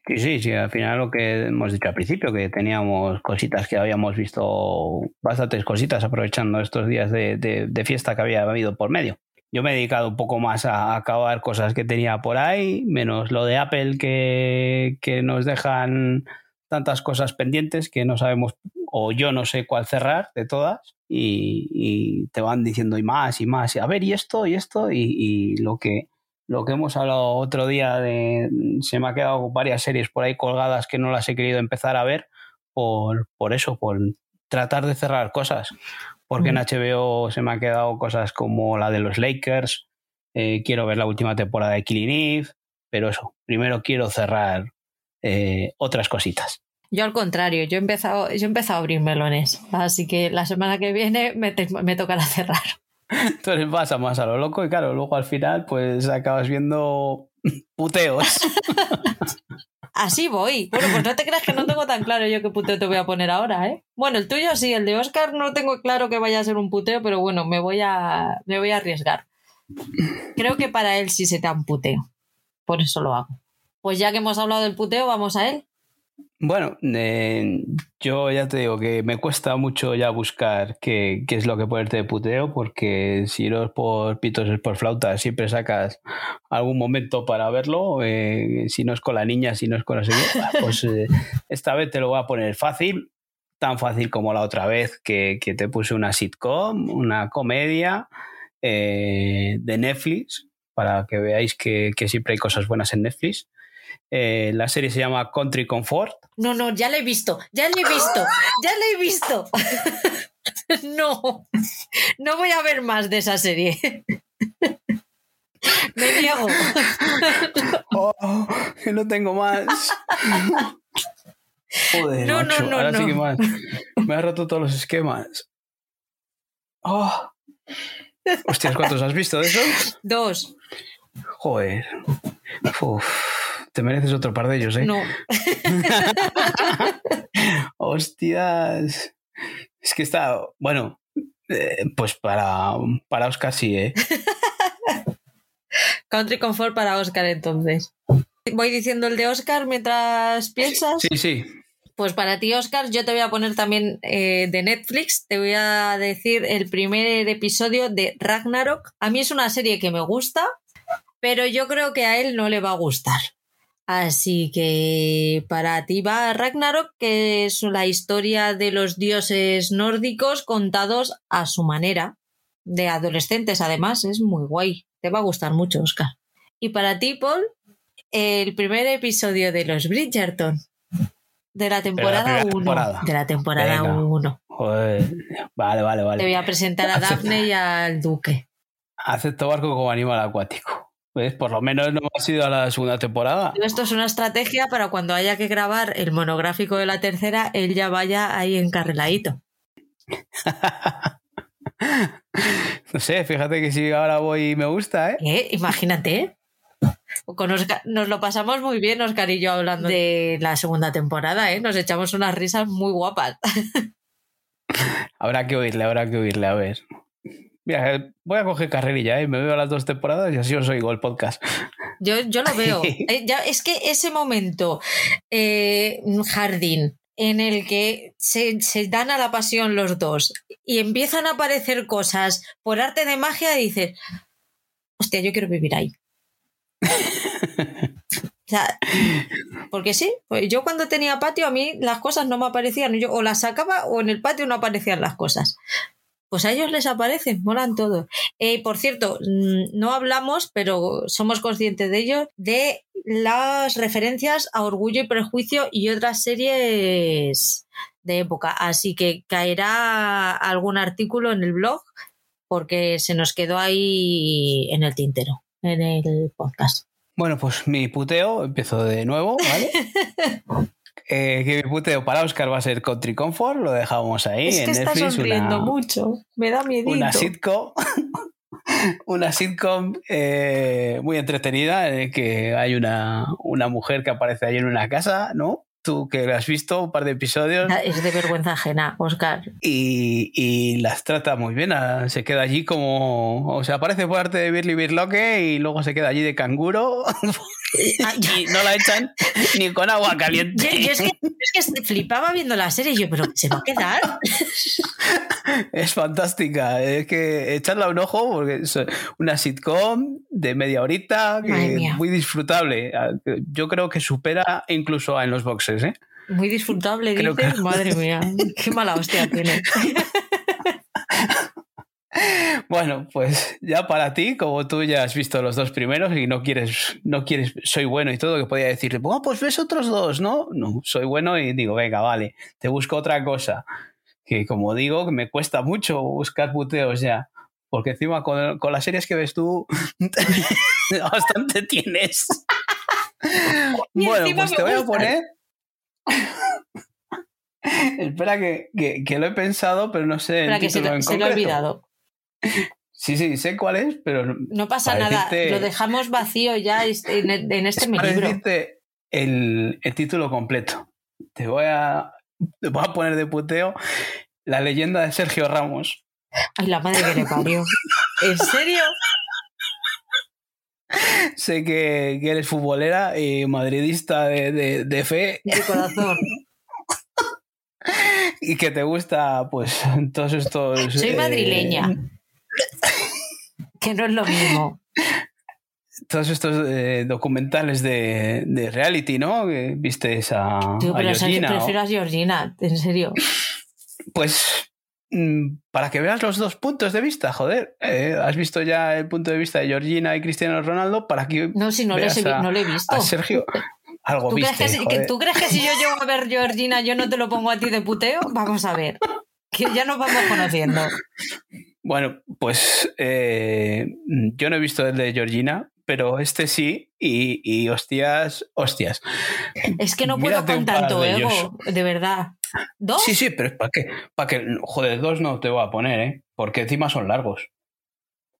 Sí, sí, sí, al final lo que hemos dicho al principio, que teníamos cositas que habíamos visto, bastantes cositas aprovechando estos días de, fiesta que había habido por medio. yo me he dedicado un poco más a acabar cosas que tenía por ahí, menos lo de Apple que, que nos dejan tantas cosas pendientes que no sabemos o yo no sé cuál cerrar de todas y, te van diciendo y más y más y a ver y esto y esto y, lo que lo que hemos hablado otro día de se me ha quedado varias series por ahí colgadas que no las he querido empezar a ver por, por eso, por tratar de cerrar cosas. Porque en HBO se me ha quedado cosas como la de los Lakers, eh, quiero ver la última temporada de Killing Eve, pero eso, primero quiero cerrar eh, otras cositas. Yo al contrario, yo he, empezado, yo he empezado a abrir melones, así que la semana que viene me, me tocará cerrar. Entonces vas más a lo loco y claro, luego al final pues acabas viendo puteos. Así voy. Bueno, pues no te creas que no tengo tan claro yo qué puteo te voy a poner ahora, ¿eh? Bueno, el tuyo sí, el de Oscar no tengo claro que vaya a ser un puteo, pero bueno, me voy a, me voy a arriesgar. Creo que para él sí se te da un puteo. Por eso lo hago. Pues ya que hemos hablado del puteo, vamos a él. Bueno, eh, yo ya te digo que me cuesta mucho ya buscar qué, qué, es lo que ponerte de puteo, porque si no es por pitos, es por flauta, siempre sacas algún momento para verlo. Eh, si no es con la niña, si no es con la señora, pues eh, esta vez te lo voy a poner fácil, tan fácil como la otra vez que, que te puse una sitcom, una comedia de Netflix, para que veáis que, que siempre hay cosas buenas en Netflix. Eh, la serie se llama Country Comfort. No, no, ya la he visto, ya la he visto, ya la he visto. no, no voy a ver más de esa serie. Me niego. oh, que no tengo más. Joder, no, no, no, ahora sí que más. Me ha roto todos los esquemas. Oh. Hostias, ¿cuántos has visto de esos? Dos. Joder. Uf. Te mereces otro par de ellos, ¿eh? No. Hostias. Es que está. Bueno, eh, pues para, para Oscar sí, ¿eh? Country Comfort para Oscar, entonces. Voy diciendo el de Oscar mientras piensas. Sí, sí. Pues para ti, Oscar, yo te voy a poner también eh, de Netflix. Te voy a decir el primer episodio de Ragnarok. A mí es una serie que me gusta, pero yo creo que a él no le va a gustar. Así que para ti va Ragnarok, que es la historia de los dioses nórdicos contados a su manera, de adolescentes además, es muy guay. Te va a gustar mucho, Oscar. Y para ti, Paul, el primer episodio de los Bridgerton, de la temporada 1. De la temporada 1. Vale, vale, vale. Te voy a presentar a Daphne y al Duque. Acepto barco como animal acuático. Pues por lo menos no ha sido a la segunda temporada. Esto es una estrategia para cuando haya que grabar el monográfico de la tercera, él ya vaya ahí encarriladito. no sé, fíjate que si ahora voy y me gusta, ¿eh? ¿Eh? Imagínate. Con nos lo pasamos muy bien, Oscar y yo, hablando de la segunda temporada, ¿eh? Nos echamos unas risas muy guapas. habrá que oírle, habrá que oírle, a ver. Mira, eh, voy a coger carrerilla, ¿eh? me veo las dos temporadas y así os oigo el podcast. Yo, yo lo veo. Eh, ya, es que ese momento, eh, jardín, en el que se, se, dan a la pasión los dos y empiezan a aparecer cosas por arte de magia, dices, hostia, yo quiero vivir ahí. O sea, porque sí, pues yo cuando tenía patio a mí las cosas no me aparecían, yo o las sacaba o en el patio no aparecían las cosas pues a ellos les aparecen, molan todo. Eh, por cierto, mm, no hablamos, pero somos conscientes de ello, de las referencias a Orgullo y Prejuicio y otras series de época. Así que caerá algún artículo en el blog porque se nos quedó ahí en el tintero, en el podcast. Bueno, pues mi puteo, empiezo de nuevo, ¿vale? Eh, que mi puteo para Oscar va a ser Country Comfort, lo dejamos ahí. Es que en Netflix, sonriendo mucho, me da miedo. Una sitcom, una sitcom eh, muy entretenida, en que hay una, una mujer que aparece ahí en una casa, ¿no? tú que has visto un par de episodios. Es de vergüenza ajena, Oscar. Y, y, las trata muy bien. Ah, se queda allí como. O sea, aparece por arte de Birly Birloque y luego se queda allí de canguro. y no la echan ni con agua caliente. Yo, es, que, es, que, flipaba viendo la serie y yo, pero ¿se va a quedar? Es fantástica. Es que echarla un ojo porque es una sitcom de media horita que muy disfrutable. Yo creo que supera incluso a en los boxes. ¿eh? Muy disfrutable, dices. Madre mía, qué mala hostia tiene. Bueno, pues ya para ti, como tú ya has visto los dos primeros y no quieres, no quieres, soy bueno y todo, que podía decir, bueno, pues ves otros dos, ¿no? No, soy bueno y digo, venga, vale, te busco otra cosa. Que como digo, me cuesta mucho buscar puteos ya. Porque encima con, con las series que ves tú, bastante tienes. bueno, pues te voy a poner. Espera que, que, lo he pensado, pero no sé. Espera, que se, se lo he olvidado. Sí, sí, sé cuál es, pero. No pasa nada, lo dejamos vacío ya en, en este mi libro. El, el, título completo. Te voy a, te voy a poner de puteo la leyenda de Sergio Ramos. Ay, la madre que le parió. ¿En serio? sé que, que, eres futbolera y madridista de, de, de fe. De corazón. y que te gusta, pues, todos estos. Soy madrileña. Eh, que no es lo mismo. Todos estos eh, documentales de, de, reality, ¿no? Que viste a, Tío, pero a Georgina. Prefiero a Georgina, en serio. Pues mm, para que veas los dos puntos de vista, joder. Eh, has visto ya el punto de vista de Georgina y Cristiano Ronaldo para que. No, si no, le no he visto. A Sergio. Algo ¿Tú, viste, crees que, que, ¿Tú crees que si yo llego a ver Georgina yo no te lo pongo a ti de puteo? Vamos a ver. Que ya nos vamos conociendo. Bueno, pues eh, yo no he visto el de Georgina, pero este sí, y, y hostias, hostias. Es que no puedo con tanto ego, de verdad. ¿Dos? Sí, sí, pero ¿para qué? ¿Para qué? Joder, dos no te voy a poner, ¿eh? Porque encima son largos.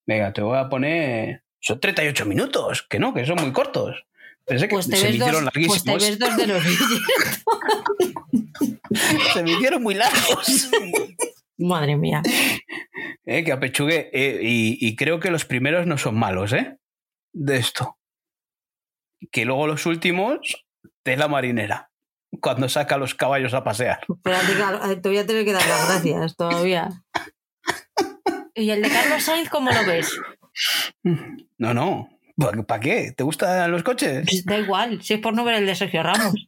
Venga, te voy a poner. Son 38 minutos, que no, que son muy cortos. Pensé que pues se me hicieron larguísimos. Pues te ves dos de los se me hicieron muy largos. Madre mía. Eh, que apechugue. Eh, y, creo que los primeros no son malos, ¿eh? De esto. Que luego los últimos, de la marinera. Cuando saca los caballos a pasear. Pero te voy a tener que dar las gracias todavía. ¿Y el de Carlos Sainz cómo lo ves? No, no. ¿Para qué? ¿Te gustan los coches? Pues da igual, si es por no ver el de Sergio Ramos.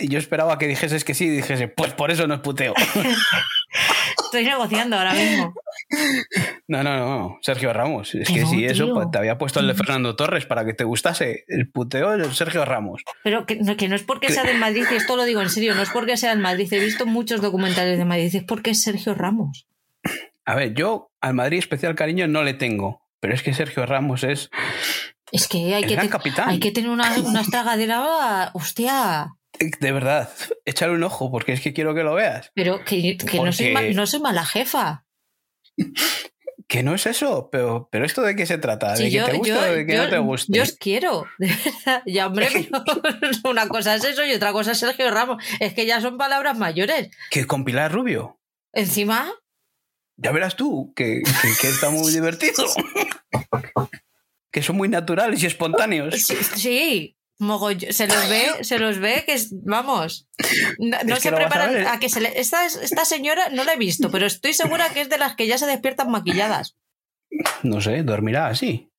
y yo esperaba que dijeses que sí y dijese, pues por eso no es puteo. Estoy negociando ahora mismo. No, no, no, Sergio Ramos. Es que, si eso, te había puesto el de Fernando Torres para que te gustase el puteo de Sergio Ramos. Pero que, que no es porque sea del Madrid, y esto lo digo en serio, no es porque sea del Madrid. He visto muchos documentales de Madrid, es porque es Sergio Ramos. A ver, yo al Madrid especial cariño no le tengo, pero es que Sergio Ramos es es que hay, que, hay que tener una, una estragadera, hostia. De verdad, échale un ojo porque es que quiero que lo veas. Pero que, no, soy no soy mala jefa. Que no es eso, pero, pero esto de qué se trata, de que te gusta o de que no te gusta. Yo os quiero, de verdad. Ya, hombre, una cosa es eso y otra cosa es Sergio Ramos. Es que ya son palabras mayores. Que con Pilar Rubio. Encima. Ya verás tú, que, que está muy divertido que son muy naturales y espontáneos. Sí, se los ve, se los ve que vamos. No, se preparan a, que se le, esta, esta señora no la he visto, pero estoy segura que es de las que ya se despiertan maquilladas. No sé, dormirá así.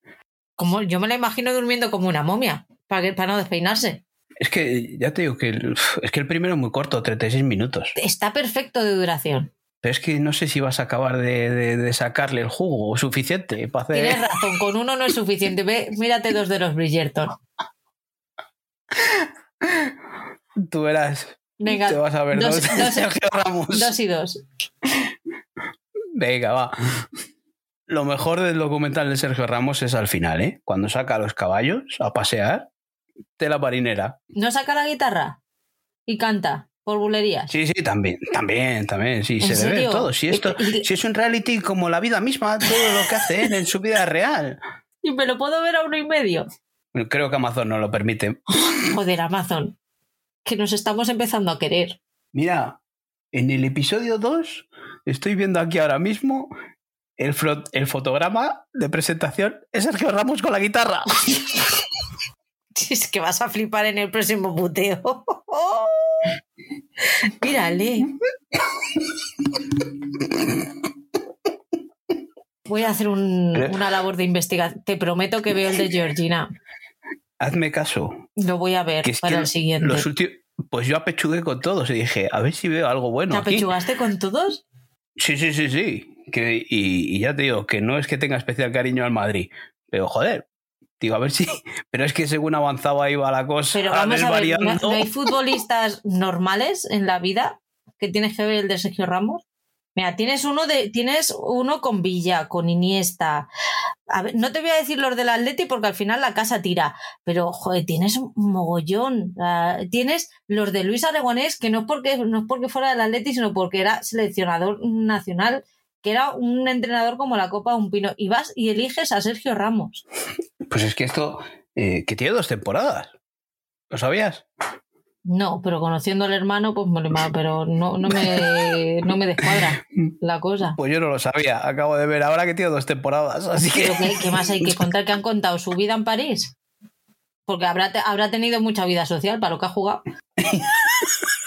Como yo me la imagino durmiendo como una momia, para, para no despeinarse. Es que ya te digo que es que el primero es muy corto, 36 minutos. Está perfecto de duración. Pero es que no sé si vas a acabar de, sacarle el jugo suficiente para hacer. Tienes razón, con uno no es suficiente. Ve, mírate dos de los Bridgerton. Tú verás. Venga. Te vas a ver dos, dos, Sergio Ramos. Dos y dos. Venga, va. Lo mejor del documental de Sergio Ramos es al final, ¿eh? Cuando saca a los caballos a pasear de la marinera. ¿No saca la guitarra? Y canta por bulerías. Sí, sí, también, también, también, sí, se debe todo. Si esto, si es un reality como la vida misma, todo lo que hace en su vida real. Y me lo puedo ver a uno y medio. Creo que Amazon no lo permite. Joder, Amazon. Que nos estamos empezando a querer. Mira, en el episodio 2 estoy viendo aquí ahora mismo el, el fotograma de presentación es Sergio Ramos con la guitarra. Es que vas a flipar en el próximo puteo. Mírale. Voy a hacer un- una labor de investigación. Te prometo que veo el de Georgina. Hazme caso. Lo voy a ver Que para que el siguiente. los últimos. Pues yo apechugué con todos y dije, a ver si veo algo bueno. ¿Te aquí. apechugaste con todos? Sí, sí, sí, sí. Que, y, y ya te digo, que no es que tenga especial cariño al Madrid, pero joder, digo, a ver si. Pero es que según avanzaba iba la cosa Pero vamos a ver, ¿no, desvariando. no hay futbolistas normales en la vida que tienes que ver el de Sergio Ramos? Mira, tienes uno de, tienes uno con Villa, con Iniesta. No te voy a decir los del Atleti porque al final la casa tira, pero joder, tienes un mogollón. Tienes los de Luis Aragonés, que no es porque no es porque fuera del Atleti, sino porque era seleccionador nacional, que era un entrenador como la Copa de un Pino. Y vas y eliges a Sergio Ramos. Pues es que esto, eh, que tiene dos temporadas. ¿Lo sabías? No, pero conociendo al hermano, pues pero no, no, me, no me descuadra la cosa. Pues yo no lo sabía. Acabo de ver ahora que tiene dos temporadas. Así que. ¿qué, qué más hay que contar que han contado? ¿Su vida en París? Porque habrá, habrá tenido mucha vida social para lo que ha jugado.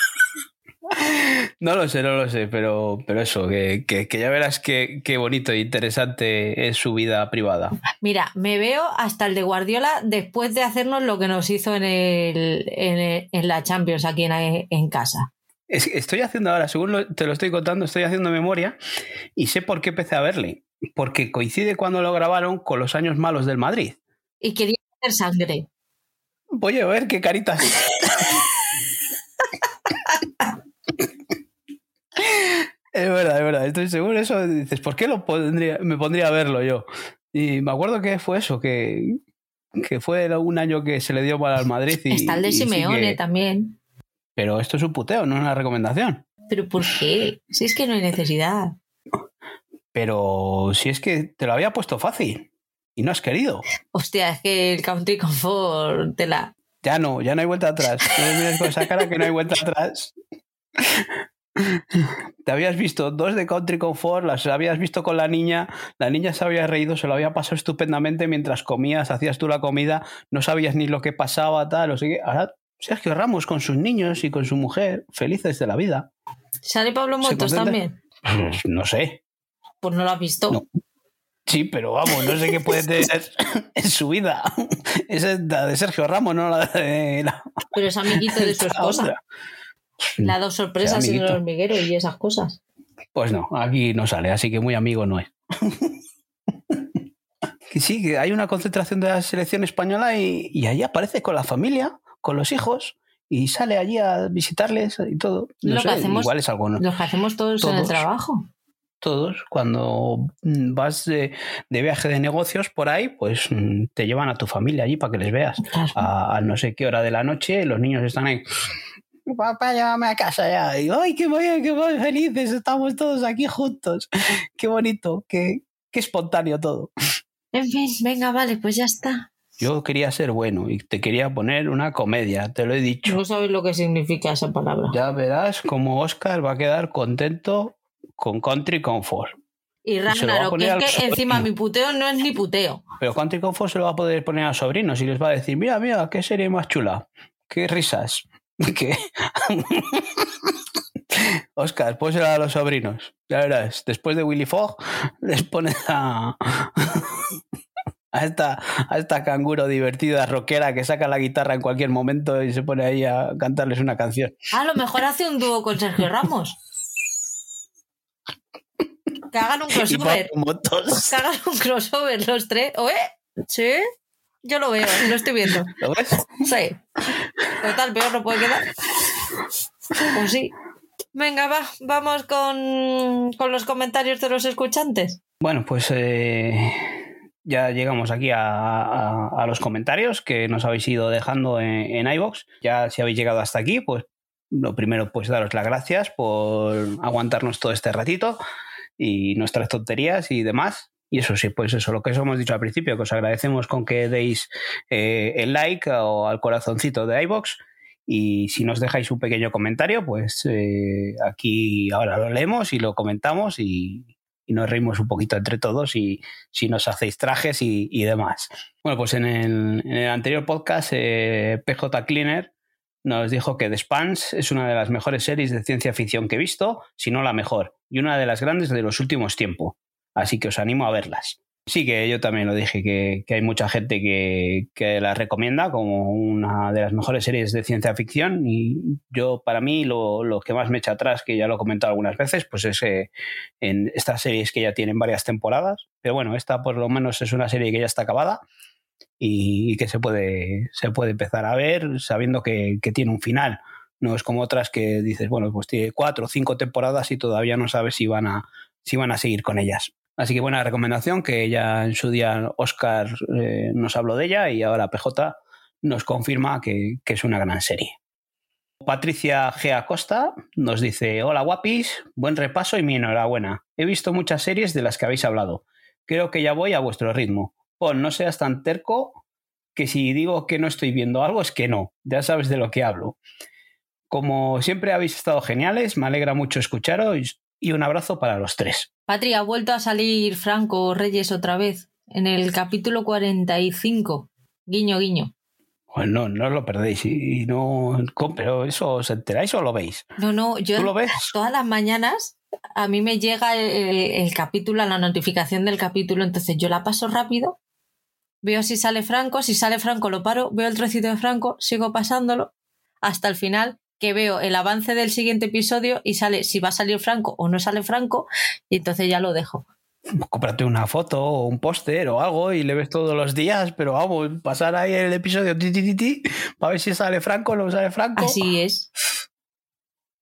No lo sé, no lo sé, pero, pero eso, que, que- que ya verás qué, qué bonito e interesante es su vida privada. Mira, me veo hasta el de Guardiola después de hacernos lo que nos hizo en, el, en, el- en la Champions aquí en, en casa. Es estoy haciendo ahora, según lo- te lo estoy contando, estoy haciendo memoria y sé por qué empecé a verle. Porque coincide cuando lo grabaron con los años malos del Madrid. Y quería hacer sangre. Voy a ver qué caritas. Es verdad, es verdad. Estoy seguro de eso. Dices, ¿por qué lo pondría, me pondría a verlo yo? Y me acuerdo que fue eso, que, que fue un año que se le dio mal al Madrid. Y, Está el de sí Simeone que- también. Pero esto es un puteo, no es una recomendación. ¿Pero por qué? Si es que no hay necesidad. Pero si es que te lo había puesto fácil y no has querido. Hostia, es que el Country Comfort te la... Ya no, ya no hay vuelta atrás. No me mires con esa cara que no hay vuelta atrás. Te habías visto dos de Country Comfort, las habías visto con la niña, la niña se había reído, se lo había pasado estupendamente mientras comías, hacías tú la comida, no sabías ni lo que pasaba, tal, o sea que ahora Sergio Ramos con sus niños y con su mujer, felices de la vida. ¿Sale Pablo ¿Se Motos también? Pues no sé, Pues no lo has visto. No. sí, pero vamos, no sé qué puede tener en su vida. Esa es la de Sergio Ramos, no la de la, Pero es amiguito de su esposa. Le ha dado sorpresas en el hormiguero y esas cosas. Pues no, aquí no sale, así que muy amigo no es. que sí, que hay una concentración de la selección española y, y allí aparece con la familia, con los hijos, y sale allí a visitarles y todo. No Lo que hacemos- igual es algo, ¿no? Los que hacemos todos, en el Todos. trabajo. Todos, cuando mm, vas de, de viaje de negocios por ahí, pues mm, te llevan a tu familia allí para que les veas. Claro. A, a no sé qué hora de la noche, los niños están ahí. Papá, llévame a casa ya. Y, ¡Ay, qué bien, qué bien, felices! Estamos todos aquí juntos. Qué bonito, qué, qué espontáneo todo. En fin, venga, vale, pues ya está. Yo quería ser bueno y te quería poner una comedia, te lo he dicho. No sabes lo que significa esa palabra. Ya verás cómo Oscar va a quedar contento con Country Comfort. Y Ragnarok, que es que sobrino. encima mi puteo no es ni puteo. Pero Country Comfort se lo va a poder poner a sobrinos y les va a decir, mira, mira, qué serie más chula, qué risas. ¿Qué? Oscar, pónselo a los sobrinos. Ya verás, después de Willy Fogg, les pones a... A esta, a esta canguro divertida, rockera, que saca la guitarra en cualquier momento y se pone ahí a cantarles una canción. A lo mejor hace un dúo con Sergio Ramos. Que hagan un crossover. Que hagan un crossover los tres. ¿Oye? ¿Sí? Yo lo veo, lo estoy viendo. ¿Lo ves? Sí. Total, peor no puede quedar. Pues sí. Venga, va, vamos con, con los comentarios de los escuchantes. Bueno, pues eh, ya llegamos aquí a, a- a los comentarios que nos habéis ido dejando en, en iVoox. Ya si habéis llegado hasta aquí, pues lo primero, pues daros las gracias por aguantarnos todo este ratito y nuestras tonterías y demás. Y eso sí, pues eso, lo que os hemos dicho al principio, que os agradecemos con que deis eh, el like o al corazoncito de iVoox. Y si nos dejáis un pequeño comentario, pues eh, aquí ahora lo leemos y lo comentamos y, nos reímos un poquito entre todos y si nos hacéis trajes y, demás. Bueno, pues en el, anterior podcast, eh, PJ Cleaner nos dijo que The Spans es una de las mejores series de ciencia ficción que he visto, si no la mejor, y una de las grandes de los últimos tiempos. Así que os animo a verlas. Sí, que yo también lo dije, que, hay mucha gente que, que, la recomienda como una de las mejores series de ciencia ficción y yo, para mí, lo, que más me echa atrás, que ya lo he comentado algunas veces, pues es eh, en estas series que ya tienen varias temporadas, pero bueno, esta por lo menos es una serie que ya está acabada y, que se puede, se puede empezar a ver sabiendo que, que tiene un final. No es como otras que dices, bueno, pues tiene cuatro o cinco temporadas y todavía no sabes si van a, si van a seguir con ellas. Así que buena recomendación, que ya en su día Oscar eh, nos habló de ella y ahora PJ nos confirma que, es una gran serie. Patricia G. Acosta nos dice, hola guapis, buen repaso y mi enhorabuena. He visto muchas series de las que habéis hablado. Creo que ya voy a vuestro ritmo. Pon, no seas tan terco que si digo que no estoy viendo algo es que no. Ya sabes de lo que hablo. Como siempre habéis estado geniales, me alegra mucho escucharos y un abrazo para los tres. Patria, ha vuelto a salir Franco Reyes otra vez, en el capítulo 45. Guiño, guiño. Bueno, no lo perdéis y no. Pero eso, ¿os enteráis o lo veis? No, no, yo. ¿Tú lo ves? Todas las mañanas a mí me llega el, capítulo, la notificación del capítulo, entonces yo la paso rápido, veo si sale Franco, si sale Franco lo paro, veo el trocito de Franco, sigo pasándolo hasta el final que veo el avance del siguiente episodio y sale si va a salir Franco o no sale Franco y entonces ya lo dejo. Cómprate una foto o un póster o algo y le ves todos los días, pero vamos, pasar ahí el episodio ti, ti, ti, para ver si sale Franco o no sale Franco. Así es.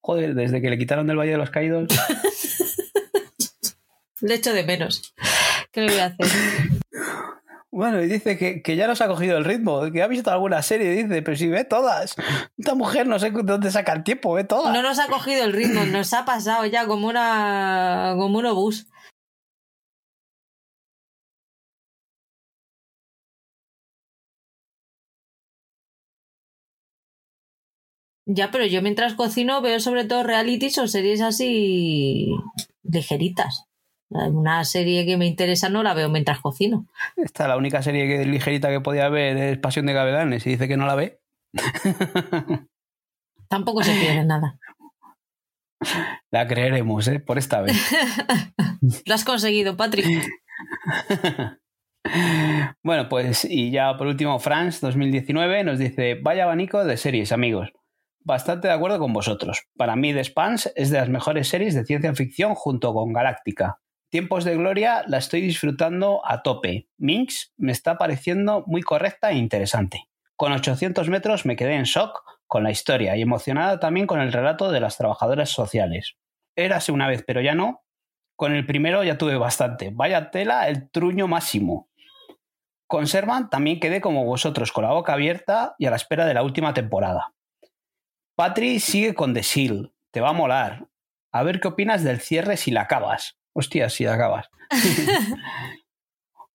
Joder, desde que le quitaron del Valle de los Caídos. le echo de menos. ¿Qué le voy a hacer? Bueno, y dice que, que, ya nos ha cogido el ritmo, que ha visto alguna serie, dice, pero si ve todas. Esta mujer no sé dónde saca el tiempo, ve todas. No nos ha cogido el ritmo, nos ha pasado ya como una como un obús. Ya, pero yo mientras cocino veo sobre todo realities o series así ligeritas. Una serie que me interesa no la veo mientras cocino. Esta la única serie que, ligerita que podía ver es Pasión de Gavilanes y dice que no la ve. Tampoco se pierde nada. La creeremos, ¿eh? Por esta vez. Lo has conseguido, Patrick. bueno, pues y ya por último, France 2019 nos dice, vaya abanico de series, amigos. Bastante de acuerdo con vosotros. Para mí, The Spans es de las mejores series de ciencia ficción junto con Galáctica. Tiempos de Gloria la estoy disfrutando a tope. Minx me está pareciendo muy correcta e interesante. Con 800 metros me quedé en shock con la historia y emocionada también con el relato de las trabajadoras sociales. Érase una vez, pero ya no. Con el primero ya tuve bastante. Vaya tela, el truño máximo. Con Servan también quedé como vosotros, con la boca abierta y a la espera de la última temporada. Patri sigue con The Seal. Te va a molar. A ver qué opinas del cierre si la acabas. Hostia, si acabas.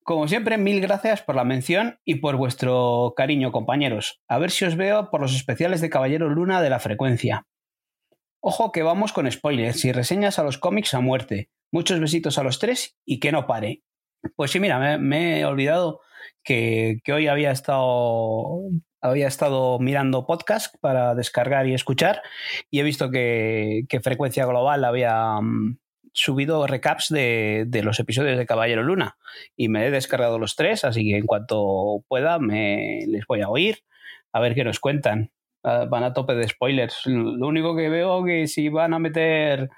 Como siempre, mil gracias por la mención y por vuestro cariño, compañeros. A ver si os veo por los especiales de Caballero Luna de la frecuencia. Ojo que vamos con spoilers y reseñas a los cómics a muerte. Muchos besitos a los tres y que no pare. Pues sí, mira, me, he olvidado que, hoy había estado, había estado mirando podcast para descargar y escuchar y he visto que, que Frecuencia Global había, mm, subido recaps de, los episodios de Caballero Luna y me he descargado los tres, así que en cuanto pueda me les voy a oír a ver qué nos cuentan. Ah, van a tope de spoilers. Lo único que veo que si van a meter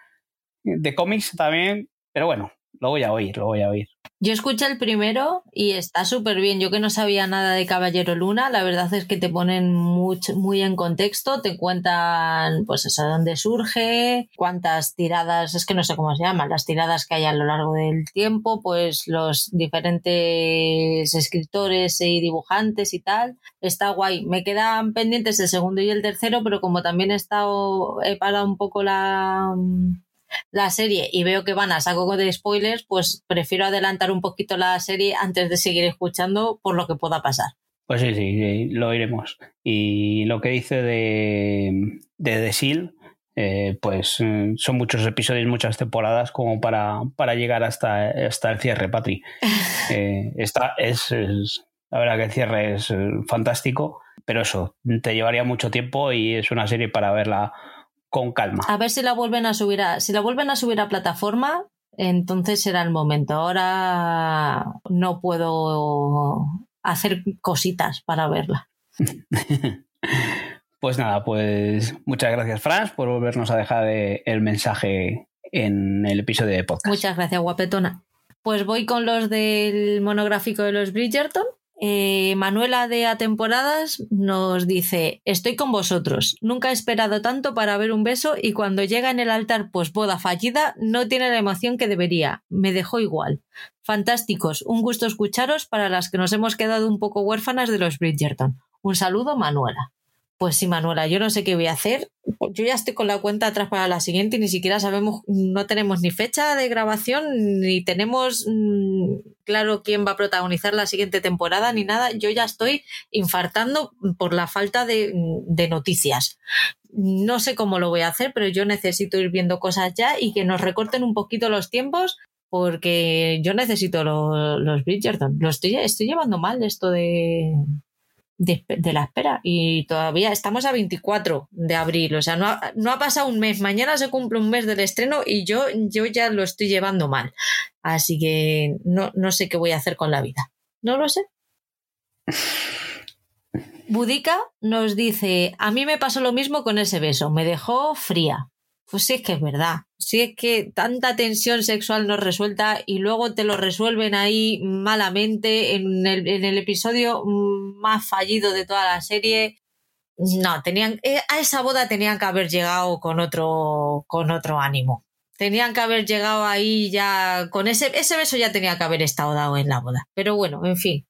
de cómics también, pero bueno, lo voy a oír, lo voy a oír. Yo escuché el primero y está súper bien. Yo que no sabía nada de Caballero Luna, la verdad es que te ponen mucho, muy en contexto, te cuentan pues eso, dónde surge, cuántas tiradas, es que no sé cómo se llaman, las tiradas que hay a lo largo del tiempo, pues los diferentes escritores y dibujantes y tal. Está guay. Me quedan pendientes el segundo y el tercero, pero como también he estado, he parado un poco la la serie y veo que van a saco de spoilers, pues prefiero adelantar un poquito la serie antes de seguir escuchando por lo que pueda pasar. Pues sí, sí, lo iremos. Y lo que dice de, de The Seal, eh, pues mm, son muchos episodios, muchas temporadas como para, para llegar hasta, hasta el cierre, Patri. Eh, esta es, la verdad que el cierre es eh, fantástico, pero eso, te llevaría mucho tiempo y es una serie para verla con calma. A ver si la vuelven a subir a, si la vuelven a subir a plataforma, entonces será el momento. Ahora no puedo hacer cositas para verla. pues nada, pues muchas gracias, Franz, por volvernos a dejar el mensaje en el episodio de podcast. Muchas gracias, guapetona. Pues voy con los del monográfico de los Bridgerton. Eh, Manuela de A Temporadas nos dice: Estoy con vosotros. Nunca he esperado tanto para ver un beso y cuando llega en el altar pues boda fallida no tiene la emoción que debería. Me dejó igual. Fantásticos. Un gusto escucharos para las que nos hemos quedado un poco huérfanas de los Bridgerton. Un saludo, Manuela. Pues sí, Manuela, yo no sé qué voy a hacer. Yo ya estoy con la cuenta atrás para la siguiente y ni siquiera sabemos, no tenemos ni fecha de grabación, ni tenemos mm, claro quién va a protagonizar la siguiente temporada, ni nada. Yo ya estoy infartando por la falta de, noticias. No sé cómo lo voy a hacer, pero yo necesito ir viendo cosas ya y que nos recorten un poquito los tiempos porque yo necesito los, los Bridgerton. Lo estoy, estoy llevando mal esto de, de, la espera y todavía estamos a 24 de abril, o sea, no ha, no ha, pasado un mes, mañana se cumple un mes del estreno y yo, yo ya lo estoy llevando mal, así que no, no sé qué voy a hacer con la vida, no lo sé. Budica nos dice, a mí me pasó lo mismo con ese beso, me dejó fría. Pues sí es que es verdad. Sí es que tanta tensión sexual no resuelta y luego te lo resuelven ahí malamente en el, en el episodio más fallido de toda la serie. No, tenían, eh, a esa boda tenían que haber llegado con otro, con otro ánimo. Tenían que haber llegado ahí ya con ese, ese beso ya tenía que haber estado dado en la boda. Pero bueno, en fin,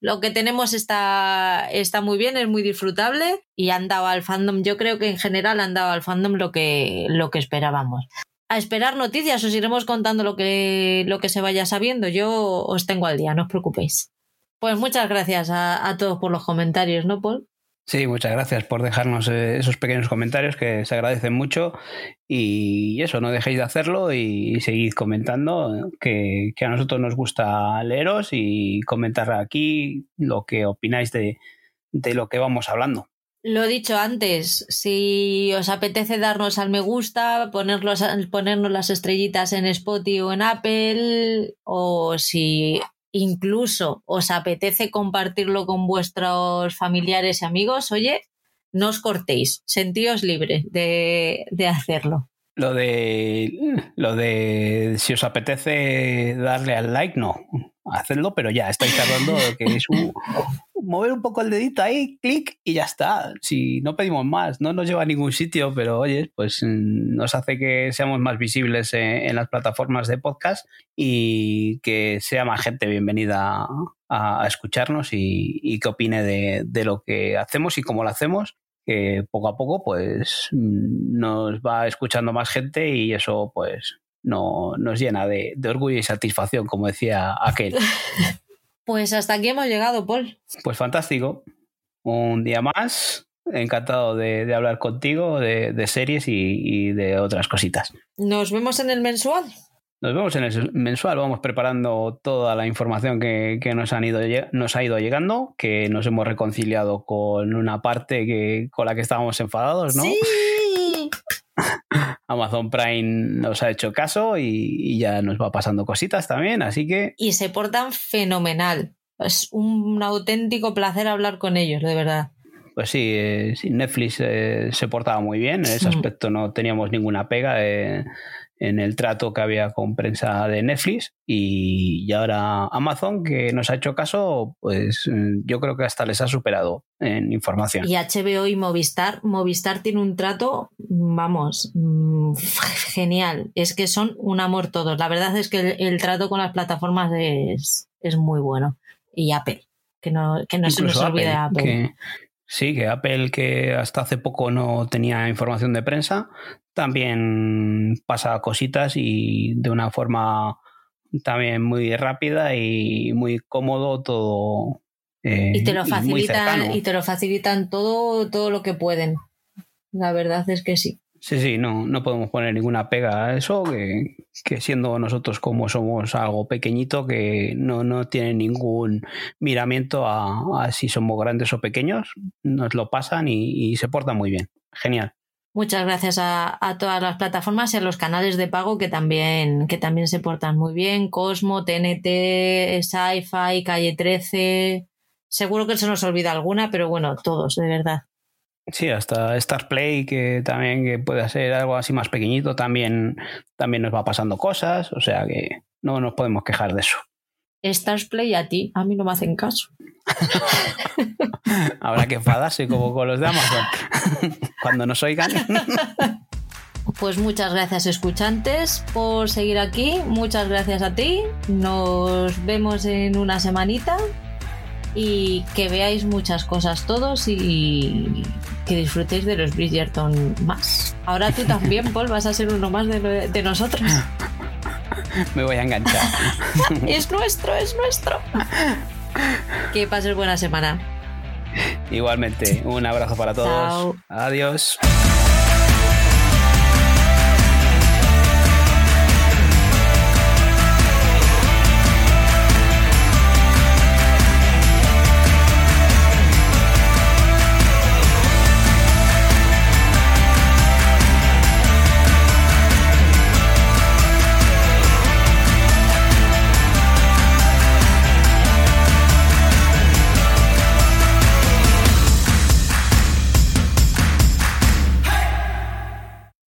lo que tenemos está, está muy bien, es muy disfrutable y han dado al fandom, yo creo que en general han dado al fandom lo que, lo que esperábamos. A esperar noticias, os iremos contando lo que, lo que se vaya sabiendo. Yo os tengo al día, no os preocupéis. Pues muchas gracias a, a todos por los comentarios, ¿no, Paul? Sí, muchas gracias por dejarnos eh, esos pequeños comentarios que se agradecen mucho y eso, no dejéis de hacerlo y seguid comentando, que, a nosotros nos gusta leeros y comentar aquí lo que opináis de, lo que vamos hablando. Lo he dicho antes, si os apetece darnos al me gusta, ponernos las estrellitas en Spotify o en Apple, o si incluso os apetece compartirlo con vuestros familiares y amigos, oye, no os cortéis, sentíos libre de, de hacerlo. Lo de lo de si os apetece darle al like, no. Hacedlo, pero ya estáis tardando que es un, mover un poco el dedito ahí, clic y ya está. Si no pedimos más, no nos lleva a ningún sitio, pero oye, pues mm, nos hace que seamos más visibles en, las plataformas de podcast y que sea más gente bienvenida a, escucharnos y, que opine de, de, lo que hacemos y cómo lo hacemos que poco a poco pues mm, nos va escuchando más gente y eso pues no, nos llena de, orgullo y satisfacción, como decía aquel. Pues hasta aquí hemos llegado, Paul. Pues fantástico. Un día más. Encantado de, hablar contigo de, series y, de otras cositas. Nos vemos en el mensual. Nos vemos en el mensual, vamos preparando toda la información que, nos, han ido, nos ha ido llegando, que nos hemos reconciliado con una parte que, con la que estábamos enfadados, ¿no? Sí. Amazon Prime nos ha hecho caso y, ya nos va pasando cositas también, así que... Y se portan fenomenal. Es un auténtico placer hablar con ellos, de verdad. Pues sí, eh, Netflix eh, se portaba muy bien, en ese aspecto no teníamos ninguna pega. Eh, en el trato que había con prensa de Netflix y, ahora Amazon que nos ha hecho caso, pues mm, yo creo que hasta les ha superado en información. Y HBO y Movistar, Movistar tiene un trato, vamos, mm, genial. Es que son un amor todos. La verdad es que el, trato con las plataformas es, es, muy bueno. Y Apple, que no, que no se nos olvide Apple. Sí, que Apple, que hasta hace poco no tenía información de prensa, también pasa cositas y de una forma también muy rápida y muy cómodo todo. Eh, y te lo facilitan, y, te lo facilitan todo, todo lo que pueden. La verdad es que sí. Sí, sí, no, no podemos poner ninguna pega a eso, que, que siendo nosotros como somos algo pequeñito, que no, no tiene ningún miramiento a, a si somos grandes o pequeños, nos lo pasan y, y se portan muy bien. Genial. Muchas gracias a, todas las plataformas y a los canales de pago que también, que también se portan muy bien. Cosmo, TNT, Sci-Fi, Calle 13. Seguro que se nos olvida alguna, pero bueno, todos, de verdad. Sí, hasta Star Play, que también que puede ser algo así más pequeñito, también, también nos va pasando cosas, o sea que no nos podemos quejar de eso. Stars Play a ti, a mí no me hacen caso. Habrá que enfadarse como con los de Amazon cuando nos oigan. Pues muchas gracias escuchantes por seguir aquí, muchas gracias a ti, nos vemos en una semanita y que veáis muchas cosas todos y que disfrutéis de los Bridgerton más. Ahora tú también, Paul, vas a ser uno más de, de nosotros. Me voy a enganchar. es nuestro, es nuestro. Que pases buena semana. Igualmente, un abrazo para todos. Chao. Adiós.